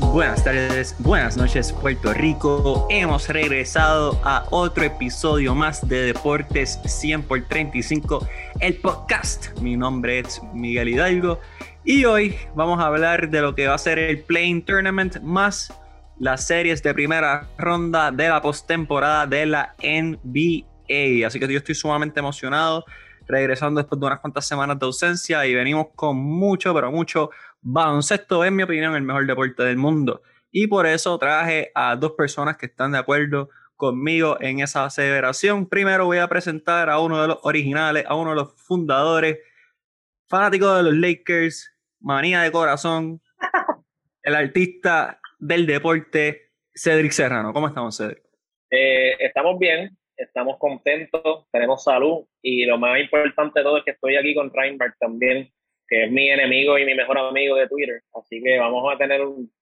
Buenas tardes, buenas noches Puerto Rico. Hemos regresado a otro episodio más de Deportes 100 por 35, el podcast. Mi nombre es Miguel Hidalgo y hoy vamos a hablar de lo que va a ser el Playing Tournament más las series de primera ronda de la postemporada de la NBA. Así que yo estoy sumamente emocionado regresando después de unas cuantas semanas de ausencia y venimos con mucho, pero mucho baloncesto, en mi opinión, el mejor deporte del mundo. Y por eso traje a dos personas que están de acuerdo conmigo en esa aseveración. Primero voy a presentar a uno de los originales, a uno de los fundadores, fanático de los Lakers, manía de corazón, el artista del deporte, Cedric Serrano. ¿Cómo estamos, Cedric? Eh, estamos bien, estamos contentos, tenemos salud y lo más importante de todo es que estoy aquí con Reinberg también, que es mi enemigo y mi mejor amigo de Twitter. Así que vamos a tener un...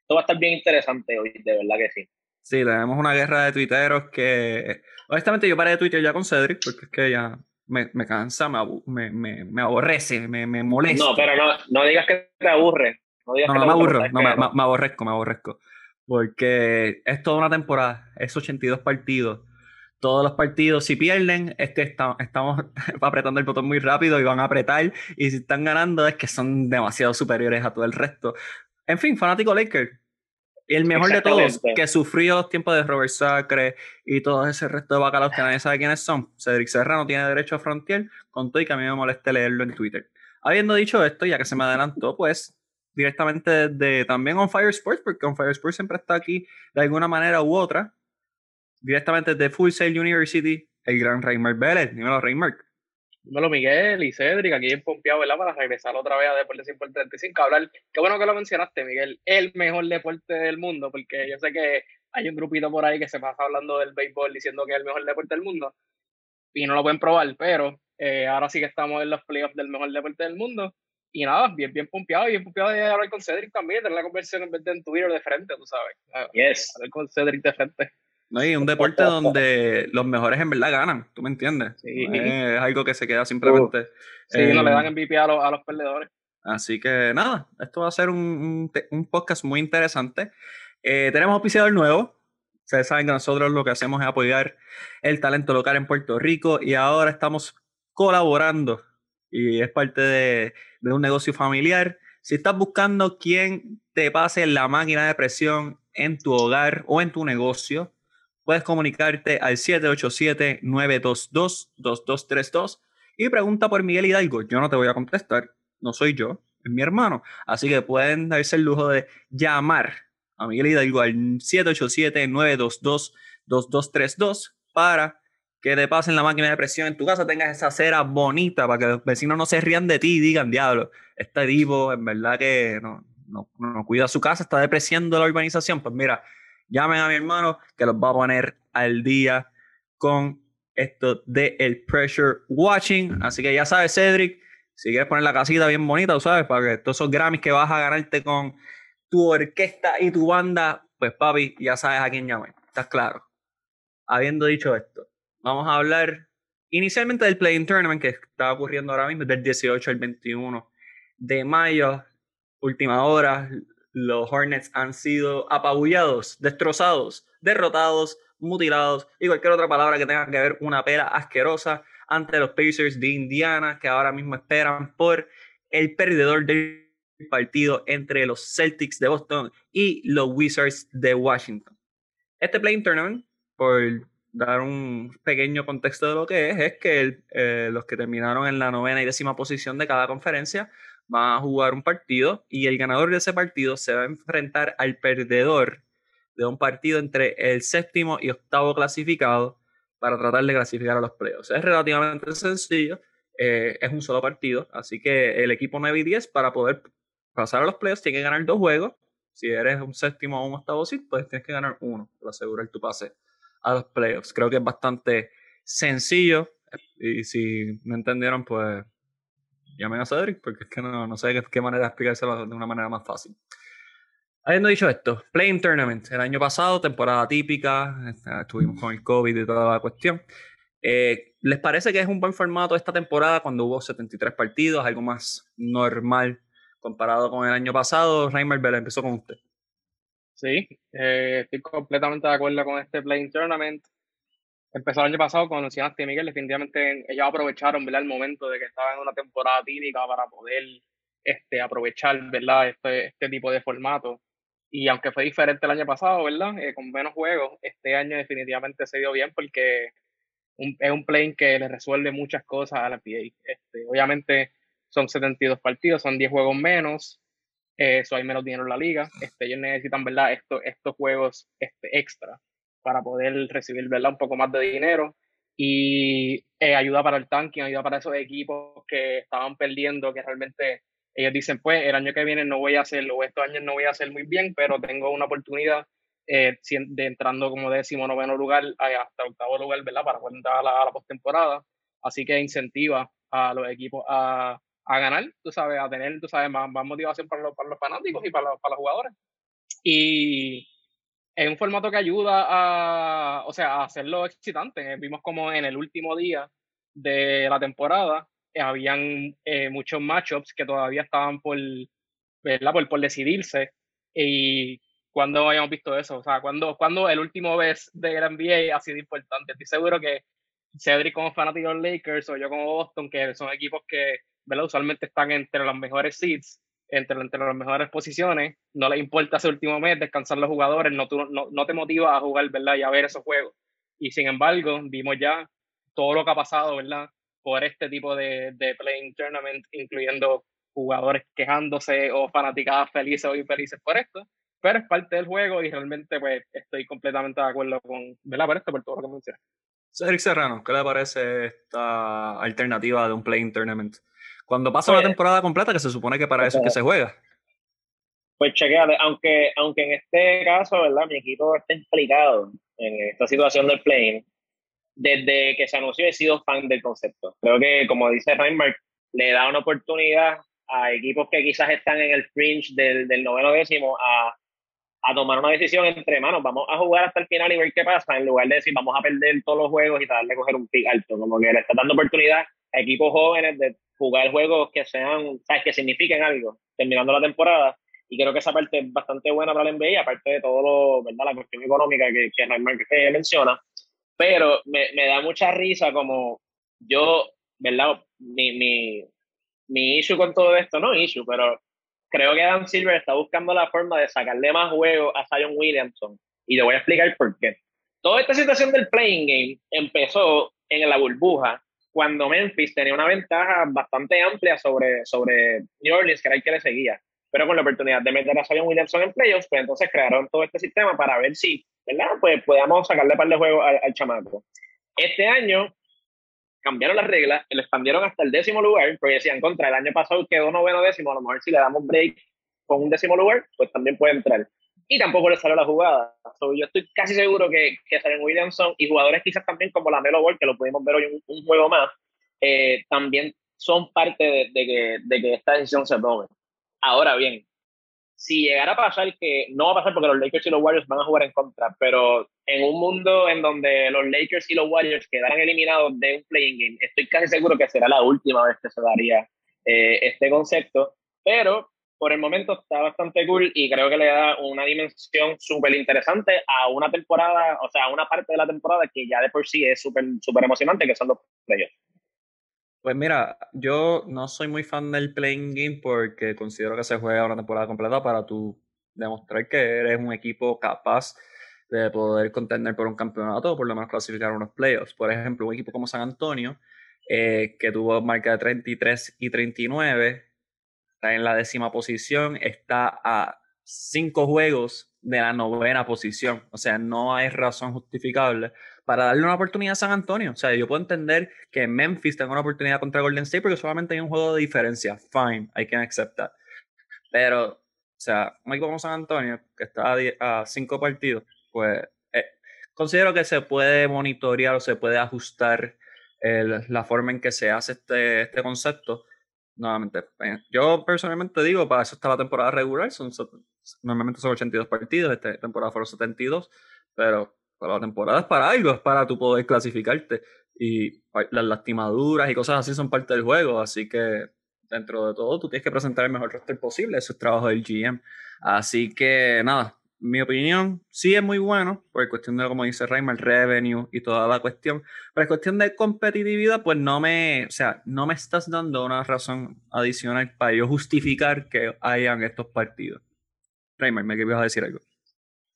Esto va a estar bien interesante hoy, de verdad que sí. Sí, tenemos una guerra de tuiteros que... Honestamente yo paré de Twitter ya con Cedric porque es que ya me, me cansa, me, me, me, aborrece, me, me molesta. No, pero no, no digas que te aburre. No, digas no, que no me aburre, aburro, no, me, me aborrezco, me aborrezco. Porque es toda una temporada, es 82 partidos todos los partidos, si pierden, es que estamos apretando el botón muy rápido y van a apretar. Y si están ganando, es que son demasiado superiores a todo el resto. En fin, fanático Laker. Y el mejor de todos, que sufrió los tiempos de Robert Sacre y todo ese resto de bacalos que nadie sabe quiénes son. Cedric Serrano tiene derecho a frontier, con todo y que a mí me moleste leerlo en Twitter. Habiendo dicho esto, ya que se me adelantó, pues directamente desde también On Fire Sports, porque On Fire Sports siempre está aquí de alguna manera u otra, directamente de Full Sail University, el gran Reimer Vélez. Dímelo, Reimer. Dímelo, Miguel y Cedric, aquí en Pompeado, ¿verdad? Para regresar otra vez a Deportes 100 por 35. Hablar, qué bueno que lo mencionaste, Miguel, el mejor deporte del mundo, porque yo sé que hay un grupito por ahí que se pasa hablando del béisbol diciendo que es el mejor deporte del mundo y no lo pueden probar, pero eh, ahora sí que estamos en los playoffs del mejor deporte del mundo. Y nada, bien, bien pompeado, bien pompeado de hablar con Cedric también, tener la conversación en vez de en Twitter de frente, tú sabes. Yes. Hablar con Cedric de frente. No, y un deporte donde los mejores en verdad ganan, ¿tú me entiendes? Sí. Es algo que se queda simplemente. Sí, eh, no le dan MVP a los, a los perdedores. Así que nada, esto va a ser un, un, podcast muy interesante. Eh, tenemos auspiciador nuevo. Ustedes saben que nosotros lo que hacemos es apoyar el talento local en Puerto Rico y ahora estamos colaborando y es parte de, de un negocio familiar. Si estás buscando quién te pase la máquina de presión en tu hogar o en tu negocio, puedes comunicarte al 787-922-2232 y pregunta por Miguel Hidalgo. Yo no te voy a contestar, no soy yo, es mi hermano. Así que pueden darse el lujo de llamar a Miguel Hidalgo al 787-922-2232 para que te pasen la máquina de presión en tu casa, tengas esa cera bonita para que los vecinos no se rían de ti y digan, diablo, este divo en verdad que no, no, no cuida su casa, está depreciando la urbanización. Pues mira, llamen a mi hermano que los va a poner al día con esto de el pressure watching. Así que ya sabes, Cedric, si quieres poner la casita bien bonita, tú sabes, para que todos esos Grammys que vas a ganarte con tu orquesta y tu banda, pues papi, ya sabes a quién llamar. ¿Estás claro? Habiendo dicho esto, vamos a hablar inicialmente del Playing Tournament que está ocurriendo ahora mismo, del 18 al 21 de mayo. Última hora, los Hornets han sido apabullados, destrozados, derrotados, mutilados y cualquier otra palabra que tenga que ver una pera asquerosa ante los Pacers de Indiana que ahora mismo esperan por el perdedor del partido entre los Celtics de Boston y los Wizards de Washington. Este Playing Tournament, por dar un pequeño contexto de lo que es, es que eh, los que terminaron en la novena y décima posición de cada conferencia van a jugar un partido y el ganador de ese partido se va a enfrentar al perdedor de un partido entre el séptimo y octavo clasificado para tratar de clasificar a los playoffs. Es relativamente sencillo, eh, es un solo partido, así que el equipo 9 y 10 para poder pasar a los playoffs tiene que ganar dos juegos. Si eres un séptimo o un octavo seed, pues tienes que ganar uno para asegurar tu pase a los playoffs. Creo que es bastante sencillo y si no entendieron, pues llamen a Cedric porque es que no, no sé qué, manera explicárselo de una manera más fácil. Habiendo dicho esto, Playing Tournament, el año pasado, temporada típica, estuvimos con el COVID y toda la cuestión. Eh, ¿Les parece que es un buen formato esta temporada cuando hubo 73 partidos, algo más normal comparado con el año pasado. Reimer Bell empezó con usted. Sí, eh, estoy completamente de acuerdo con este Playing Tournament. Empezó el año pasado, como mencionaste, Miguel, definitivamente ellos aprovecharon ¿verdad? el momento de que estaban en una temporada típica para poder este, aprovechar ¿verdad? Este, este tipo de formato. Y aunque fue diferente el año pasado, ¿verdad? Eh, con menos juegos, este año definitivamente se dio bien porque es un plane que le resuelve muchas cosas a la PA. Este, obviamente son 72 partidos, son 10 juegos menos, eso hay menos dinero en la liga. Este, ellos necesitan, ¿verdad? Esto, estos juegos este, extra para poder recibir, ¿verdad? Un poco más de dinero. Y eh, ayuda para el tanking, ayuda para esos equipos que estaban perdiendo, que realmente ellos dicen, pues el año que viene no voy a hacerlo, o estos años no voy a hacer muy bien, pero tengo una oportunidad eh, de entrando como décimo, noveno lugar hasta octavo lugar, ¿verdad? Para poder entrar a la postemporada. Así que incentiva a los equipos a, a ganar, tú sabes, a tener, tú sabes, más, más motivación para los, para los fanáticos y para los, para los jugadores. Y es un formato que ayuda a, o sea, a hacerlo excitante. Vimos como en el último día de la temporada eh, habían eh, muchos matchups que todavía estaban por, ¿verdad? Por, por decidirse. Y cuando habíamos visto eso, o sea, cuando, cuando el último vez de NBA ha sido importante. Estoy seguro que Cedric como fanático de los Lakers o yo como Boston, que son equipos que ¿verdad? usualmente están entre los mejores seeds, entre, entre las mejores posiciones, no les importa ese último mes descansar los jugadores, no, no, no te motiva a jugar ¿verdad? y a ver esos juegos. Y sin embargo, vimos ya todo lo que ha pasado ¿verdad? por este tipo de, de playing tournament, incluyendo jugadores quejándose o fanaticadas felices o infelices por esto, pero es parte del juego y realmente pues estoy completamente de acuerdo con, ¿verdad? Por esto, por todo lo que mencioné. Cedric Serrano, ¿qué le parece esta alternativa de un playing tournament? Cuando pasa una pues temporada completa, que se supone que para eso es que se juega. Pues chequeate, aunque, aunque en este caso, ¿verdad? Mi equipo está implicado en esta situación del playing, desde que se anunció he sido fan del concepto. Creo que, como dice Reinberg, le da una oportunidad a equipos que quizás están en el fringe del, del noveno décimo a, a tomar una decisión entre manos, vamos a jugar hasta el final y ver qué pasa, en lugar de decir vamos a perder todos los juegos y darle a coger un pick alto, como que le está dando oportunidad equipos jóvenes de jugar juegos que sean, ¿sabes? que signifiquen algo, terminando la temporada. Y creo que esa parte es bastante buena para el NBA, aparte de todo lo, ¿verdad? La cuestión económica que, que menciona. Pero me, me, da mucha risa como yo, ¿verdad? Mi, mi, mi issue con todo esto, no issue, pero creo que Adam Silver está buscando la forma de sacarle más juego a Zion Williamson. Y le voy a explicar por qué. Toda esta situación del playing game empezó en la burbuja cuando Memphis tenía una ventaja bastante amplia sobre, sobre New Orleans, que era el que le seguía. Pero con la oportunidad de meter a Zion Williamson en playoffs, pues entonces crearon todo este sistema para ver si, ¿verdad? Pues podíamos sacarle par de juego al, al chamaco. Este año cambiaron las reglas, lo expandieron hasta el décimo lugar, porque decían, contra el año pasado quedó noveno décimo, a lo mejor si le damos break con un décimo lugar, pues también puede entrar y tampoco le salió la jugada. yo estoy casi seguro que, que Saren Williamson y jugadores quizás también como la Melo Ball, que lo pudimos ver hoy un, juego más, eh, también son parte de, de, que, de que esta decisión se tome. Ahora bien, si llegara a pasar que no va a pasar porque los Lakers y los Warriors van a jugar en contra, pero en un mundo en donde los Lakers y los Warriors quedaran eliminados de un playing game, estoy casi seguro que será la última vez que se daría eh, este concepto, pero por el momento está bastante cool y creo que le da una dimensión súper interesante a una temporada, o sea, a una parte de la temporada que ya de por sí es súper super emocionante, que son los ellos. Pues mira, yo no soy muy fan del playing game porque considero que se juega una temporada completa para tú demostrar que eres un equipo capaz de poder contender por un campeonato o por lo menos clasificar unos playoffs. Por ejemplo, un equipo como San Antonio, eh, que tuvo marca de 33 y 39, en la décima posición, está a cinco juegos de la novena posición. O sea, no hay razón justificable para darle una oportunidad a San Antonio. O sea, yo puedo entender que Memphis tenga una oportunidad contra Golden State porque solamente hay un juego de diferencia. Fine, I can accept that. Pero, o sea, un equipo como San Antonio, que está a, cinco partidos, pues eh, considero que se puede monitorear o se puede ajustar la forma en que se hace este, este concepto nuevamente, eh, yo personalmente digo, para eso está la temporada regular, son, normalmente son 82 partidos, esta temporada fueron 72, pero, la temporada es para algo, es para tu poder clasificarte. Y las lastimaduras y cosas así son parte del juego, así que dentro de todo, tú tienes que presentar el mejor roster posible. Eso es trabajo del GM. Así que nada, mi opinión sí es muy bueno, por cuestión de, como dice Raymond, revenue y toda la cuestión. Pero en cuestión de competitividad, pues no me, o sea, no me estás dando una razón adicional para yo justificar que hayan estos partidos. Raymond, me a decir algo.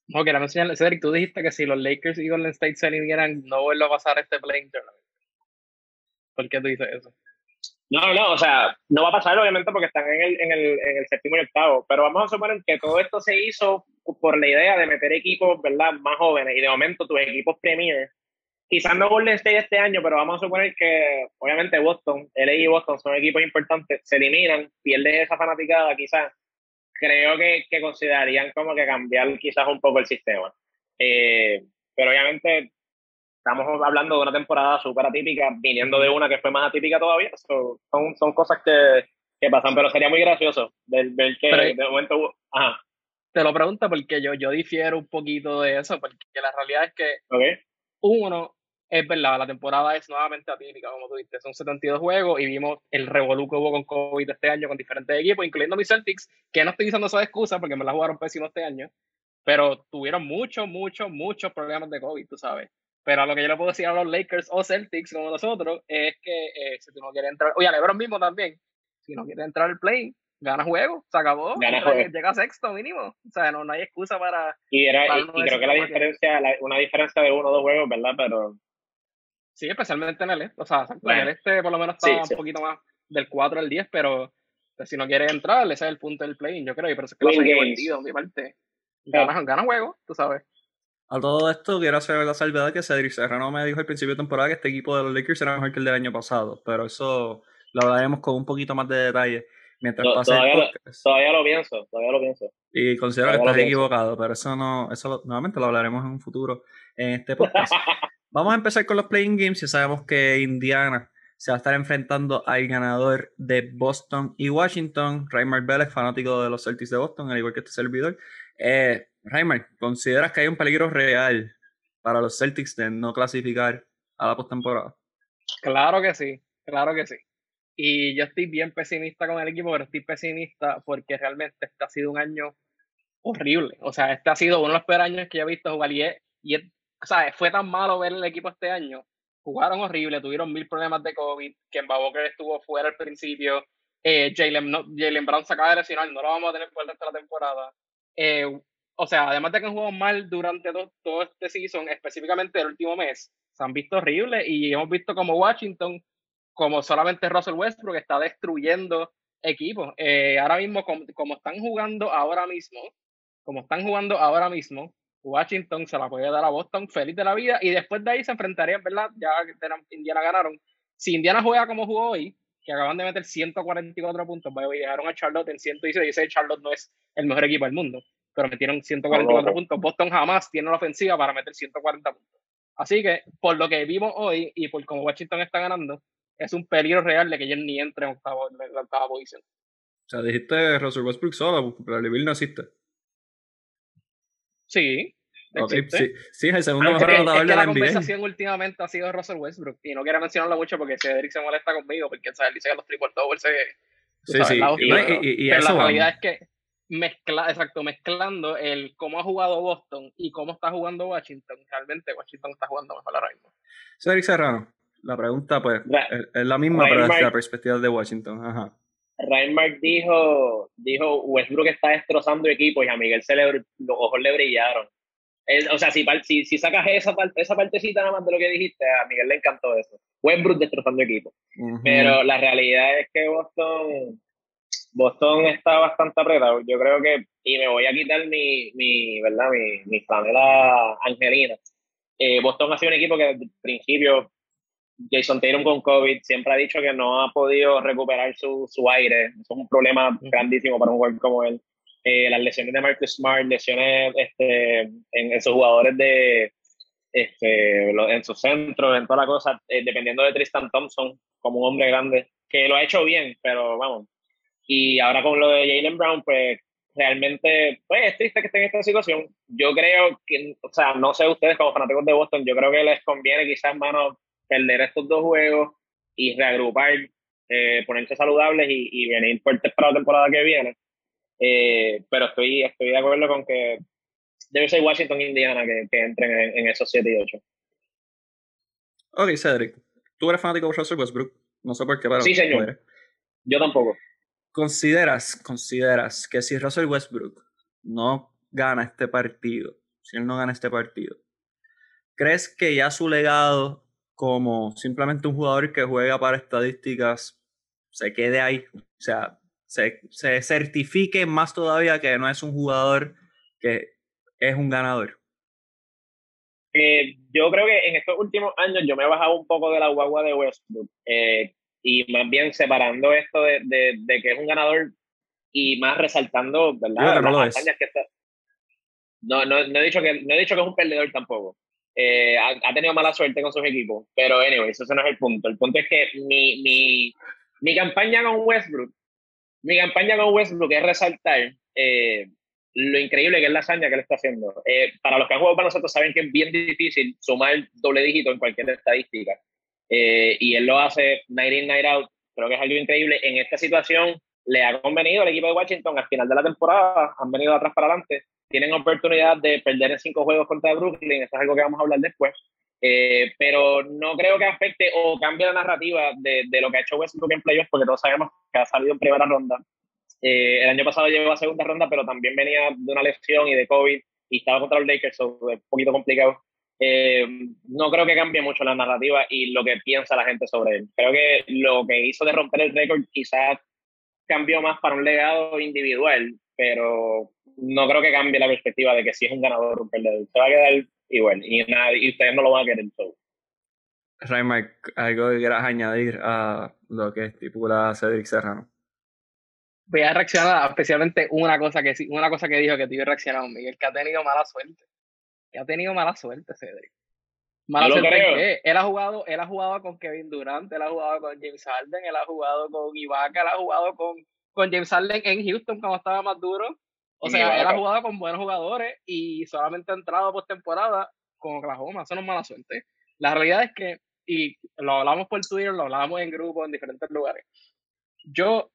No, quiero mencionar, Cedric, tú dijiste que si los Lakers y Golden State se alinearan, no vuelve a pasar este play tournament. ¿Por qué tú dices eso? No, no, o sea, no va a pasar obviamente porque están en el, en el, en el séptimo y octavo, pero vamos a suponer que todo esto se hizo por la idea de meter equipos, ¿verdad?, más jóvenes y de momento tus equipos premier, quizás no Golden State este año, pero vamos a suponer que obviamente Boston, LA y Boston son equipos importantes, se eliminan, pierden esa fanaticada quizás, creo que, que considerarían como que cambiar quizás un poco el sistema. Eh, pero obviamente estamos hablando de una temporada súper atípica, viniendo de una que fue más atípica todavía. son, son cosas que, que, pasan, pero sería muy gracioso ver, ver que de momento. Ajá. Te lo pregunto porque yo, yo difiero un poquito de eso, porque la realidad es que, uno, es verdad, la temporada es nuevamente atípica, como tú dices, son 72 juegos y vimos el revolú que hubo con COVID este año con diferentes equipos, incluyendo mis Celtics, que no estoy usando esa excusa porque me la jugaron pésimo este año, pero tuvieron muchos, muchos, muchos problemas de COVID, tú sabes. Pero a lo que yo le puedo decir a los Lakers o Celtics como nosotros es que eh, si tú no quieres entrar, oye, a LeBron mismo también, si no quieres entrar al play, gana juego, se acabó, gana juego. llega sexto mínimo, o sea, no, no hay excusa para... Y, era, y, creo que la diferencia, una diferencia de uno o dos juegos, ¿verdad? Pero... Sí, especialmente en el este, o sea, en el este por lo menos está un poquito más del 4 al 10, pero pues, si no quieres entrar, ese es el punto del play, yo creo, pero es que lo divertido, mi parte. Gana, gana juego, tú sabes. A todo esto, quiero hacer la salvedad que Cedric Serrano me dijo al principio de temporada que este equipo de los Lakers era mejor que el del año pasado, pero eso lo hablaremos con un poquito más de detalle mientras pase todavía, Lo, todavía lo pienso, todavía lo pienso. Y considero que estás equivocado, pero eso no, eso nuevamente lo hablaremos en un futuro en este podcast. Vamos a empezar con los playing games. Ya sabemos que Indiana se va a estar enfrentando al ganador de Boston y Washington, Raymar Vélez, fanático de los Celtics de Boston, al igual que este servidor. Eh, Raymar, ¿consideras que hay un peligro real para los Celtics de no clasificar a la postemporada? Claro que sí, claro que sí. Y yo estoy bien pesimista con el equipo, pero estoy pesimista porque realmente este ha sido un año horrible. O sea, este ha sido uno de los peores años que yo he visto jugar. Y, y o sea, fue tan malo ver el equipo este año. Jugaron horrible, tuvieron mil problemas de COVID. que Walker estuvo fuera al principio. Eh, Jalen, no, Brown se acaba de lesionar, no lo vamos a tener por el resto de la temporada. Eh, o sea, además de que han jugado mal durante todo, este season, específicamente el último mes, se han visto horribles y hemos visto como Washington, como solamente Russell Westbrook está destruyendo equipos. Eh, ahora mismo, como, están jugando ahora mismo, como están jugando ahora mismo, Washington se la puede dar a Boston feliz de la vida y después de ahí se enfrentarían, ¿verdad? Ya que Indiana ganaron. Si Indiana juega como jugó hoy, que acaban de meter 144 puntos, y llegaron a Charlotte en 116, Charlotte no es el mejor equipo del mundo pero metieron 144 puntos. Boston jamás tiene la ofensiva para meter 140 puntos. Así que, por lo que vimos hoy y por cómo Washington está ganando, es un peligro real de que ellos ni entre en, octavo, en la octava posición. O sea, dijiste Russell Westbrook solo, pero Bill no existe. Sí. sí, sí, es el segundo mejor anotador de la, la conversación últimamente ha sido Russell Westbrook y no quiero mencionarlo mucho porque Cedric se molesta conmigo porque él dice que los triple doubles se, Sí, sí. Y, y, pero la realidad es que mezcla, exacto, mezclando el cómo ha jugado Boston y cómo está jugando Washington, realmente Washington está jugando mejor ahora mismo. Cedric Serrano, la pregunta pues es, la misma, pero desde la perspectiva de Washington. Ajá. Reinmark dijo, dijo Westbrook está destrozando equipos y a Miguel se le, los ojos le brillaron. o sea, si, si, si, sacas esa, esa partecita nada más de lo que dijiste, a Miguel le encantó eso. Westbrook destrozando equipos. Pero la realidad es que Boston Boston está bastante apretado. Yo creo que, y me voy a quitar mi, mi ¿verdad? Mi, mi flanela angelina. Eh, Boston ha sido un equipo que desde el principio, Jason Tatum con COVID, siempre ha dicho que no ha podido recuperar su, su aire. Eso es un problema grandísimo para un jugador como él. Eh, las lesiones de Marcus Smart, lesiones este, en, en sus jugadores de, este, en sus centros, en toda la cosa, eh, dependiendo de Tristan Thompson como un hombre grande, que lo ha hecho bien, pero vamos, y ahora con lo de Jalen Brown, pues realmente pues, es triste que esté en esta situación. Yo creo que, o sea, no sé ustedes como fanáticos de Boston, yo creo que les conviene quizás, mano, perder estos dos juegos y reagrupar eh, ponerse saludables y, venir fuertes para la temporada que viene. Eh, pero estoy, estoy de acuerdo con que debe ser Washington Indiana que, que entren en, esos 7 y 8. Ok, Cedric. Tú eres fanático de Russell Westbrook. No sé por qué, pero. Sí, señor. Yo tampoco. ¿Consideras, consideras que si Russell Westbrook no gana este partido, si él no gana este partido, ¿crees que ya su legado como simplemente un jugador que juega para estadísticas se quede ahí. O sea, se, certifique más todavía que no es un jugador que es un ganador. Eh, yo creo que en estos últimos años yo me he bajado un poco de la guagua de Westbrook eh, y más bien separando esto de, de, que es un ganador y más resaltando, ¿verdad? no, lo Que no, no, he dicho que, no he dicho que es un perdedor tampoco. Eh, ha, ha, tenido mala suerte con sus equipos, pero anyway, eso no es el punto. El punto es que mi, mi, mi campaña con Westbrook, mi campaña con Westbrook es resaltar eh, lo increíble que es la hazaña que él está haciendo. Eh, para los que han jugado para nosotros saben que es bien difícil sumar doble dígito en cualquier estadística. Eh, y él lo hace night in, night out. Creo que es algo increíble. En esta situación le ha convenido al equipo de Washington al final de la temporada. Han venido atrás para adelante. Tienen oportunidad de perder en cinco juegos contra Brooklyn. Eso es algo que vamos a hablar después. Eh, pero no creo que afecte o cambie la narrativa de, de, lo que ha hecho Westbrook en playoffs, porque todos sabemos que ha salido en primera ronda. Eh, el año pasado llegó a segunda ronda, pero también venía de una lesión y de COVID y estaba contra los Lakers, so es un poquito complicado. Eh, no creo que cambie mucho la narrativa y lo que piensa la gente sobre él. Creo que lo que hizo de romper el récord quizás cambió más para un legado individual, pero no creo que cambie la perspectiva de que si es un ganador o un perdedor. Se va a quedar igual y, nada, y ustedes no lo van a querer todo. Raymar, ¿algo que quieras añadir a lo que estipula Cedric Serrano? Voy a reaccionar especialmente una cosa que una cosa que dijo que te reaccionado, Miguel, que ha tenido mala suerte. Que ha tenido mala suerte, Cedric. Mala suerte que él ha jugado, él ha jugado con Kevin Durant, él ha jugado con James Harden, él ha jugado con Ibaka, él ha jugado con, con James Harden en Houston cuando estaba más duro o sea, él ha jugado con buenos jugadores y solamente ha entrado postemporada con Oklahoma. Eso no es mala suerte. La realidad es que, y lo hablamos por Twitter, lo hablamos en grupo, en diferentes lugares. Yo,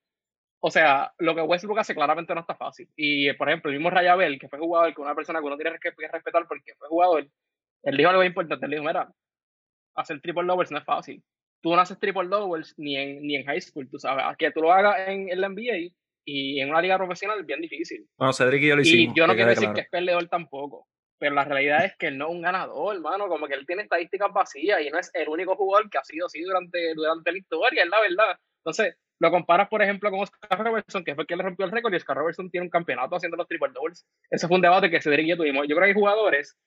o sea, lo que Westbrook hace claramente no está fácil. Y, por ejemplo, el mismo Rayabel, que fue jugador, que una persona que uno tiene que respetar porque fue jugador, él dijo algo importante. Él dijo, mira, hacer triple doubles no es fácil. Tú no haces triple doubles ni en, ni en high school, tú sabes. Que tú lo hagas en el NBA y en una liga profesional es bien difícil. Bueno, Cedric y yo lo hicimos. Y yo no quiero decir que es perdedor tampoco, pero la realidad es que él no es un ganador, hermano, como que él tiene estadísticas vacías y no es el único jugador que ha sido así durante, durante la historia, es la verdad. Entonces, lo comparas, por ejemplo, con Oscar Robertson, que fue quien le rompió el récord, y Oscar Robertson tiene un campeonato haciendo los triple doubles. Ese fue un debate que Cedric y yo tuvimos. Yo creo que hay jugadores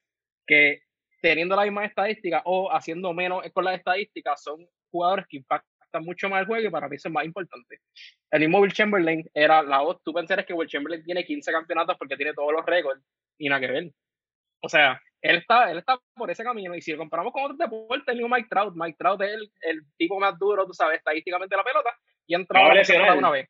que teniendo la misma estadística o haciendo menos con las estadísticas son jugadores que impactan mucho más el juego y para mí eso es más importante. El mismo Will Chamberlain era la voz. Tú pensarías que Will Chamberlain tiene 15 campeonatos porque tiene todos los récords y nada que ver. O sea, él está, él está por ese camino. Y si lo comparamos con otros deportes, el mismo Mike Trout. Mike Trout es el, el tipo más duro, tú sabes, estadísticamente la pelota. Y ha entrado a una vez.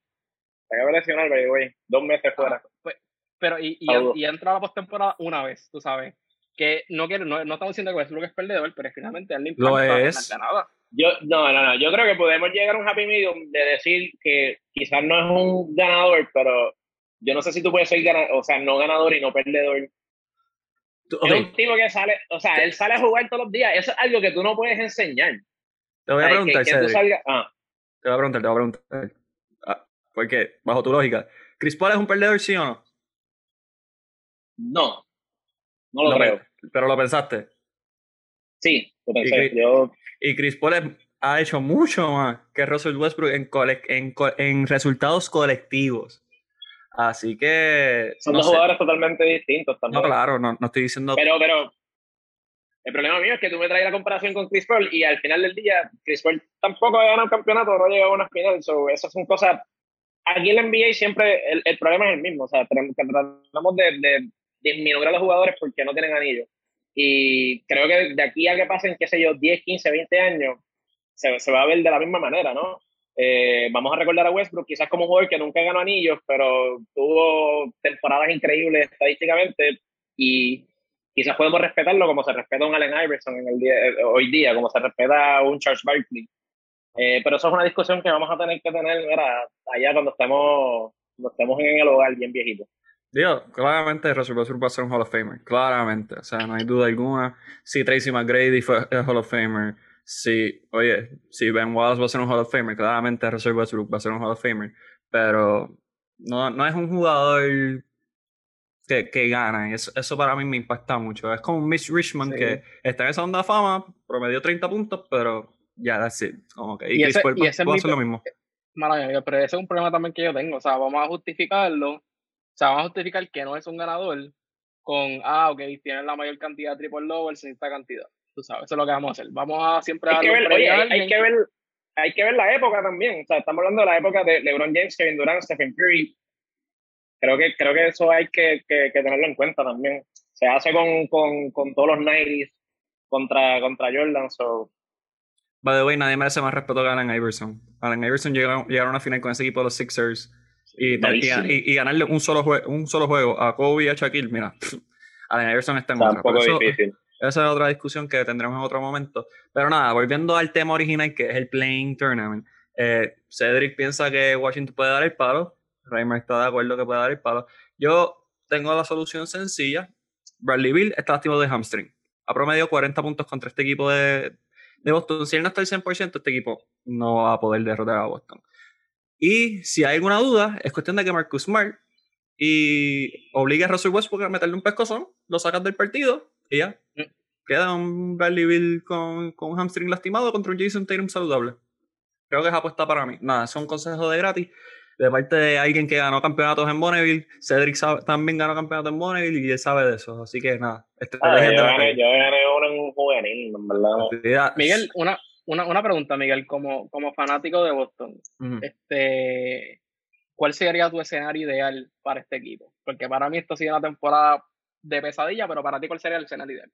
Se acaba de lesionar, güey, dos meses fuera. pues, pero y, y, y, ha entrado a la postemporada una vez, tú sabes. Que no quiero, no, no estamos diciendo que es lo que es perdedor, pero finalmente él no lo es. nada. Yo, no, no, no. Yo creo que podemos llegar a un happy medium de decir que quizás no es un ganador, pero yo no sé si tú puedes ser ganador, o sea, no ganador y no perdedor. Es un tipo que sale, o sea, él sale a jugar todos los días. Eso es algo que tú no puedes enseñar. Te voy a preguntar, que, ah. Te voy a preguntar, te voy a preguntar. Ah, porque, bajo tu lógica, ¿Chris Paul es un perdedor, sí o no? No. No lo creo. Pero lo pensaste. Sí, lo pensé. Yo y Chris Paul ha hecho mucho más que Russell Westbrook en, en, en resultados colectivos. Así que. Son dos jugadores totalmente distintos también. No, claro, no, no estoy diciendo. Pero, pero. El problema mío es que tú me traes la comparación con Chris Paul y al final del día, Chris Paul tampoco ha ganado un campeonato, no ha llegado a una final. So, esas son cosas. Aquí en la NBA siempre el, el, problema es el mismo. O sea, tratamos de, de disminuir a los jugadores porque no tienen anillos. Y creo que de aquí a que pasen, qué sé yo, 10, 15, 20 años, se, se va a ver de la misma manera, ¿no? Eh, vamos a recordar a Westbrook quizás como un jugador que nunca ganó anillos, pero tuvo temporadas increíbles estadísticamente y quizás podemos respetarlo como se respeta un Allen Iverson en el día, hoy día, como se respeta un Charles Barkley. Eh, pero eso es una discusión que vamos a tener que tener allá cuando estemos, cuando estemos en el hogar bien viejito. Digo, claramente Russell Westbrook va a ser un Hall of Famer, claramente, o sea, no hay duda alguna. Si Tracy McGrady fue el Hall of Famer, si, oye, si Ben Wallace va a ser un Hall of Famer, claramente Russell Westbrook va a ser un Hall of Famer, pero no, no es un jugador que, que gana, y eso, eso, para mí me impacta mucho. Es como Mitch Richmond que está en esa onda de fama, promedió 30 puntos, pero ya, that's it. Como que, y, Chris Paul puede hacer lo mismo. Maravilla, pero ese es un problema también que yo tengo, o sea, vamos a justificarlo o sea, vamos a justificar que no es un ganador con, ah, ok, tiene la mayor cantidad de triple doubles en esta cantidad. Tú sabes, eso es lo que vamos a hacer. Vamos a siempre hay que ver, oye, hay, que ver, hay que ver la época también. O sea, estamos hablando de la época de LeBron James, Kevin Durant, Stephen Curry. Creo que, creo que eso hay que, que, tenerlo en cuenta también. Se hace con, con, con todos los 90 contra, contra Jordan. So. By the way, nadie merece más respeto que Allen Iverson. Allen Iverson llegaron, llegaron a una final con ese equipo de los Sixers y, y, ganarle un solo, un solo juego a Kobe y a Shaquille, mira, Allen Iverson está en otra. difícil. Esa es otra discusión que tendremos en otro momento. Pero nada, volviendo al tema original, que es el Playing Tournament. Eh, Cedric piensa que Washington puede dar el palo. Reimer está de acuerdo que puede dar el palo. Yo tengo la solución sencilla. Bradley Bill está activo de hamstring. Ha promediado 40 puntos contra este equipo de, de Boston. Si él no está al 100%, este equipo no va a poder derrotar a Boston. Y si hay alguna duda, es cuestión de que Marcus Smart y obligue a Russell Westbrook a meterle un pescozón, lo sacas del partido y ya. Mm. Queda un Bradley Bill con, con un hamstring lastimado contra un Jason Tatum saludable. Creo que es apuesta para mí. Nada, son consejos de gratis de parte de alguien que ganó campeonatos en Bonneville. Cedric también ganó campeonatos en Bonneville y él sabe de eso. Así que nada. Este ah, yo, gané, yo, gané, uno en un juvenil, en verdad. Miguel, una, una, una pregunta, Miguel, como, como fanático de Boston, este, ¿cuál sería tu escenario ideal para este equipo? Porque para mí esto ha sido una temporada de pesadilla, pero para ti, ¿cuál sería el escenario ideal?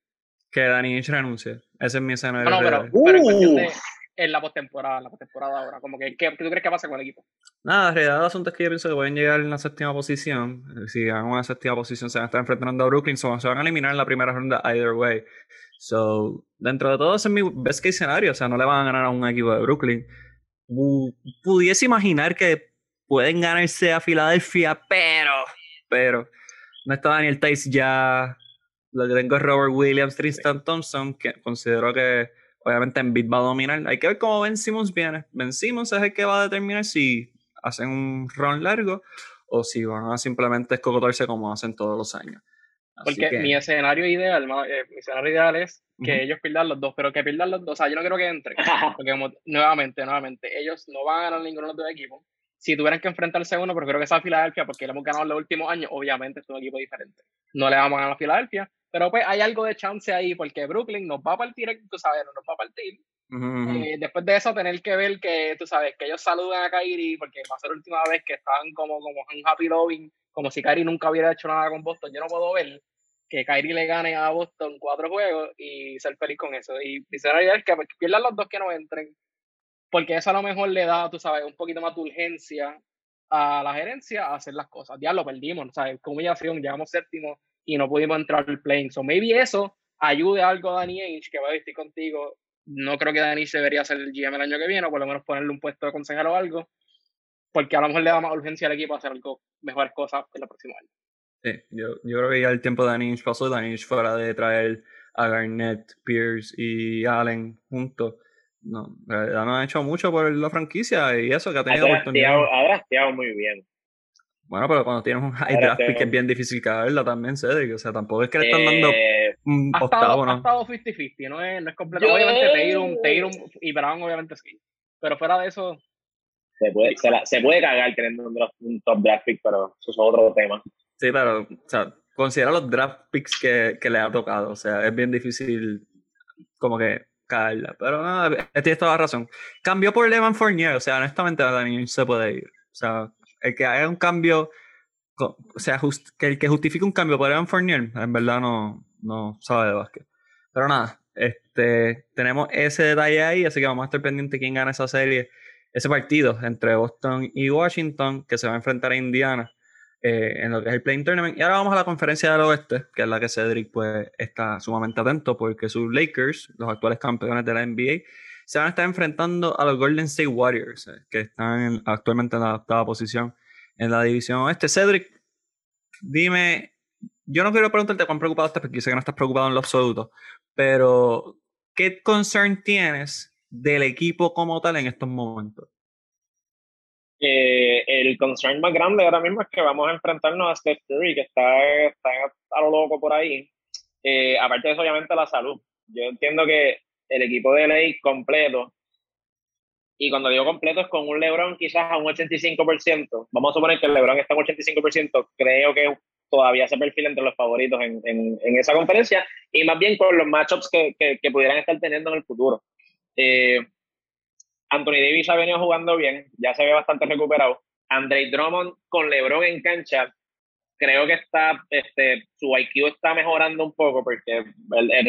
Que Dani renuncie. Ese es mi escenario no, pero, pero en cuestión de en la postemporada, la postemporada ahora, como que, ¿qué, tú crees que pasa con el equipo? Nada, en realidad el asunto es que yo pienso que pueden llegar en la séptima posición. Si ganan una séptima posición, se van a estar enfrentando a Brooklyn, se van a eliminar en la primera ronda either way. So, dentro de todo, ese es mi best case scenario. O sea, no le van a ganar a un equipo de Brooklyn. pudiese imaginar que pueden ganarse a Filadelfia, pero, pero, no está Daniel Tice ya. Lo que tengo es Robert Williams, Tristan Thompson, que considero que obviamente en Bit va a dominar. Hay que ver cómo Ben Simmons viene. Ben Simmons es el que va a determinar si hacen un run largo o si van a simplemente escocotarse como hacen todos los años. Porque mi escenario ideal, eh, mi escenario ideal es que ellos pierdan los dos, pero que pierdan los dos. O sea, yo no quiero que entren. Porque como, nuevamente, nuevamente, ellos no van a ganar ninguno de los dos equipos. Si tuvieran que enfrentarse a uno, pero creo que sea Filadelfia, porque le hemos ganado en los últimos años, obviamente es un equipo diferente. No le vamos a ganar a Filadelfia, pero pues hay algo de chance ahí, porque Brooklyn nos va a partir, tú sabes, nos va a partir. Eh, después de eso, tener que ver que, tú sabes, que ellos saludan a Kyrie, porque va a ser la última vez que están como, como en happy loving como si Kyrie nunca hubiera hecho nada con Boston. Yo no puedo ver que Kyrie le gane a Boston cuatro juegos y ser feliz con eso. Y escenario es que pierdan los dos que no entren, porque eso a lo mejor le da, tú sabes, un poquito más de urgencia a la gerencia a hacer las cosas. Ya lo perdimos, ¿sabes? Con humillación, llegamos séptimo y no pudimos entrar al plane. So maybe eso ayude algo a Danny Ainge, que va a vestir contigo. No creo que Danny debería ser el GM el año que viene, o por lo menos ponerle un puesto de consejero o algo porque a lo mejor le da más urgencia al equipo a hacer algo, mejores cosas en los próximos años. Sí, yo, yo creo que ya el tiempo de Danish pasó, Danish fuera de traer a Garnett, Pierce y Allen juntos. No, no han hecho mucho por la franquicia y eso que ha tenido oportunidad. Ha drafteado muy bien. Bueno, pero cuando tienes un high draft pick es bien difícil caerla también, Cedric. O sea, tampoco es que le están dando eh, un octavo, ¿no? Ha estado 50-50, no es, no es completo. Obviamente Tatum, y Brown obviamente sí. Pero fuera de eso, se puede, se, puede cagar teniendo un, top draft pick, pero eso es otro tema. Sí, pero, o sea, considera los draft picks que, que le ha tocado. O sea, es bien difícil como que caerla. Pero nada, tienes toda la razón. Cambió por Levan Fournier. O sea, honestamente, Daniel se puede ir. O sea, el que haga un cambio, o sea, que el que justifique un cambio por Evan Fournier, en verdad no, no sabe de básquet. Pero nada, este, tenemos ese detalle ahí, así que vamos a estar pendientes de quién gana esa serie ese partido entre Boston y Washington, que se va a enfrentar a Indiana eh, en lo que es el Playing Tournament. Y ahora vamos a la conferencia del oeste, que es la que Cedric pues, está sumamente atento, porque sus Lakers, los actuales campeones de la NBA, se van a estar enfrentando a los Golden State Warriors, eh, que están actualmente en la octava posición en la división oeste. Cedric, dime, yo no quiero preguntarte cuán preocupado estás, porque sé que no estás preocupado en lo absoluto, pero ¿qué concern tienes del equipo como tal en estos momentos? Eh, el concern más grande ahora mismo es que vamos a enfrentarnos a Steph Curry, que está, está a lo loco por ahí. Eh, aparte de eso, obviamente, la salud. Yo entiendo que el equipo de ley completo, y cuando digo completo es con un LeBron quizás a un 85%, vamos a suponer que el LeBron está en un 85%, creo que todavía se perfila entre los favoritos en, en, esa conferencia, y más bien con los matchups que, que, pudieran estar teniendo en el futuro. Eh, Anthony Davis ha venido jugando bien, ya se ve bastante recuperado. Andre Drummond con LeBron en cancha, creo que está, este, su IQ está mejorando un poco porque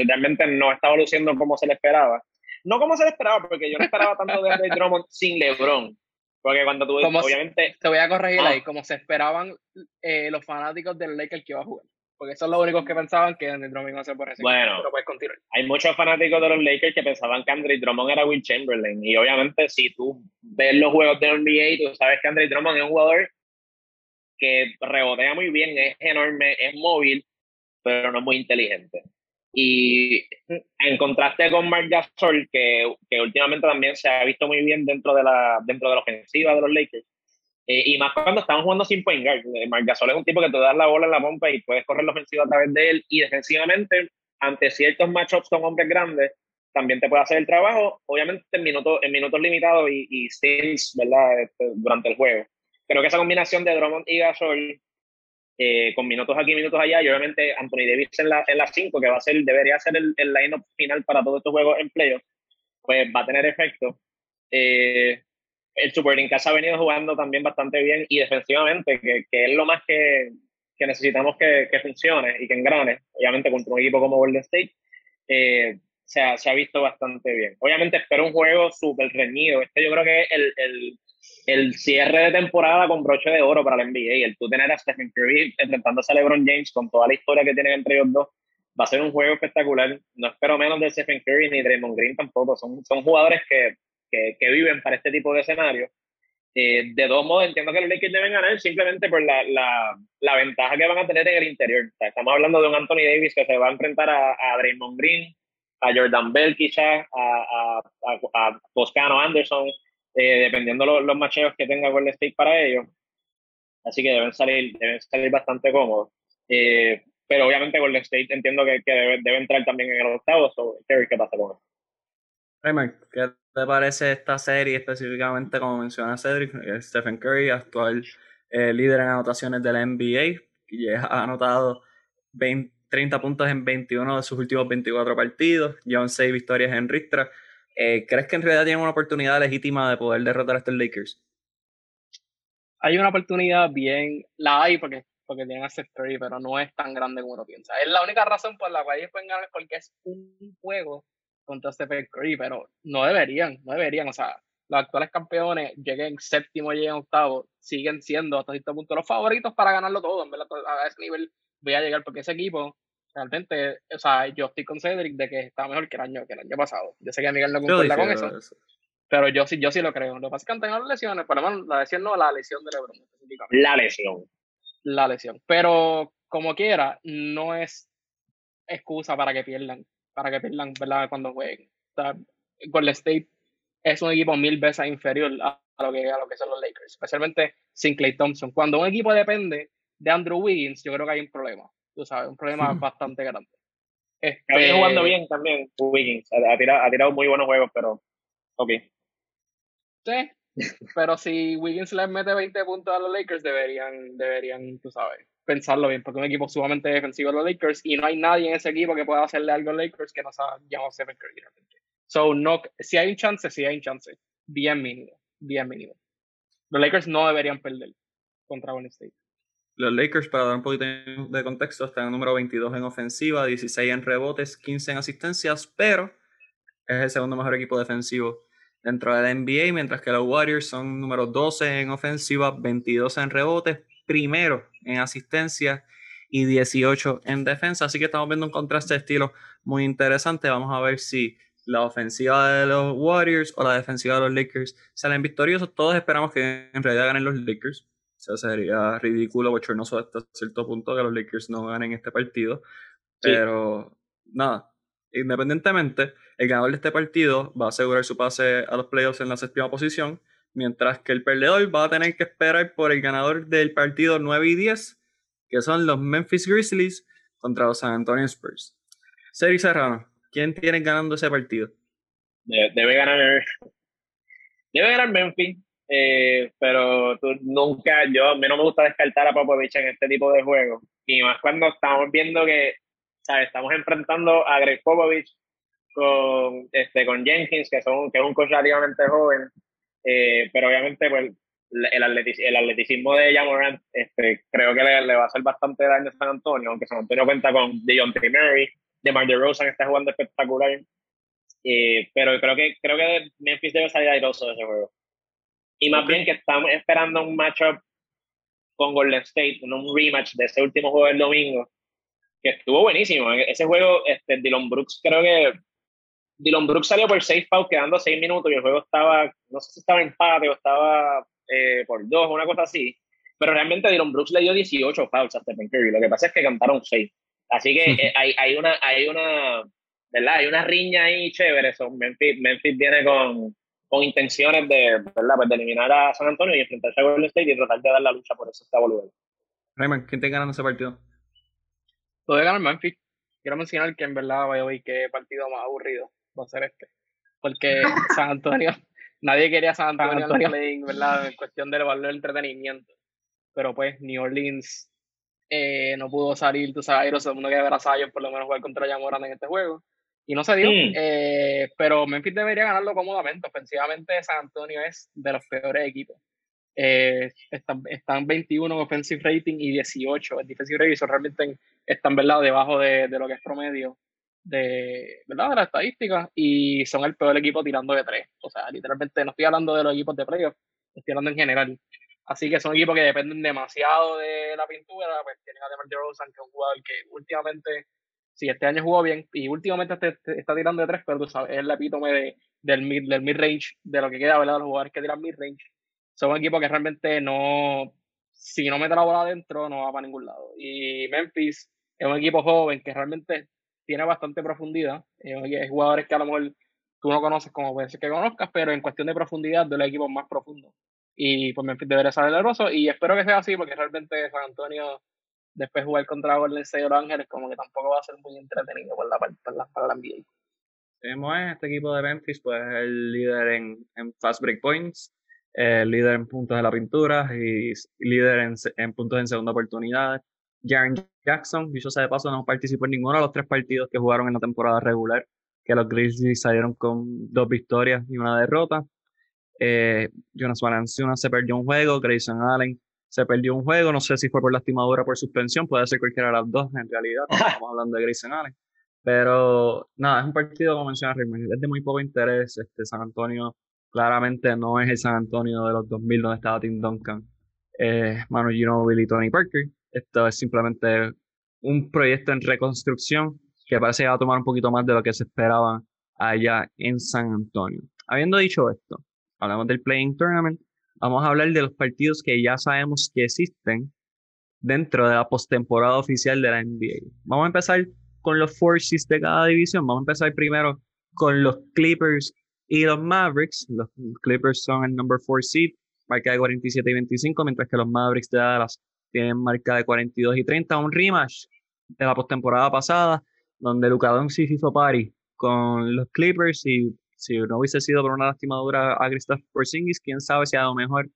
realmente no estaba luciendo como se le esperaba. No como se le esperaba, porque yo no esperaba tanto de Andre Drummond sin LeBron. Porque cuando tú, obviamente... te voy a corregir ah. ahí, como se esperaban eh, los fanáticos del Lakers que iba a jugar. Porque son los únicos que pensaban que Andre Drummond iba a ser por. Bueno, puedes continuar. hay muchos fanáticos de los Lakers que pensaban que Andre Drummond era Will Chamberlain. Y obviamente, si tú ves los juegos de NBA, tú sabes que Andre Drummond es un jugador que rebotea muy bien, es enorme, es móvil, pero no es muy inteligente. Y en contraste con Mark Gasol, que, que últimamente también se ha visto muy bien dentro de la, dentro de la ofensiva de los Lakers, eh, y más cuando están jugando sin point guard. Eh, Marc Gasol es un tipo que te da la bola en la pompa y puedes correr la ofensiva a través de él. Y defensivamente, ante ciertos matchups con hombres grandes, también te puede hacer el trabajo, obviamente en minutos, en minutos limitados y, y ¿verdad? Este, durante el juego. Creo que esa combinación de Drummond y Gasol, eh, con minutos aquí, minutos allá, y obviamente Anthony Davis en la 5, en la que va a ser, debería ser el, el line-up final para todos estos juegos en playoff, pues va a tener efecto. El Super Casa ha venido jugando también bastante bien y defensivamente, que, que es lo más que, que necesitamos que, que, funcione y que engrane, obviamente contra un equipo como Golden State, eh, se, ha, se, ha, visto bastante bien. Obviamente espero un juego súper reñido. Este yo creo que es el, el, el, cierre de temporada con broche de oro para la NBA. El tú tener a Stephen Curry enfrentándose a LeBron James con toda la historia que tienen entre ellos dos, va a ser un juego espectacular. No espero menos de Stephen Curry ni Draymond Green tampoco. Son, son jugadores que que, viven para este tipo de escenarios. Eh, de dos modos, entiendo que los Lakers deben ganar simplemente por la, la, la, ventaja que van a tener en el interior. estamos hablando de un Anthony Davis que se va a enfrentar a, a Draymond Green, a Jordan Bell quizás, a, a, a Toscano Anderson, eh, dependiendo los, los macheos que tenga Golden State para ellos. Así que deben salir, deben salir bastante cómodos. Eh, pero obviamente Golden State entiendo que, que debe, debe, entrar también en el octavo. So, ¿Qué pasa con eso? Raymond, ¿qué te parece esta serie específicamente, como menciona Cedric? Stephen Curry, actual eh, líder en anotaciones de la NBA, y ha anotado 30 puntos en 21 de sus últimos 24 partidos, llevan 6 victorias en Ristra. Eh, ¿Crees que en realidad tienen una oportunidad legítima de poder derrotar a estos Lakers? Hay una oportunidad bien, la hay porque, porque tienen a Steph Curry, pero no es tan grande como uno piensa. Es la única razón por la cual ellos pueden ganar porque es un juego contra Stephen Curry, pero no deberían, no deberían. O sea, los actuales campeones lleguen séptimo, lleguen octavo, siguen siendo hasta cierto punto los favoritos para ganarlo todo. En verdad, a ese nivel voy a llegar porque ese equipo realmente, o sea, yo estoy con Cedric de que está mejor que el año, que el año pasado. Yo sé que Miguel no concuerda con eso, pero yo sí, yo sí lo creo. Lo que pasa es que han tenido lesiones, pero bueno, la lesión no, la lesión de LeBron específicamente. La lesión. La lesión. Pero como quiera, no es excusa para que pierdan para que pierdan, ¿verdad? Cuando jueguen. O sea, Golden State es un equipo mil veces inferior a, lo que, a lo que son los Lakers, especialmente sin Clay Thompson. Cuando un equipo depende de Andrew Wiggins, yo creo que hay un problema, tú sabes, un problema bastante grande. Este... jugando bien también Wiggins, ha, tirado, ha tirado muy buenos juegos, pero ok. Sí, pero si Wiggins les mete 20 puntos a los Lakers, deberían, deberían, tú sabes, pensarlo bien, porque un equipo sumamente defensivo de los Lakers y no hay nadie en ese equipo que pueda hacerle algo a los Lakers que no sea llamado Stephen Curry. So, no, si hay un chance, si hay un chance. Bien mínimo, bien mínimo. Los Lakers no deberían perder contra Golden State. Los Lakers, para dar un poquito de contexto, están en número 22 en ofensiva, 16 en rebotes, 15 en asistencias, pero es el segundo mejor equipo defensivo dentro de la NBA, mientras que los Warriors son número 12 en ofensiva, 22 en rebotes, primero en asistencia y 18 en defensa. Así que estamos viendo un contraste de estilo muy interesante. Vamos a ver si la ofensiva de los Warriors o la defensiva de los Lakers salen victoriosos, todos esperamos que en realidad ganen los Lakers. O sea, sería ridículo, bochornoso hasta cierto punto que los Lakers no ganen este partido. Pero nada, independientemente, el ganador de este partido va a asegurar su pase a los playoffs en la séptima posición, mientras que el perdedor va a tener que esperar por el ganador del partido 9 y 10, que son los Memphis Grizzlies contra los San Antonio Spurs. Seri Serrano, ¿Quién tiene ganando ese partido? Debe, ganar. Debe ganar Memphis. Eh, pero nunca, yo a mí no me gusta descartar a Popovich en este tipo de juegos. Y más cuando estamos viendo que, ¿sabes? Estamos enfrentando a Greg Popovich con, este, con Jenkins, que, son, que es un coach relativamente joven. Eh, pero obviamente, pues, el, atleticismo de Jamorant este, creo que le, va a hacer bastante daño a San Antonio, aunque San Antonio cuenta con DeJounte Murray, de Mar de Rosa que está jugando espectacular. Eh, pero creo que, creo que Memphis debe salir airoso de ese juego. Y más bien que estamos esperando un matchup con Golden State, un rematch de ese último juego del domingo, que estuvo buenísimo. Ese juego, este, Dylan Brooks, creo que Dylan Brooks salió por 6 fouls quedando 6 minutos y el juego estaba, no sé si estaba en empate o estaba eh, por 2 o una cosa así. Pero realmente Dylan Brooks le dio 18 fouls a Stephen Curry. Lo que pasa es que cantaron 6. Así que eh, hay, hay, una, hay una, ¿verdad? Hay una riña ahí chévere. Memphis, Memphis viene con, con intenciones de, ¿verdad? Pues de eliminar a San Antonio y enfrentarse a Golden State y tratar de dar la lucha por eso está boludo. Raymond, ¿quién te ganando ese partido? Puede ganar Memphis. Quiero mencionar que en verdad vaya hoy qué partido más aburrido va a ser este. Porque San Antonio, nadie quería San Antonio, San Antonio. ¿verdad? En cuestión del valor del entretenimiento. Pero pues New Orleans eh, no pudo salir, tú sabes, todo el mundo quiere ver a Zion por lo menos jugar contra Yamoran en este juego. Y no se dio, eh, pero Memphis debería ganarlo cómodamente. Ofensivamente, San Antonio es de los peores equipos. Eh, están, están 21 en offensive rating y 18 en defensive rating. Realmente están ¿verdad? debajo de, de, lo que es promedio de, ¿verdad? de la estadística y son el peor equipo tirando de tres. O sea, literalmente no estoy hablando de los equipos de playoff, estoy hablando en general. Así que son equipos que dependen demasiado de la pintura. Pues tienen a DeMar DeRozan, que es un jugador que últimamente, sí, este año jugó bien y últimamente está tirando de tres, pero tú sabes, es el epítome de, del mid, del mid range, de lo que queda, ¿verdad? Los jugadores que tiran mid range. Son un equipo que realmente no, si no mete la bola adentro, no va para ningún lado. Y Memphis es un equipo joven que realmente tiene bastante profundidad. Es jugadores que a lo mejor tú no conoces como puede ser que conozcas, pero en cuestión de profundidad, de los equipos más profundos y pues Memphis debería salir roso y espero que sea así porque realmente San Antonio después jugar contra Golden State o Los Ángeles como que tampoco va a ser muy entretenido por la, la, para la NBA. Tenemos este equipo de Memphis pues el líder en, en fast break points, el líder en puntos de la pintura y líder en, en puntos en segunda oportunidad. Jaren Jackson, dicho sea de paso, no participó en ninguno de los tres partidos que jugaron en la temporada regular, que los Grizzlies salieron con dos victorias y una derrota. Eh, Jonas Valanciunas se perdió un juego, Grayson Allen se perdió un juego, no sé si fue por lastimadura o por suspensión, puede ser cualquiera de las dos en realidad, estamos hablando de Grayson Allen. Pero nada, es un partido, como menciona Raymond, es de muy poco interés. Este, San Antonio claramente no es el San Antonio de los 2000 donde estaba Tim Duncan, eh, Manu Ginobili y Tony Parker. Esto es simplemente un proyecto en reconstrucción que parece que va a tomar un poquito más de lo que se esperaba allá en San Antonio. Habiendo dicho esto, hablamos del Playing Tournament, vamos a hablar de los partidos que ya sabemos que existen dentro de la postemporada oficial de la NBA. Vamos a empezar con los forces de cada división. Vamos a empezar primero con los Clippers y los Mavericks. Los Clippers son el number 4 seed, marca de 47 y 25, mientras que los Mavericks de Dallas tienen marca de 42 y 30. Un rematch de la postemporada pasada, donde Luka Doncic hizo party con los Clippers y si no hubiese sido por una lastimadura a Kristaps Porzingis, quién sabe si a lo mejor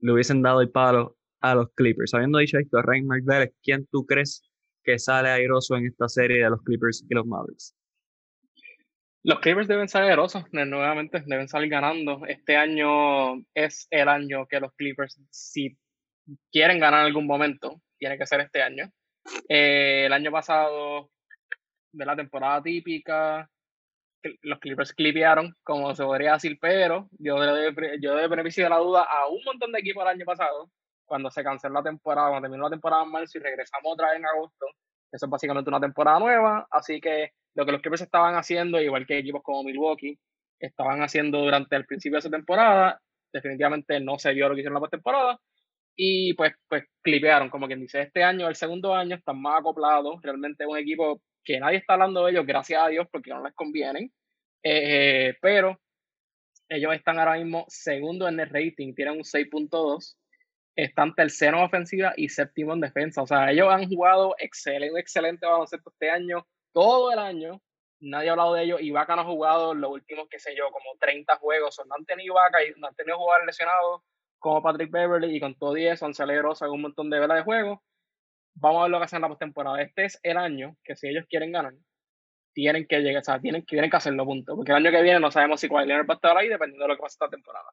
le hubiesen dado el palo a los Clippers. Habiendo dicho esto, Rey Vélez, ¿quién tú crees que sale airoso en esta serie de los Clippers y los Mavericks? Los Clippers deben salir airosos, nuevamente deben salir ganando. Este año es el año que los Clippers, si quieren ganar en algún momento, tiene que ser este año. Eh, el año pasado, de la temporada típica, los Clippers clipearon, como se podría decir, pero yo le yo de beneficio de la duda a un montón de equipos el año pasado, cuando se canceló la temporada, cuando terminó la temporada en marzo y regresamos otra vez en agosto. Eso es básicamente una temporada nueva, así que lo que los Clippers estaban haciendo, igual que equipos como Milwaukee, estaban haciendo durante el principio de esa temporada, definitivamente no se vio lo que hicieron la postemporada, y pues, pues clipearon, como quien dice, este año, el segundo año, están más acoplados, realmente es un equipo que nadie está hablando de ellos, gracias a Dios, porque no les convienen, eh, pero ellos están ahora mismo segundo en el rating, tienen un 6.2, están tercero en ofensiva y séptimo en defensa. O sea, ellos han jugado excelente, excelente baloncesto este año, todo el año. Nadie ha hablado de ellos. Vaca no ha jugado los últimos, qué sé yo, como 30 juegos. O no han tenido Vaca y no han tenido jugadores lesionados como Patrick Beverly y con todo 10 han salido un montón de velas de juego. Vamos a ver lo que hacen en la postemporada. Este es el año que si ellos quieren ganar, tienen que llegar, o sea, tienen, que hacerlo, punto. Porque el año que viene no sabemos si Kawhi Leonard va a estar ahí dependiendo de lo que pase esta temporada.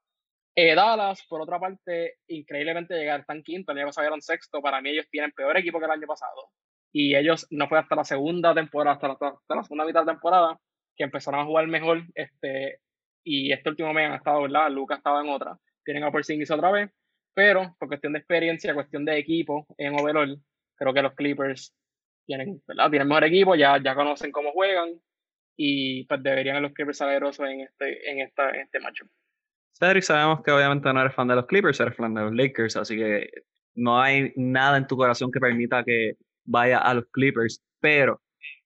Eh, Dallas, por otra parte, increíblemente llegar tan quinto, el año pasado eran sexto. Para mí, ellos tienen peor equipo que el año pasado. Y ellos no fue hasta la segunda temporada, hasta la, la segunda mitad de temporada, que empezaron a jugar mejor. Este, y este último mes han estado, ¿verdad? Lucas estaba en otra. Tienen a Porzingis otra vez. Pero por cuestión de experiencia, cuestión de equipo en overall, creo que los Clippers tienen, ¿verdad? Tienen mejor equipo, ya, ya conocen cómo juegan. Y pues deberían los Clippers salir en este, en esta, en este matchup. Cedric, sabemos que obviamente no eres fan de los Clippers, eres fan de los Lakers, así que no hay nada en tu corazón que permita que vaya a los Clippers, pero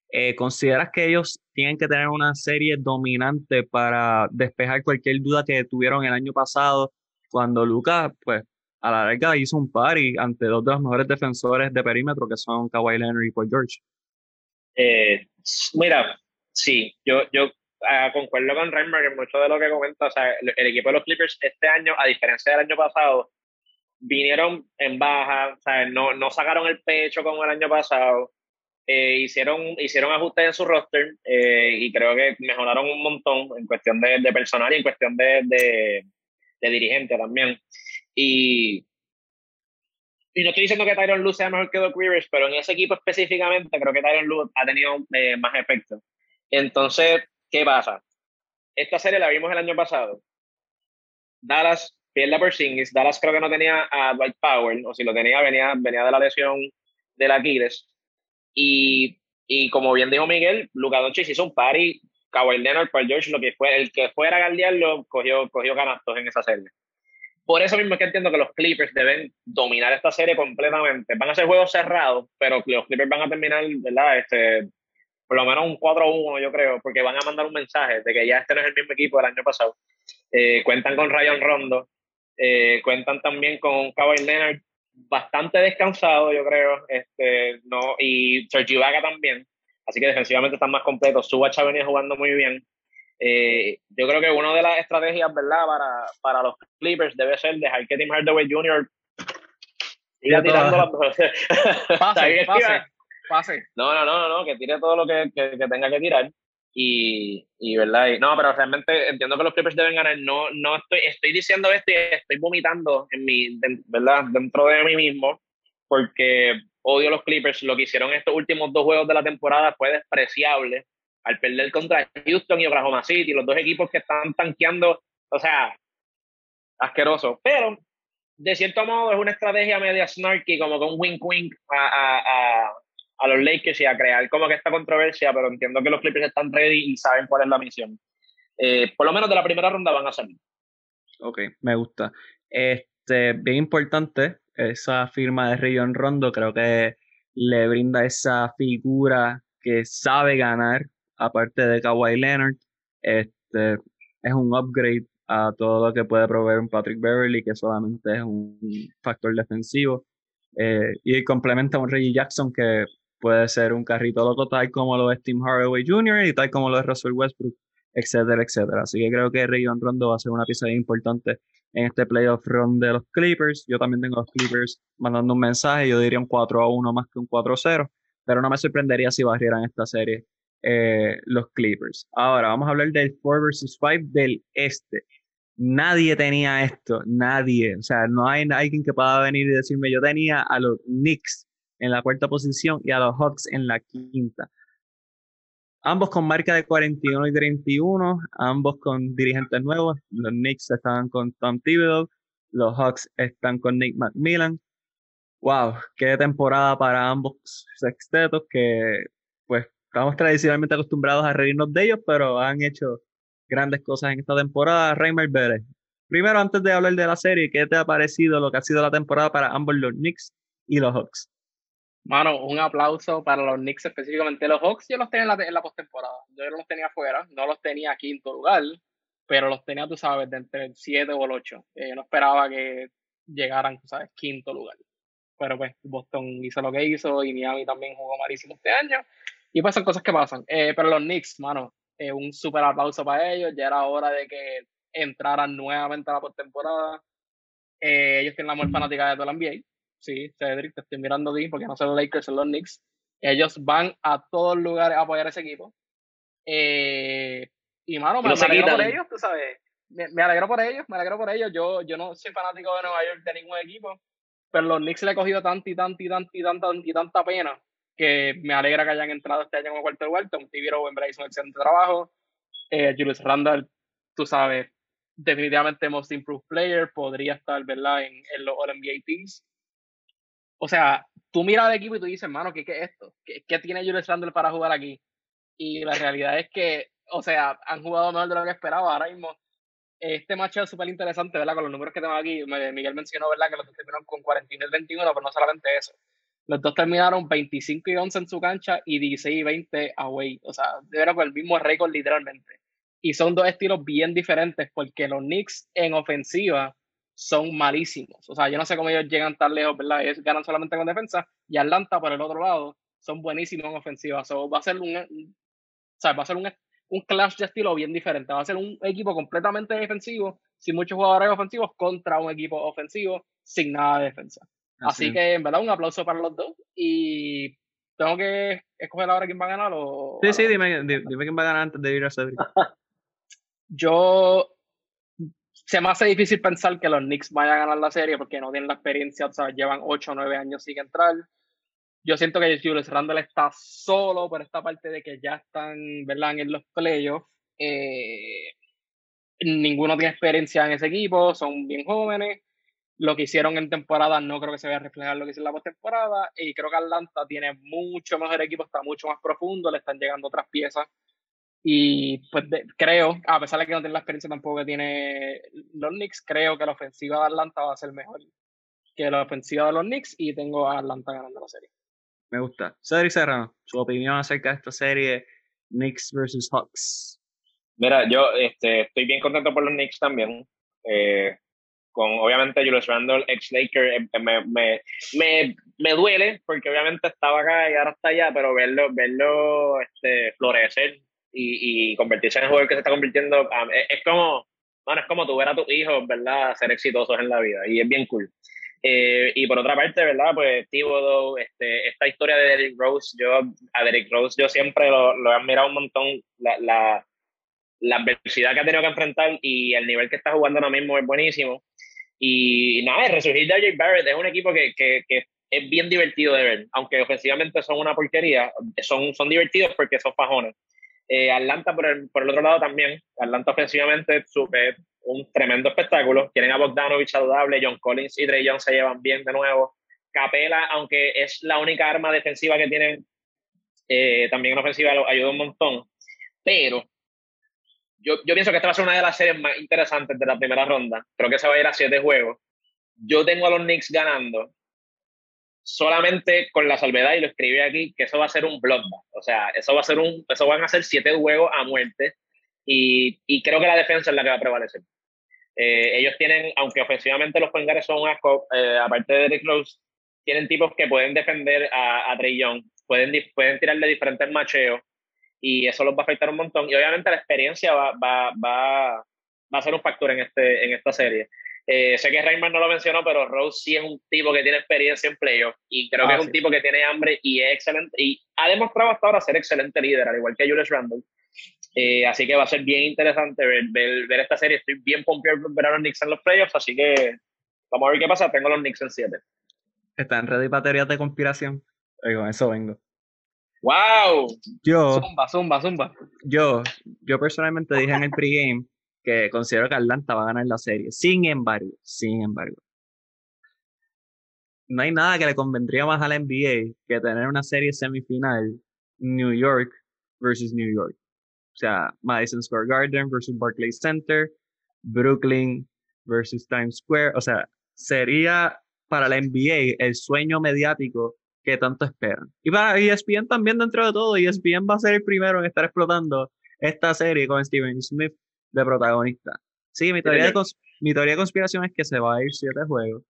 eh, ¿consideras que ellos tienen que tener una serie dominante para despejar cualquier duda que tuvieron el año pasado cuando Lucas, pues, a la larga hizo un party ante dos de los mejores defensores de perímetro que son Kawhi Leonard y Paul George? Eh, mira, sí, yo, yo uh, concuerdo con Reimer en mucho de lo que comenta. O sea, el, equipo de los Clippers este año, a diferencia del año pasado, vinieron en baja, o sea, no, no sacaron el pecho como el año pasado. Eh, hicieron, hicieron ajustes en su roster eh, y creo que mejoraron un montón en cuestión de, personal y en cuestión de, de dirigente también. Y, y no estoy diciendo que Tyron Lue sea mejor que Doc Rivers, pero en ese equipo específicamente creo que Tyron Lue ha tenido eh, más efecto. Entonces, ¿Qué pasa? Esta serie la vimos el año pasado. Dallas pierde a Porzingis. Dallas creo que no tenía a Dwight Powell, o si lo tenía, venía, venía de la lesión del Aquiles. Y, y como bien dijo Miguel, Luka Doncic hizo un party. Kawhi Leonard, Paul George, lo que fue, el que fuera a guardiarlo, cogió, cogió canastos en esa serie. Por eso mismo es que entiendo que los Clippers deben dominar esta serie completamente. Van a ser juegos cerrados, pero los Clippers van a terminar, ¿verdad? Este, por lo menos un 4-1, yo creo, porque van a mandar un mensaje de que ya este no es el mismo equipo del año pasado. Eh, cuentan con Ryan Rondo, eh, cuentan también con Kawhi Leonard, bastante descansado, yo creo, este, no, y Sergi Vaga también. Así que defensivamente están más completos. Subacha venía jugando muy bien. Eh, yo creo que una de las estrategias, ¿verdad? Para, para los Clippers debe ser dejar que Tim Hardaway Jr. siga tirando las pase, pase. No, no, no, no, que tire todo lo que, que, tenga que tirar. Y, y verdad, no, pero realmente entiendo que los Clippers deben ganar. No, no estoy, estoy diciendo esto y estoy vomitando en mi, verdad, dentro de mí mismo, porque odio los Clippers. Lo que hicieron estos últimos dos juegos de la temporada fue despreciable. Al perder contra Houston y Oklahoma City, los dos equipos que están tanqueando, o sea, asqueroso. Pero de cierto modo es una estrategia media snarky, como con un wink wink a, a los Lakers y a crear como que esta controversia, pero entiendo que los Clippers están ready y saben cuál es la misión. Eh, por lo menos de la primera ronda van a salir. Ok, me gusta. Este, bien importante, esa firma de Rayon Rondo creo que le brinda esa figura que sabe ganar, aparte de Kawhi Leonard. Este, es un upgrade a todo lo que puede proveer un Patrick Beverly, que solamente es un factor defensivo. Eh, y complementa a un Reggie Jackson que puede ser un carrito loco tal como lo es Tim Hardaway Jr. y tal como lo es Russell Westbrook, etcétera, etcétera. Así que creo que Rayon Rondo va a ser una pieza importante en este playoff run de los Clippers. Yo también tengo los Clippers mandando un mensaje, yo diría un 4 a 1 más que un 4 a 0, pero no me sorprendería si barrieran esta serie eh, los Clippers. Ahora vamos a hablar del 4 versus 5 del este. Nadie tenía esto, nadie. O sea, no hay alguien que pueda venir y decirme, yo tenía a los Knicks en la cuarta posición y a los Hawks en la quinta. Ambos con marca de 41 y 31, ambos con dirigentes nuevos. Los Knicks están con Tom Thibodeau, los Hawks están con Nick McMillan. Wow, qué temporada para ambos sextetos que pues estamos tradicionalmente acostumbrados a reírnos de ellos, pero han hecho grandes cosas en esta temporada. Reimer Vélez, primero antes de hablar de la serie, ¿qué te ha parecido lo que ha sido la temporada para ambos los Knicks y los Hawks? Mano, un aplauso para los Knicks específicamente. Los Hawks yo los tenía en la, la postemporada. Yo los tenía afuera, no los tenía a quinto lugar, pero los tenía, tú sabes, de entre el 7 o el 8. Eh, yo no esperaba que llegaran, tú sabes, quinto lugar. Pero pues Boston hizo lo que hizo y Miami también jugó malísimo este año. Y pues son cosas que pasan. Eh, pero los Knicks, mano, eh, un súper aplauso para ellos. Ya era hora de que entraran nuevamente a la postemporada. ellos tienen la mejor fanática de todo el NBA sí, Cedric, te estoy mirando a ti porque no son los Lakers, son los Knicks. Ellos van a todos lugares a apoyar ese equipo. Eh, y mano, me, alegro por ellos, tú sabes. Me, alegro por ellos, me alegro por ellos. Yo, yo no soy fanático de Nueva York de ningún equipo, pero los Knicks le he cogido tanta y tanta y tanta y tanta y tanta pena que me alegra que hayan entrado este año como cuarto vuelta. Un Tibiro en hizo un excelente trabajo. Eh, Julius Randall, tú sabes, definitivamente most improved player, podría estar, ¿verdad?, en, en los All-NBA teams o sea, tú miras al equipo y tú dices, hermano, ¿qué, ¿qué, es esto? ¿Qué, ¿Qué, tiene Julius Randle para jugar aquí? Y la realidad es que, o sea, han jugado mejor de lo que esperaba. Ahora mismo, este match es súper interesante, ¿verdad? Con los números que tengo aquí, Miguel mencionó, ¿verdad? Que los dos terminaron con 49 y 21, pero no solamente eso. Los dos terminaron 25 y 11 en su cancha y 16 y 20 away. O sea, verdad con el mismo récord literalmente. Y son dos estilos bien diferentes porque los Knicks en ofensiva son malísimos. O sea, yo no sé cómo ellos llegan tan lejos, ¿verdad? Ellos ganan solamente con defensa y Atlanta por el otro lado son buenísimos en ofensiva. So, va a ser un, o sea, va a ser un, un clash de estilo bien diferente. Va a ser un equipo completamente defensivo, sin muchos jugadores ofensivos, contra un equipo ofensivo sin nada de defensa. Así, que, en verdad, un aplauso para los dos. Y tengo que escoger ahora quién va a ganar. O, sí, sí, dime, dime, quién va a ganar antes de ir a Cedric. yo se me hace difícil pensar que los Knicks vayan a ganar la serie porque no tienen la experiencia, o sea, llevan 8 o 9 años sin entrar. Yo siento que Julius Randle está solo por esta parte de que ya están, ¿verdad?, en los playoffs. Eh, ninguno tiene experiencia en ese equipo, son bien jóvenes. Lo que hicieron en temporada no creo que se vaya a reflejar lo que hicieron en la postemporada. Y creo que Atlanta tiene mucho mejor equipo, está mucho más profundo, le están llegando otras piezas y pues creo, a pesar de que no tiene la experiencia tampoco que tiene los Knicks, creo que la ofensiva de Atlanta va a ser mejor que la ofensiva de los Knicks y tengo a Atlanta ganando la serie. Me gusta. Cedric Serrano, su opinión acerca de esta serie Knicks versus Hawks. Mira, yo este, estoy bien contento por los Knicks también. Eh, con obviamente Julius Randle, ex Laker, eh, me, me, me, me, duele porque obviamente estaba acá y ahora está allá, pero verlo, verlo este, florecer y, y convertirse en el jugador que se está convirtiendo, es, como, bueno, es como tu ver a tus hijos, ¿verdad?, ser exitosos en la vida y es bien cool. Eh, y por otra parte, ¿verdad? Pues Thibodeau, este, esta historia de Derrick Rose, yo a Derrick Rose yo siempre lo, lo he admirado un montón, la, la, la, adversidad que ha tenido que enfrentar y el nivel que está jugando ahora mismo es buenísimo. Y nada, el resurgir de Jake Barrett es un equipo que, que, que, es bien divertido de ver, aunque ofensivamente son una porquería, son, son divertidos porque son fajones. Eh, Atlanta, por el, otro lado, también. Atlanta ofensivamente, super, un tremendo espectáculo. Tienen a Bogdanovich saludable, John Collins y Trey Young se llevan bien de nuevo. Capela, aunque es la única arma defensiva que tienen, eh, también en ofensiva ayuda un montón. Pero yo, yo pienso que esta va a ser una de las series más interesantes de la primera ronda. Creo que se va a ir a siete juegos. Yo tengo a los Knicks ganando solamente con la salvedad, y lo escribí aquí, que eso va a ser un bloodbath. O sea, eso va a ser un, eso van a ser siete juegos a muerte. Y, creo que la defensa es la que va a prevalecer. Eh, ellos tienen, aunque ofensivamente los Pengares son un asco, eh, aparte de Derrick Rose, tienen tipos que pueden defender a, a pueden, pueden tirarle diferentes macheos y eso los va a afectar un montón. Y obviamente la experiencia va, va, va, va a ser un factor en, este, en esta serie. Eh, sé que Raymond no lo mencionó, pero Rose sí es un tipo que tiene experiencia en playoff y creo que es ah, un tipo que tiene hambre y es excelente y ha demostrado hasta ahora ser excelente líder, al igual que Julius Randle. Eh, así que va a ser bien interesante ver, ver, esta serie. Estoy bien pompeado por ver a los Knicks en los playoffs, así que vamos a ver qué pasa. Tengo los Knicks en 7. ¿Están ready para teorías de conspiración? con eso vengo. ¡Wow! Yo. Zumba, zumba, zumba. Yo, yo personalmente dije en el pregame que considero que Atlanta va a ganar la serie. Sin embargo, sin embargo, no hay nada que le convendría más a la NBA que tener una serie semifinal New York versus New York. O sea, Madison Square Garden versus Barclays Center, Brooklyn versus Times Square. O sea, sería para la NBA el sueño mediático que tanto esperan. Y para ESPN también dentro de todo, ESPN va a ser el primero en estar explotando esta serie con Steven Smith de protagonista. Sí, mi teoría de, mi teoría de conspiración es que se va a ir siete juegos.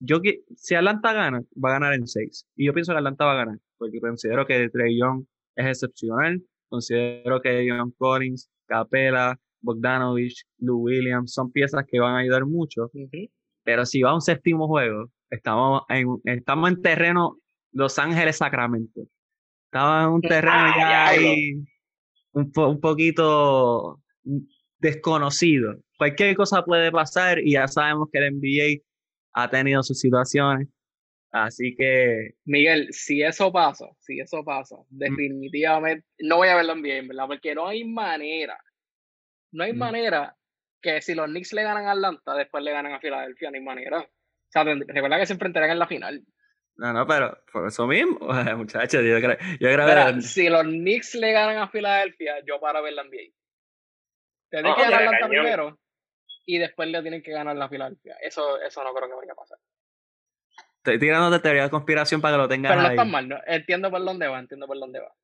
Yo, si Atlanta gana, va a ganar en seis. Y yo pienso que Atlanta va a ganar, porque considero que Trey Young es excepcional. Considero que John Collins, Capela, Bogdanovich, Lou Williams son piezas que van a ayudar mucho. Pero si va a un séptimo juego, estamos en, estamos en terreno Los Ángeles Sacramento. Estamos en un terreno ah, ya ahí un, un poquito desconocido. Cualquier cosa puede pasar y ya sabemos que el NBA ha tenido sus situaciones. Así que. Miguel, si eso pasa, si eso pasa, definitivamente no voy a verlo en bien, ¿verdad? Porque no hay manera, no hay manera que si los Knicks le ganan a Atlanta, después le ganan a Filadelfia, no hay manera. O sea, recuerda que se enfrentarán en la final. No, no, pero por eso mismo, muchachos, yo creo, yo creo Si los Knicks le ganan a Filadelfia, yo para ver la NBA. Tienen que ganar Atlanta primero y después le tienen que ganar la Filadelfia. Eso, eso no creo que vaya a pasar. Estoy tirando de teoría de conspiración para que lo tengan Pero no está mal, ¿no? entiendo por dónde va, entiendo por dónde va.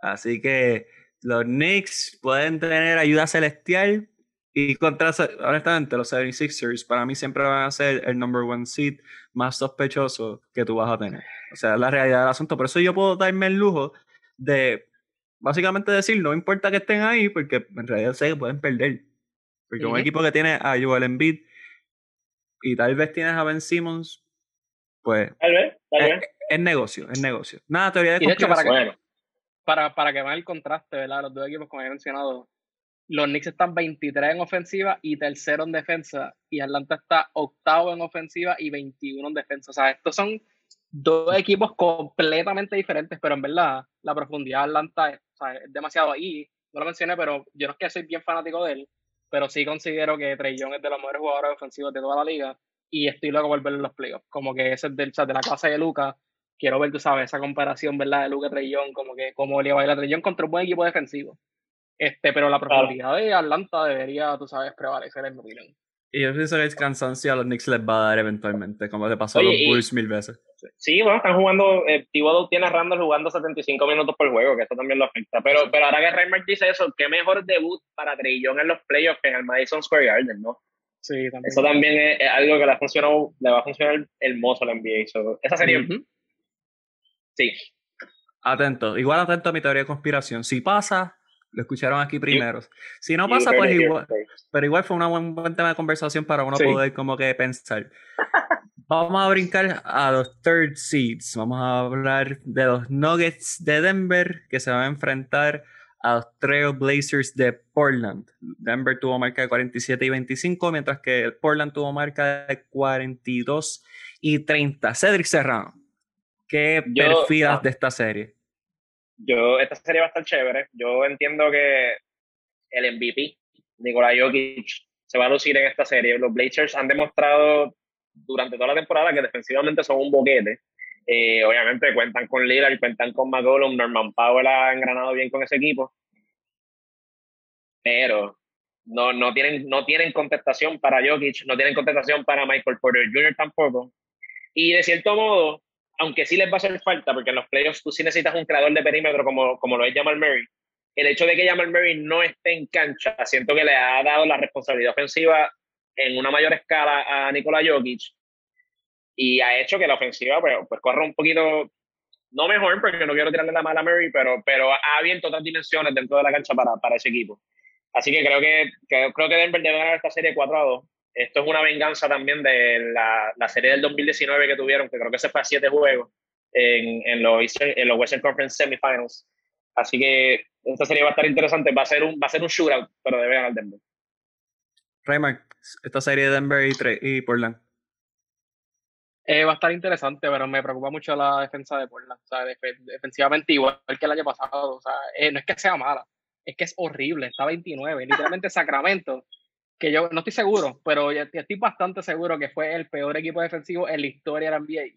Así que los Knicks pueden tener ayuda celestial y contra, honestamente, los 76ers para mí siempre van a ser el number one seed más sospechoso que tú vas a tener. O sea, es la realidad del asunto. Por eso yo puedo darme el lujo de básicamente decir, no importa que estén ahí, porque en realidad sé que pueden perder. Porque un equipo que tiene a Joel Embiid y tal vez tienes a Ben Simmons, pues. Tal vez, tal es, vez. Es, negocio, es negocio. Nada, teoría de, y de hecho, para que, para, para que vean el contraste, ¿verdad? Los dos equipos, como he mencionado, los Knicks están 23 en ofensiva y tercero en defensa, y Atlanta está octavo en ofensiva y 21 en defensa. O sea, estos son dos equipos completamente diferentes, pero en verdad la profundidad de Atlanta es, es demasiado ahí. No lo mencioné, pero yo no es que soy bien fanático de él, pero sí considero que Trey Young es de los mejores jugadores ofensivos de toda la liga y estoy loco por verlo en los playoffs. Como que ese es del chat de la clase de Luca. Quiero ver, tú sabes, esa comparación, ¿verdad? De Luca Trey Young, como que como le va a ir a Trey Young contra un buen equipo defensivo. Este, pero la profundidad de Atlanta debería, tú sabes, prevalecer en mi opinión. Y yo pienso que el cansancio a los Knicks les va a dar eventualmente, como le pasó a los Bulls mil veces. Sí, bueno, están jugando, eh, Thibodeau tiene a Randall jugando 75 minutos por juego, que eso también lo afecta. Pero, pero ahora que Reimer dice eso, qué mejor debut para Trillón en los playoffs que en el Madison Square Garden, ¿no? Sí, también. Eso también es, algo que le, ha funcionado, le va a funcionar hermoso a la NBA. esa sería... Sí. Atento, igual atento a mi teoría de conspiración. Si pasa, lo escucharon aquí primero. Si no pasa, pues igual. Pero igual fue un buen, tema de conversación para uno poder como que pensar. Vamos a brincar a los third seeds. Vamos a hablar de los Nuggets de Denver que se van a enfrentar a los Trail Blazers de Portland. Denver tuvo marca de 47 y 25, mientras que Portland tuvo marca de 42 y 30. Cedric Serrano, ¿qué perfilas ah. de esta serie? Yo, esta serie va a estar chévere. Yo entiendo que el MVP, Nikola Jokic, se va a lucir en esta serie. Los Blazers han demostrado durante toda la temporada que defensivamente son un boquete. Eh, obviamente cuentan con Lillard, cuentan con McCollum, Norman Powell ha engranado bien con ese equipo. Pero no, no, tienen, no tienen contestación para Jokic, no tienen contestación para Michael Porter Jr. tampoco. Y de cierto modo, aunque sí les va a hacer falta, porque en los playoffs tú sí necesitas un creador de perímetro como, como lo es Jamal Murray, el hecho de que Jamal Murray no esté en cancha, siento que le ha dado la responsabilidad ofensiva en una mayor escala a Nikola Jokic y ha hecho que la ofensiva pues, pues corra un poquito, no mejor, porque no quiero tirarle la mala a Murray, pero, pero ha abierto otras dimensiones dentro de la cancha para, para ese equipo. Así que creo que, que creo que Denver debe ganar esta serie 4 a 2 esto es una venganza también de la, la, serie del 2019 que tuvieron, que creo que se fue a siete juegos en, en, los, en los Western Conference Semifinals. Así que esta serie va a estar interesante. Va a ser un, va a ser un shootout, pero debe ganar Denver. Raymond, esta serie de Denver y, y Portland. Eh, va a estar interesante, pero me preocupa mucho la defensa de Portland. O sea, defensivamente igual que el año pasado. O sea, eh, no es que sea mala, es que es horrible. Está 29. Literalmente Sacramento que yo no estoy seguro, pero estoy bastante seguro que fue el peor equipo defensivo en la historia de la NBA.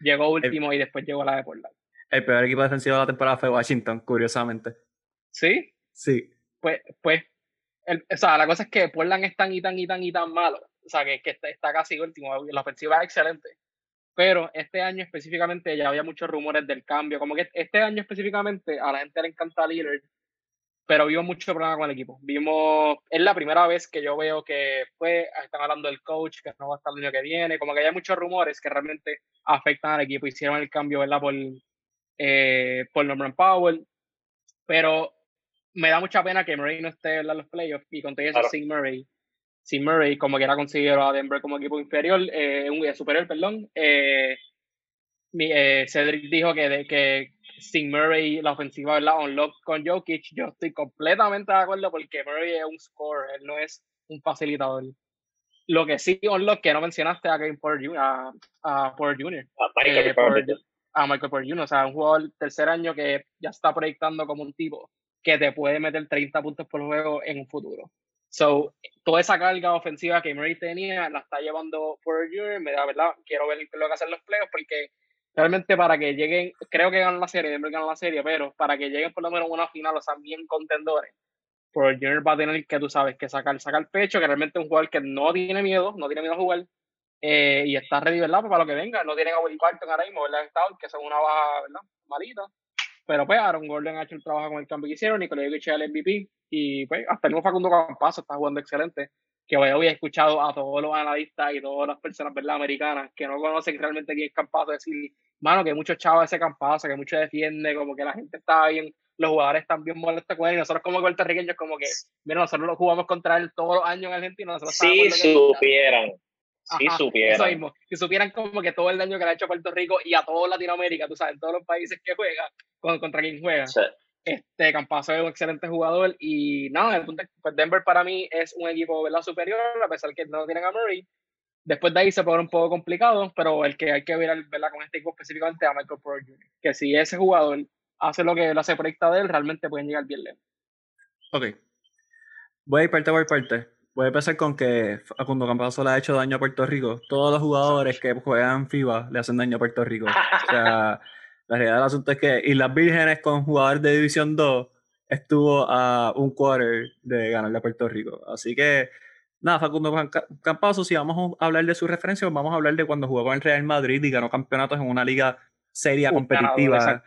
Llegó último y después llegó a la de Portland. El peor equipo defensivo de la temporada fue Washington, curiosamente. ¿Sí? Sí. Pues, pues, o sea, la cosa es que Portland es tan y tan y tan y tan malo. O sea, que, que está, está casi último. La ofensiva es excelente. Pero este año específicamente ya había muchos rumores del cambio. Como que este año específicamente a la gente le encanta Lillard, pero vimos mucho problema con el equipo. Vimos, es la primera vez que yo veo que pues están hablando del coach, que no va a estar el año que viene, como que hay muchos rumores que realmente afectan al equipo. Hicieron el cambio, ¿verdad? Por, eh, por Norman Powell, pero me da mucha pena que Murray no esté en los playoffs y con todo eso sin Murray sin Murray, como que era considerado a Denver como equipo inferior, eh, un, eh, superior, perdón. Eh, mi, eh, Cedric dijo que, de, que sin Murray la ofensiva ¿verdad? unlock con Jokic, yo estoy completamente de acuerdo porque Murray es un scorer, él no es un facilitador. Lo que sí unlock que no mencionaste a Kevin Porter Jr., a, a Porter Jr. A Michael eh, Porter, a Michael Porter Jr., o sea, un jugador tercer año que ya está proyectando como un tipo que te puede meter 30 puntos por juego en un futuro. So, toda esa carga ofensiva que Murray tenía la está llevando por Junior. Me da, ¿verdad? Quiero ver lo que hacen los playoffs porque realmente para que lleguen, creo que ganan la serie, ganan la serie, pero para que lleguen por lo menos a una final o sean bien contendores, por Junior va a tener que, tú sabes, que sacar, sacar pecho, que realmente es un jugador que no tiene miedo, no tiene miedo a jugar. Eh, y está ready, ¿verdad? Pues para lo que venga. No tienen a Willie Parton ahora mismo, ¿verdad? Que son una baja, ¿verdad? Malita. Pero pues Aaron Gordon ha hecho el trabajo con el cambio que hicieron, Nicolás Jokic el MVP, y pues hasta el mismo Facundo Campazo está jugando excelente. Que hoy he escuchado a todos los analistas y todas las personas ¿verdad? americanas que no conocen realmente quién es Campazo decir, mano, que muchos chavos ese Campazo, que mucho defiende, como que la gente está bien, los jugadores están bien molestos con él, y nosotros como puertorriqueños como que, mira, nosotros lo jugamos contra él todos los años en Argentina. Nosotros sí supieran. Sí supieran. Eso mismo. Si supieran como que todo el daño que le ha hecho Puerto Rico y a toda Latinoamérica, tú sabes, en todos los países que juega, contra quien juega. Este Campazo es un excelente jugador y nada, el punto pues Denver para mí es un equipo ¿verdad? superior, a pesar que no tienen a Murray. Después de ahí se pone un poco complicado, pero el que hay que ver ¿verdad? con este equipo específicamente a Michael Porter Jr., que si ese jugador hace lo que él hace proyecta de él, realmente pueden llegar bien lejos. Ok. Voy a ir parte por parte. Voy a empezar con que cuando Campazo le ha hecho daño a Puerto Rico, todos los jugadores que juegan FIBA le hacen daño a Puerto Rico. O sea, la realidad del asunto es que Islas Vírgenes con jugadores de División 2 estuvo a un quarter de ganarle a Puerto Rico. Así que, nada, Facundo Campazo, si vamos a hablar de su referencia, vamos a hablar de cuando jugó con el Real Madrid y ganó campeonatos en una liga seria, competitiva.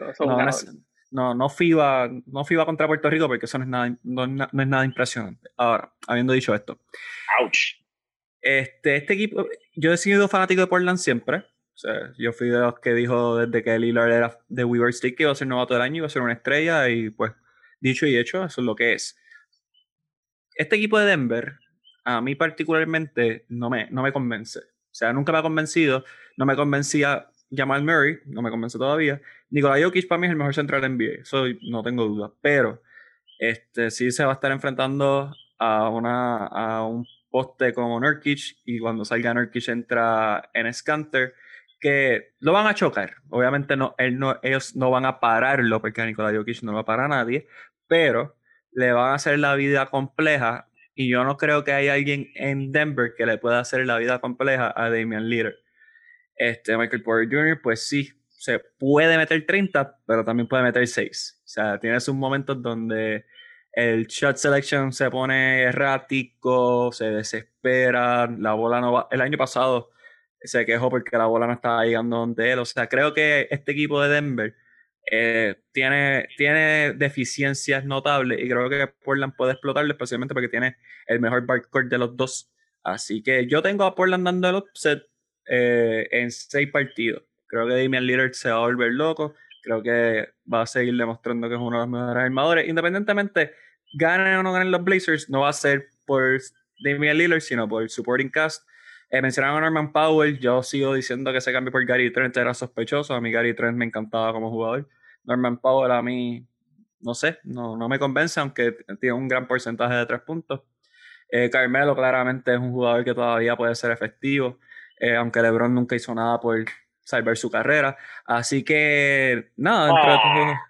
no, no, FIBA, no FIBA contra Puerto Rico porque eso no es nada, no, es nada impresionante. Ahora, habiendo dicho esto. Ouch. Este, este equipo, yo he sido fanático de Portland siempre. Yo fui de los que dijo desde que Lillard era de Weaver Stick que iba a ser novato del año, iba a ser una estrella y pues dicho y hecho, eso es lo que es. Este equipo de Denver, a mí particularmente, no me, no me convence. O sea, nunca me ha convencido. No me convencía Jamal Murray, no me convence todavía. Nikola Jokic para mí es el mejor central de NBA, eso no tengo duda. Pero este, sí se va a estar enfrentando a, una, a un poste como Nurkic y cuando salga Nurkic entra en Scanter que lo van a chocar. Obviamente no, él no, ellos no van a pararlo porque a Nikola Jokic no lo va a nadie, pero le van a hacer la vida compleja y yo no creo que haya alguien en Denver que le pueda hacer la vida compleja a Damian Lillard. Este Michael Porter Jr. pues sí, se puede meter 30, pero también puede meter 6. O sea, tiene sus momentos donde el shot selection se pone errático, se desespera, la bola no va. El año pasado se quejó porque la bola no estaba llegando donde él. O sea, creo que este equipo de Denver eh, tiene, tiene deficiencias notables y creo que Portland puede explotarlo, especialmente porque tiene el mejor backcourt de los dos. Así que yo tengo a Portland dando el upset eh, en seis partidos. Creo que Damian Lillard se va a volver loco. Creo que va a seguir demostrando que es uno de los mejores armadores. Independientemente, ganen o no ganen los Blazers, no va a ser por Damian Lillard, sino por supporting cast eh, mencionaron a Norman Powell, yo sigo diciendo que ese cambio por Gary Trent era sospechoso, a mí Gary Trent me encantaba como jugador. Norman Powell a mí, no sé, no, no me convence, aunque tiene un gran porcentaje de tres puntos. Eh, Carmelo claramente es un jugador que todavía puede ser efectivo, eh, aunque LeBron nunca hizo nada por salvar su carrera. Así que, nada, ah.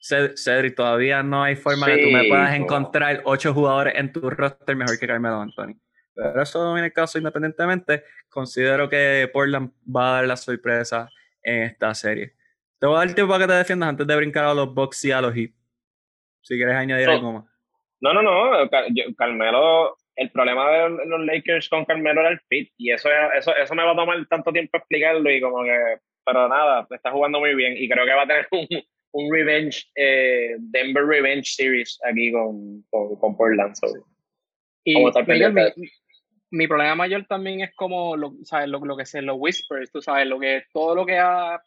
Cedric, todavía no hay forma de que tú me puedas encontrar ocho jugadores en tu roster mejor que Carmelo Anthony. Pero eso en el caso independientemente, considero que Portland va a dar la sorpresa en esta serie. Te voy a dar tiempo para que te defiendas antes de brincar a los Bucks y a los Heat. Si quieres añadir algo más. No, no, no. Carmelo, el problema de los Lakers con Carmelo era el fit. Y eso, eso, eso me va a tomar tanto tiempo explicarlo. Y como que, pero nada, está jugando muy bien. Y creo que va a tener un, un revenge, eh, Denver Revenge Series aquí con, con, con Portland. y mi, problema mayor también es como lo, ¿sabes? Lo, lo que se los whispers, tú sabes, lo que, todo lo que ha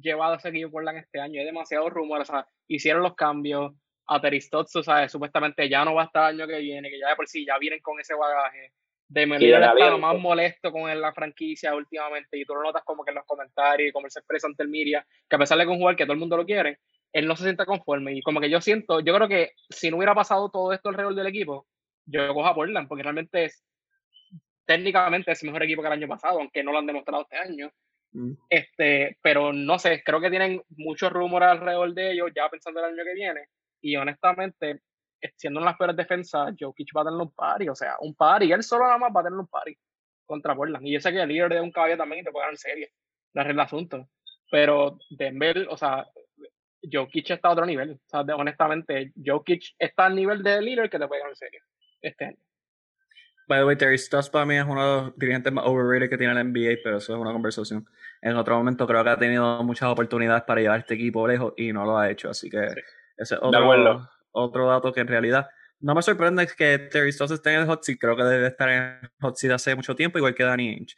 llevado a ese equipo Portland este año. Hay demasiados rumores, o sea, hicieron los cambios. A Teristotso, ¿sabes? Supuestamente ya no va a estar el año que viene, que ya de por sí ya vienen con ese bagaje. De Melilla está más molesto con la franquicia últimamente y tú lo notas como que en los comentarios y como él se expresa ante el Miria, que a pesar de que un jugador que todo el mundo lo quiere, él no se siente conforme. Y como que yo siento, yo creo que si no hubiera pasado todo esto alrededor del equipo, yo cojo a Portland, porque realmente es, técnicamente es el mejor equipo que el año pasado, aunque no lo han demostrado este año. Mm. Este, pero no sé, creo que tienen muchos rumores alrededor de ellos, ya pensando el año que viene. Y honestamente, siendo en las peores defensas, Jokic va a tener un party, o sea, un party, él solo nada más va a tener un party contra Portland. Y yo sé que el líder de un caballo también te puede dar en serie, la regla asunto. Pero Denver, o sea, Jokic está a otro nivel. O sea, honestamente, Jokic está al nivel de líder que te puede ganar en serio este año. By the way, Terry Stoss para mí es uno de los dirigentes más overrated que tiene la NBA, pero eso es una conversación. En otro momento creo que ha tenido muchas oportunidades para llevar este equipo lejos y no lo ha hecho, así que ese es otro, otro dato que en realidad no me sorprende que Terry Stoss esté en el hot seat, creo que debe estar en el hot seat hace mucho tiempo, igual que Danny Ainge.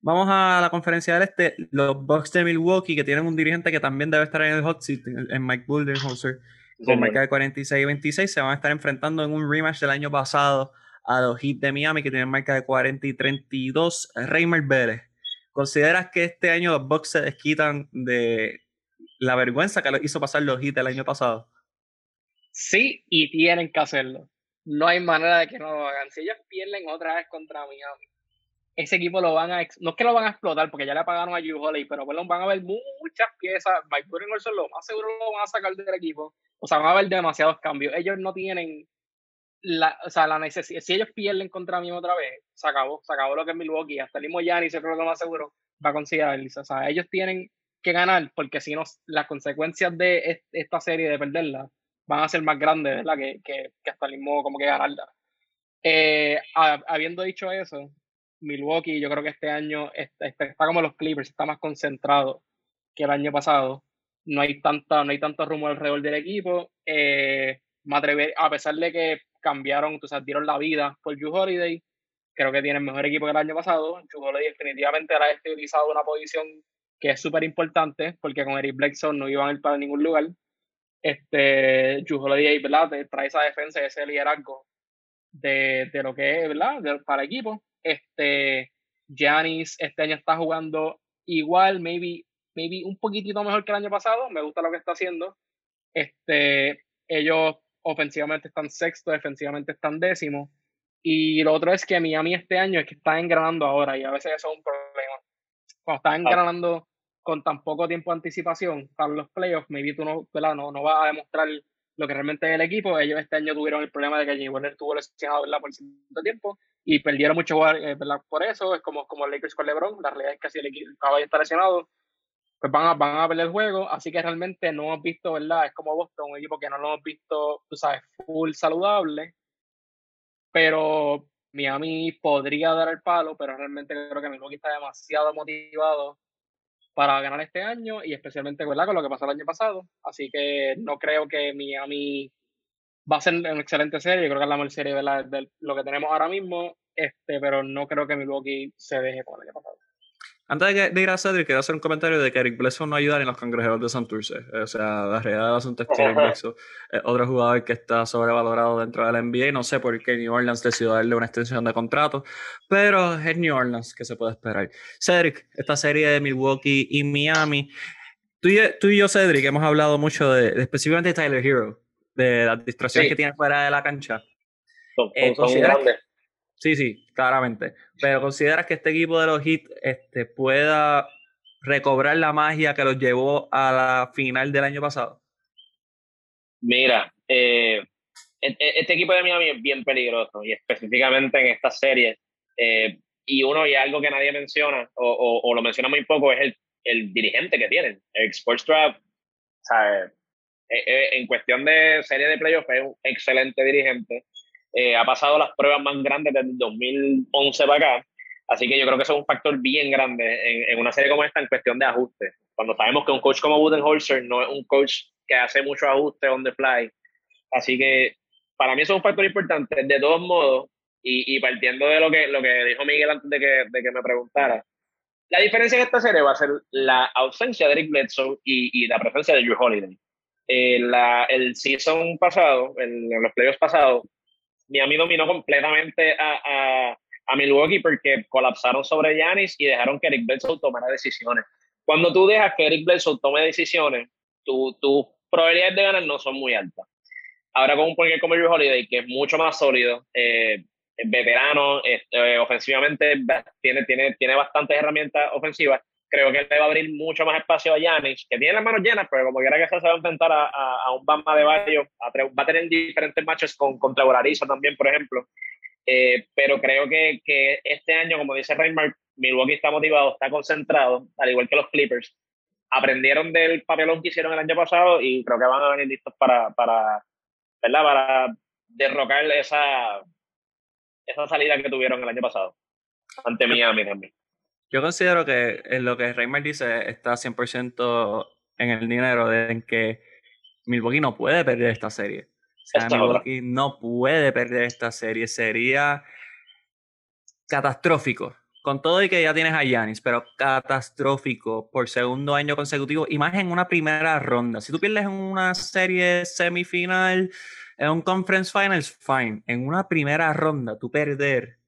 Vamos a la conferencia del este. Los Bucks de Milwaukee, que tienen un dirigente que también debe estar en el hot seat, en Mike Budenholzer, con marca de 46 y 26, se van a estar enfrentando en un rematch del año pasado a los Heat de Miami, que tienen marca de 40 y 32. Reimer Vélez, ¿consideras que este año los Bucks se desquitan de la vergüenza que hizo pasar los Heat el año pasado? Sí, y tienen que hacerlo. No hay manera de que no lo hagan. Si ellos pierden otra vez contra Miami, ese equipo lo van a, no es que lo van a explotar porque ya le pagaron a Hugh pero bueno, van a haber muchas piezas, Mike Budenholzer lo más seguro lo van a sacar del equipo, o sea, van a haber demasiados cambios, ellos no tienen la, o sea, la necesidad, si ellos pierden contra mí otra vez, se acabó, se acabó lo que es Milwaukee, hasta el mismo Giannis, creo que lo más seguro va a considerar, o sea, ellos tienen que ganar porque si no, las consecuencias de esta serie de perderla van a ser más grandes, ¿verdad? Que, que, que hasta el mismo como que ganarla. Eh, habiendo dicho eso, Milwaukee, yo creo que este año está, como los Clippers, está más concentrado que el año pasado. No hay tanta, no hay tanto rumor alrededor del equipo. Eh, a pesar de que cambiaron, o sea, dieron la vida por Drew Holiday, creo que tienen mejor equipo que el año pasado. Drew Holiday definitivamente ahora ha utilizado una posición que es súper importante, porque con Eric Blackson no iban a ir para ningún lugar. Este, Drew Holiday, ¿verdad? Trae esa defensa ese liderazgo de, de lo que es, ¿verdad? para el equipo. Este, Giannis este año está jugando igual, maybe, maybe un poquitito mejor que el año pasado. Me gusta lo que está haciendo. Este, ellos ofensivamente están sexto, defensivamente están décimo. Y lo otro es que Miami este año es que está engranando ahora y a veces eso es un problema. Cuando está engranando con tan poco tiempo de anticipación para los playoffs, maybe tú no, no, no vas a demostrar lo que realmente es el equipo. Ellos este año tuvieron el problema de que Jimmy Warner tuvo lesionado ¿verdad? por cierto tiempo y perdieron mucho eh, por eso. Es como, como Lakers con LeBron. La realidad es que si el, equipo, caballo está lesionado, pues van a, van a perder el juego. Así que realmente no hemos visto, ¿verdad? Es como Boston, un equipo que no lo hemos visto, tú sabes, full saludable. Pero Miami podría dar el palo, pero realmente creo que Milwaukee está demasiado motivado para ganar este año y especialmente con lo que pasó el año pasado. Así que no creo que Miami va a ser una excelente serie. Yo creo que es la mejor serie de, lo que tenemos ahora mismo, este, pero no creo que Milwaukee se deje con el año pasado. Antes de, ir a Cedric, quiero hacer un comentario de que Eric Bledsoe no ayuda en los cangrejeros de Santurce. O sea, la realidad del asunto es que Eric Bledsoe es otro jugador que está sobrevalorado dentro de la NBA. No sé por qué New Orleans decidió darle una extensión de contrato, pero es New Orleans que se puede esperar. Cedric, esta serie de Milwaukee y Miami. Tú y, tú y yo, Cedric, hemos hablado mucho de, específicamente de Tyler Hero, de las distracciones que tiene fuera de la cancha. Son, eh, grandes Sí, sí, claramente. Pero ¿consideras que este equipo de los Heat este, pueda recobrar la magia que los llevó a la final del año pasado? Mira, eh, e, e, este equipo de Miami es bien peligroso y específicamente en esta serie. Eh, y uno, y algo que nadie menciona o, o, lo menciona muy poco, es el, el dirigente que tienen, el Sports Draft. eh, eh, en cuestión de serie de playoffs es un excelente dirigente. Eh, ha pasado las pruebas más grandes desde el 2011 para acá. Así que yo creo que eso es un factor bien grande en, en una serie como esta en cuestión de ajuste. Cuando sabemos que un coach como Budenholzer no es un coach que hace mucho ajuste on the fly. Así que para mí eso es un factor importante. De todos modos, y, y, partiendo de lo que, lo que dijo Miguel antes de que, de que me preguntara, la diferencia en esta serie va a ser la ausencia de Eric Bledsoe y, y la presencia de Drew Holiday. Eh, la, el season pasado, en los playoffs pasados, Miami dominó completamente a, a, a, Milwaukee porque colapsaron sobre Giannis y dejaron que Eric Bledsoe tomara decisiones. Cuando tú dejas que Eric Bledsoe tome decisiones, tus tu probabilidades de ganar no son muy altas. Ahora con un point como Drew Holiday, que es mucho más sólido, eh, veterano, eh, ofensivamente tiene, tiene, tiene bastantes herramientas ofensivas. Creo que le va a abrir mucho más espacio a Yanis, que tiene las manos llenas, pero como quiera que sea, se va a enfrentar a, a, a un Bama de Bayo. va a tener diferentes matches con, contra Volarizo también, por ejemplo. Eh, pero creo que, que, este año, como dice Reinmark, Milwaukee está motivado, está concentrado, al igual que los Clippers. Aprendieron del papelón que hicieron el año pasado y creo que van a venir listos para, para, ¿verdad? para derrocar esa, esa salida que tuvieron el año pasado ante Miami también. Yo considero que en lo que Reimer dice está 100% en el dinero de en que Milwaukee no puede perder esta serie. O sea, esta Milwaukee hora. no puede perder esta serie. Sería catastrófico. Con todo y que ya tienes a Yanis, pero catastrófico por segundo año consecutivo y más en una primera ronda. Si tú pierdes en una serie semifinal, en un conference finals, fine. En una primera ronda, tú perder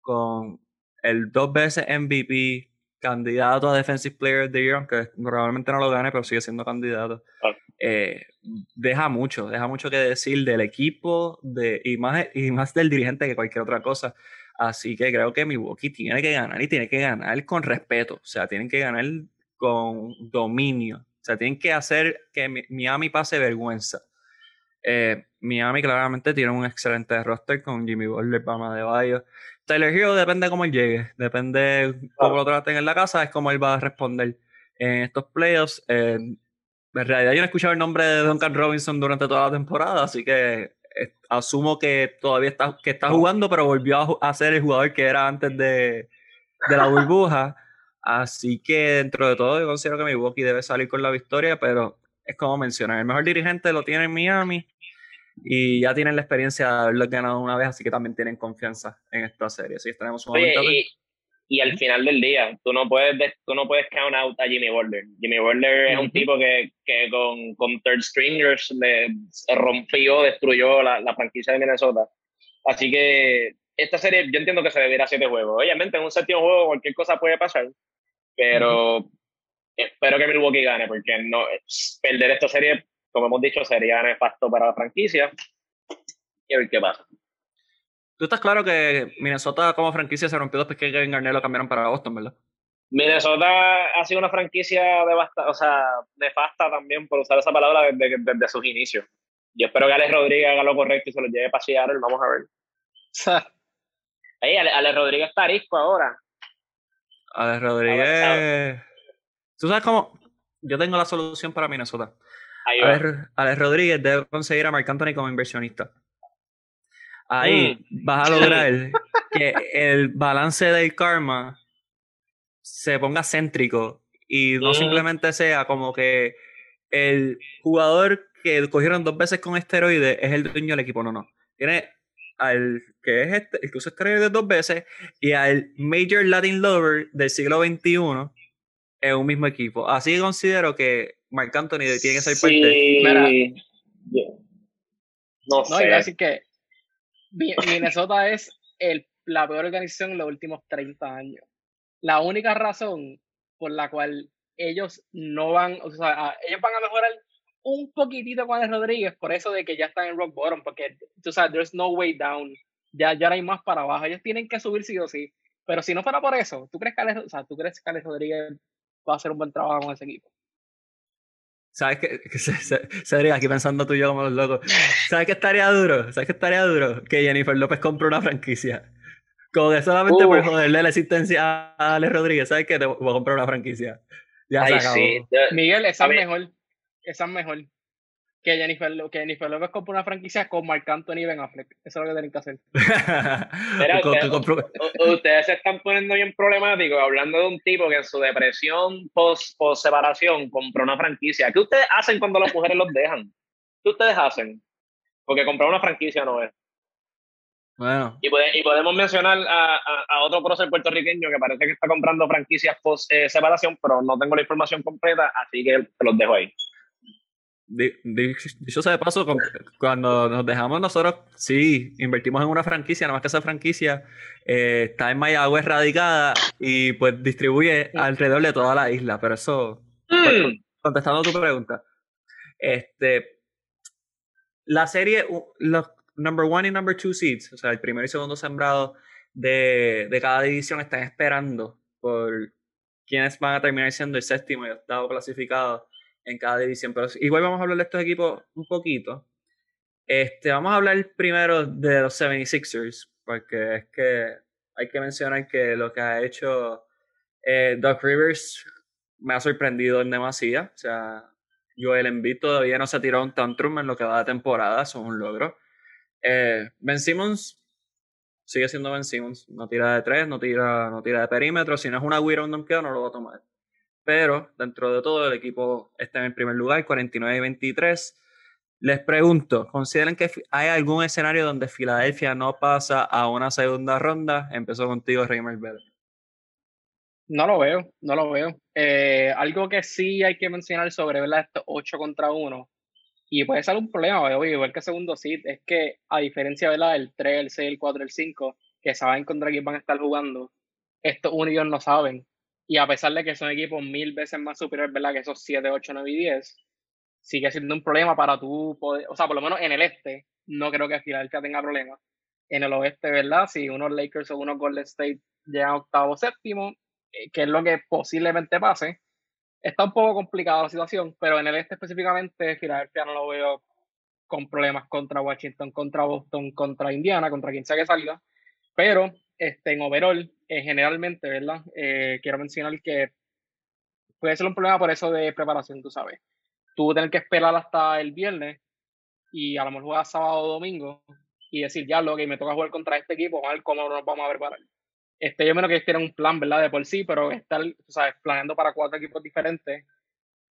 con el dos veces MVP, candidato a Defensive Player of the Year, aunque probablemente no lo gane, pero sigue siendo candidato. Ah. Eh, deja mucho, deja mucho que decir del equipo de, y, más, y más del dirigente que cualquier otra cosa. Así que creo que Milwaukee tiene que ganar y tiene que ganar con respeto. O sea, tienen que ganar con dominio. O sea, tienen que hacer que Miami pase vergüenza. Eh, Miami claramente tiene un excelente roster con Jimmy Butler, Bama de Bayo. Tyler Hero depende de cómo él llegue, depende de cómo lo traten en la casa, es como él va a responder en estos playoffs. Eh, en realidad yo no he escuchado el nombre de Duncan Robinson durante toda la temporada, así que eh, asumo que todavía está, que está jugando, pero volvió a, a ser el jugador que era antes de, de la burbuja. Así que dentro de todo yo considero que Milwaukee debe salir con la victoria, pero es como mencionar, el mejor dirigente lo tiene en Miami y ya tienen la experiencia de haberlo ganado una vez, así que también tienen confianza en esta serie. Así que tenemos un momento y, y, al final del día, tú no puedes, tú no puedes count out a Jimmy Butler. Jimmy Butler es un tipo que, que con, con, third stringers le rompió, destruyó la, la, franquicia de Minnesota. Así que esta serie, yo entiendo que se debiera a siete juegos. Obviamente, en un séptimo juego cualquier cosa puede pasar, pero espero que Milwaukee gane, porque no perder esta serie como hemos dicho, sería nefasto para la franquicia. Y a ver qué pasa. Tú estás claro que Minnesota como franquicia se rompió después que Kevin Garnett lo cambiaron para Boston, ¿verdad? Minnesota ha sido una franquicia devasta, o sea, nefasta también, por usar esa palabra, desde, desde sus inicios. Yo espero que Alex Rodríguez haga lo correcto y se lo lleve para Seattle, vamos a ver. Ahí, Alex Rodríguez está arisco ahora. Alex Rodríguez... ¿Tú sabes cómo? Yo tengo la solución para Minnesota. Alex, Alex, Rodríguez debe conseguir a Marc Anthony como inversionista. Ahí mm. vas a lograr que el balance del karma se ponga céntrico y no mm. simplemente sea como que el jugador que cogieron dos veces con esteroides es el dueño del equipo. No, no. Tiene al que es este, el que usa esteroides dos veces y al Major Latin Lover del siglo XXI en un mismo equipo. Así que considero que Marc Anthony tiene que ser sí, parte. Mira, no, no iba a decir que Minnesota es el, la peor organización en los últimos 30 años. La única razón por la cual ellos no van, o sea, ellos van a mejorar un poquitito con el Rodríguez por eso de que ya están en rock bottom, porque tú sabes, there's no way down, ya, ya no hay más para abajo, ellos tienen que subir sí o sí, pero si no fuera por eso, ¿tú crees que Alex, o sea, ¿tú crees que Alex Rodríguez va a hacer un buen trabajo con ese equipo? ¿Sabes qué? Cedric, aquí pensando tú y yo como los locos. ¿Sabes qué estaría duro? ¿Sabes qué estaría duro? Que Jennifer López compre una franquicia. Como que solamente uh. por joderle la existencia a Alex Rodríguez, ¿sabes qué? Te voy a comprar una franquicia. Ya Ay, se sí. Miguel, esa es mejor. Esa es mejor. Que Jennifer, que Jennifer López compre una franquicia con Marc Anthony y Ben Affleck. Eso es lo que tienen que hacer. ustedes, se están poniendo bien problemáticos hablando de un tipo que en su depresión post, post separación compró una franquicia. ¿Qué ustedes hacen cuando las mujeres los dejan? ¿Qué ustedes hacen? Porque comprar una franquicia no es. Bueno. Y, y podemos mencionar a, a, otro prócer puertorriqueño que parece que está comprando franquicias post eh, separación, pero no tengo la información completa, así que te los dejo ahí. Dicho sea de paso, cuando nos dejamos nosotros, sí, invertimos en una franquicia, nada más que esa franquicia eh, está en Mayagüez radicada y pues distribuye alrededor de toda la isla, pero eso, pues, mm. contestando a tu pregunta, este, la serie, los number one y number two seeds, o sea, el primero y segundo sembrado de, de cada división están esperando por quienes van a terminar siendo el séptimo y octavo clasificado en cada división. Pero igual vamos a hablar de estos equipos un poquito. Este, vamos a hablar primero de los 76ers, porque es que hay que mencionar que lo que ha hecho eh, Doc Rivers me ha sorprendido en demasía. O sea, Joel Embiid todavía no se ha tirado un tantrum en lo que va de temporada, eso es un logro. Eh, ben Simmons sigue siendo Ben Simmons, no tira de tres, no tira, no tira de perímetro, si no es una weird no lo va a tomar pero dentro de todo el equipo está en el primer lugar, 49 y 23. Les pregunto, ¿consideran que hay algún escenario donde Filadelfia no pasa a una segunda ronda? Empezó contigo, Reimer Bell. No lo veo, no lo veo. Eh, algo que sí hay que mencionar sobre ¿verdad? estos 8 contra 1, y puede ser un problema, igual que segundo seed, es que a diferencia del 3, el 6, el 4, el 5, que saben contra quién van a estar jugando, estos únicos no saben. Y a pesar de que son equipos mil veces más superiores, ¿verdad? Que esos 7, 8, 9 y 10, sigue siendo un problema para tú poder, o sea, por lo menos en el este, no creo que Filadelfia tenga problemas. En el oeste, ¿verdad? Si unos Lakers o unos Golden State llegan octavo séptimo, eh, que es lo que posiblemente pase, está un poco complicada la situación, pero en el este específicamente, Filadelfia no lo veo con problemas contra Washington, contra Boston, contra Indiana, contra quien sea que salga. Pero este, en overall, eh, generalmente, ¿verdad? Eh, quiero mencionar que puede ser un problema por eso de preparación, tú sabes. Tú tener que esperar hasta el viernes y a lo mejor juegas sábado o domingo y decir, ya, lo que me toca jugar contra este equipo, a ver cómo nos vamos a preparar. Este, yo menos que tienen un plan, ¿verdad? De por sí, pero estar, sabes, planeando para cuatro equipos diferentes,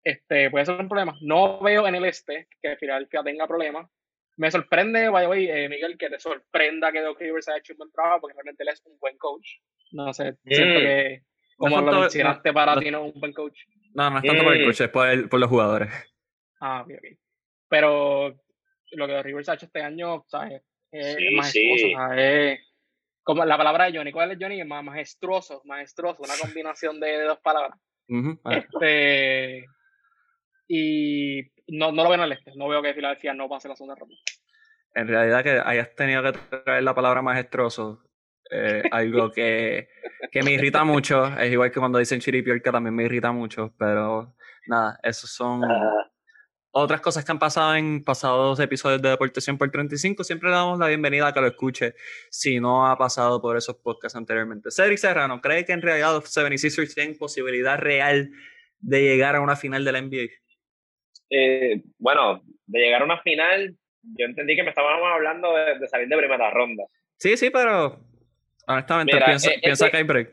este, puede ser un problema. No veo en el este que Philadelphia tenga problemas, me sorprende, vaya, eh, Miguel, que te sorprenda que Doc Rivers haya hecho un buen trabajo, porque realmente él es un buen coach. No sé, siento que, como lo mencionaste, para ti no es un buen coach. No, no es tanto por el coach, es por, los jugadores. Ah, bien, bien. Pero lo que Rivers ha hecho este año, ¿sabes? Es sí, majestuoso, Es como la palabra de Johnny, ¿cuál es Johnny? Majestuoso, majestuoso, una combinación de, dos palabras. Este, y no, no lo veo en el este. No veo que Filadelfia no pase la segunda ronda. En realidad que hayas tenido que traer la palabra majestroso, eh, algo que, que, me irrita mucho. Es igual que cuando dicen chiripiorca también me irrita mucho, pero nada, esos son otras cosas que han pasado en pasados episodios de Deportación por 35. Siempre le damos la bienvenida a que lo escuche si no ha pasado por esos podcasts anteriormente. Cedric Serrano, ¿cree que en realidad los 76ers tienen posibilidad real de llegar a una final de la NBA? Eh, bueno, de llegar a una final, yo entendí que me estábamos hablando de, salir de primera ronda. Sí, sí, pero honestamente piensa, eh, piensa este que hay break.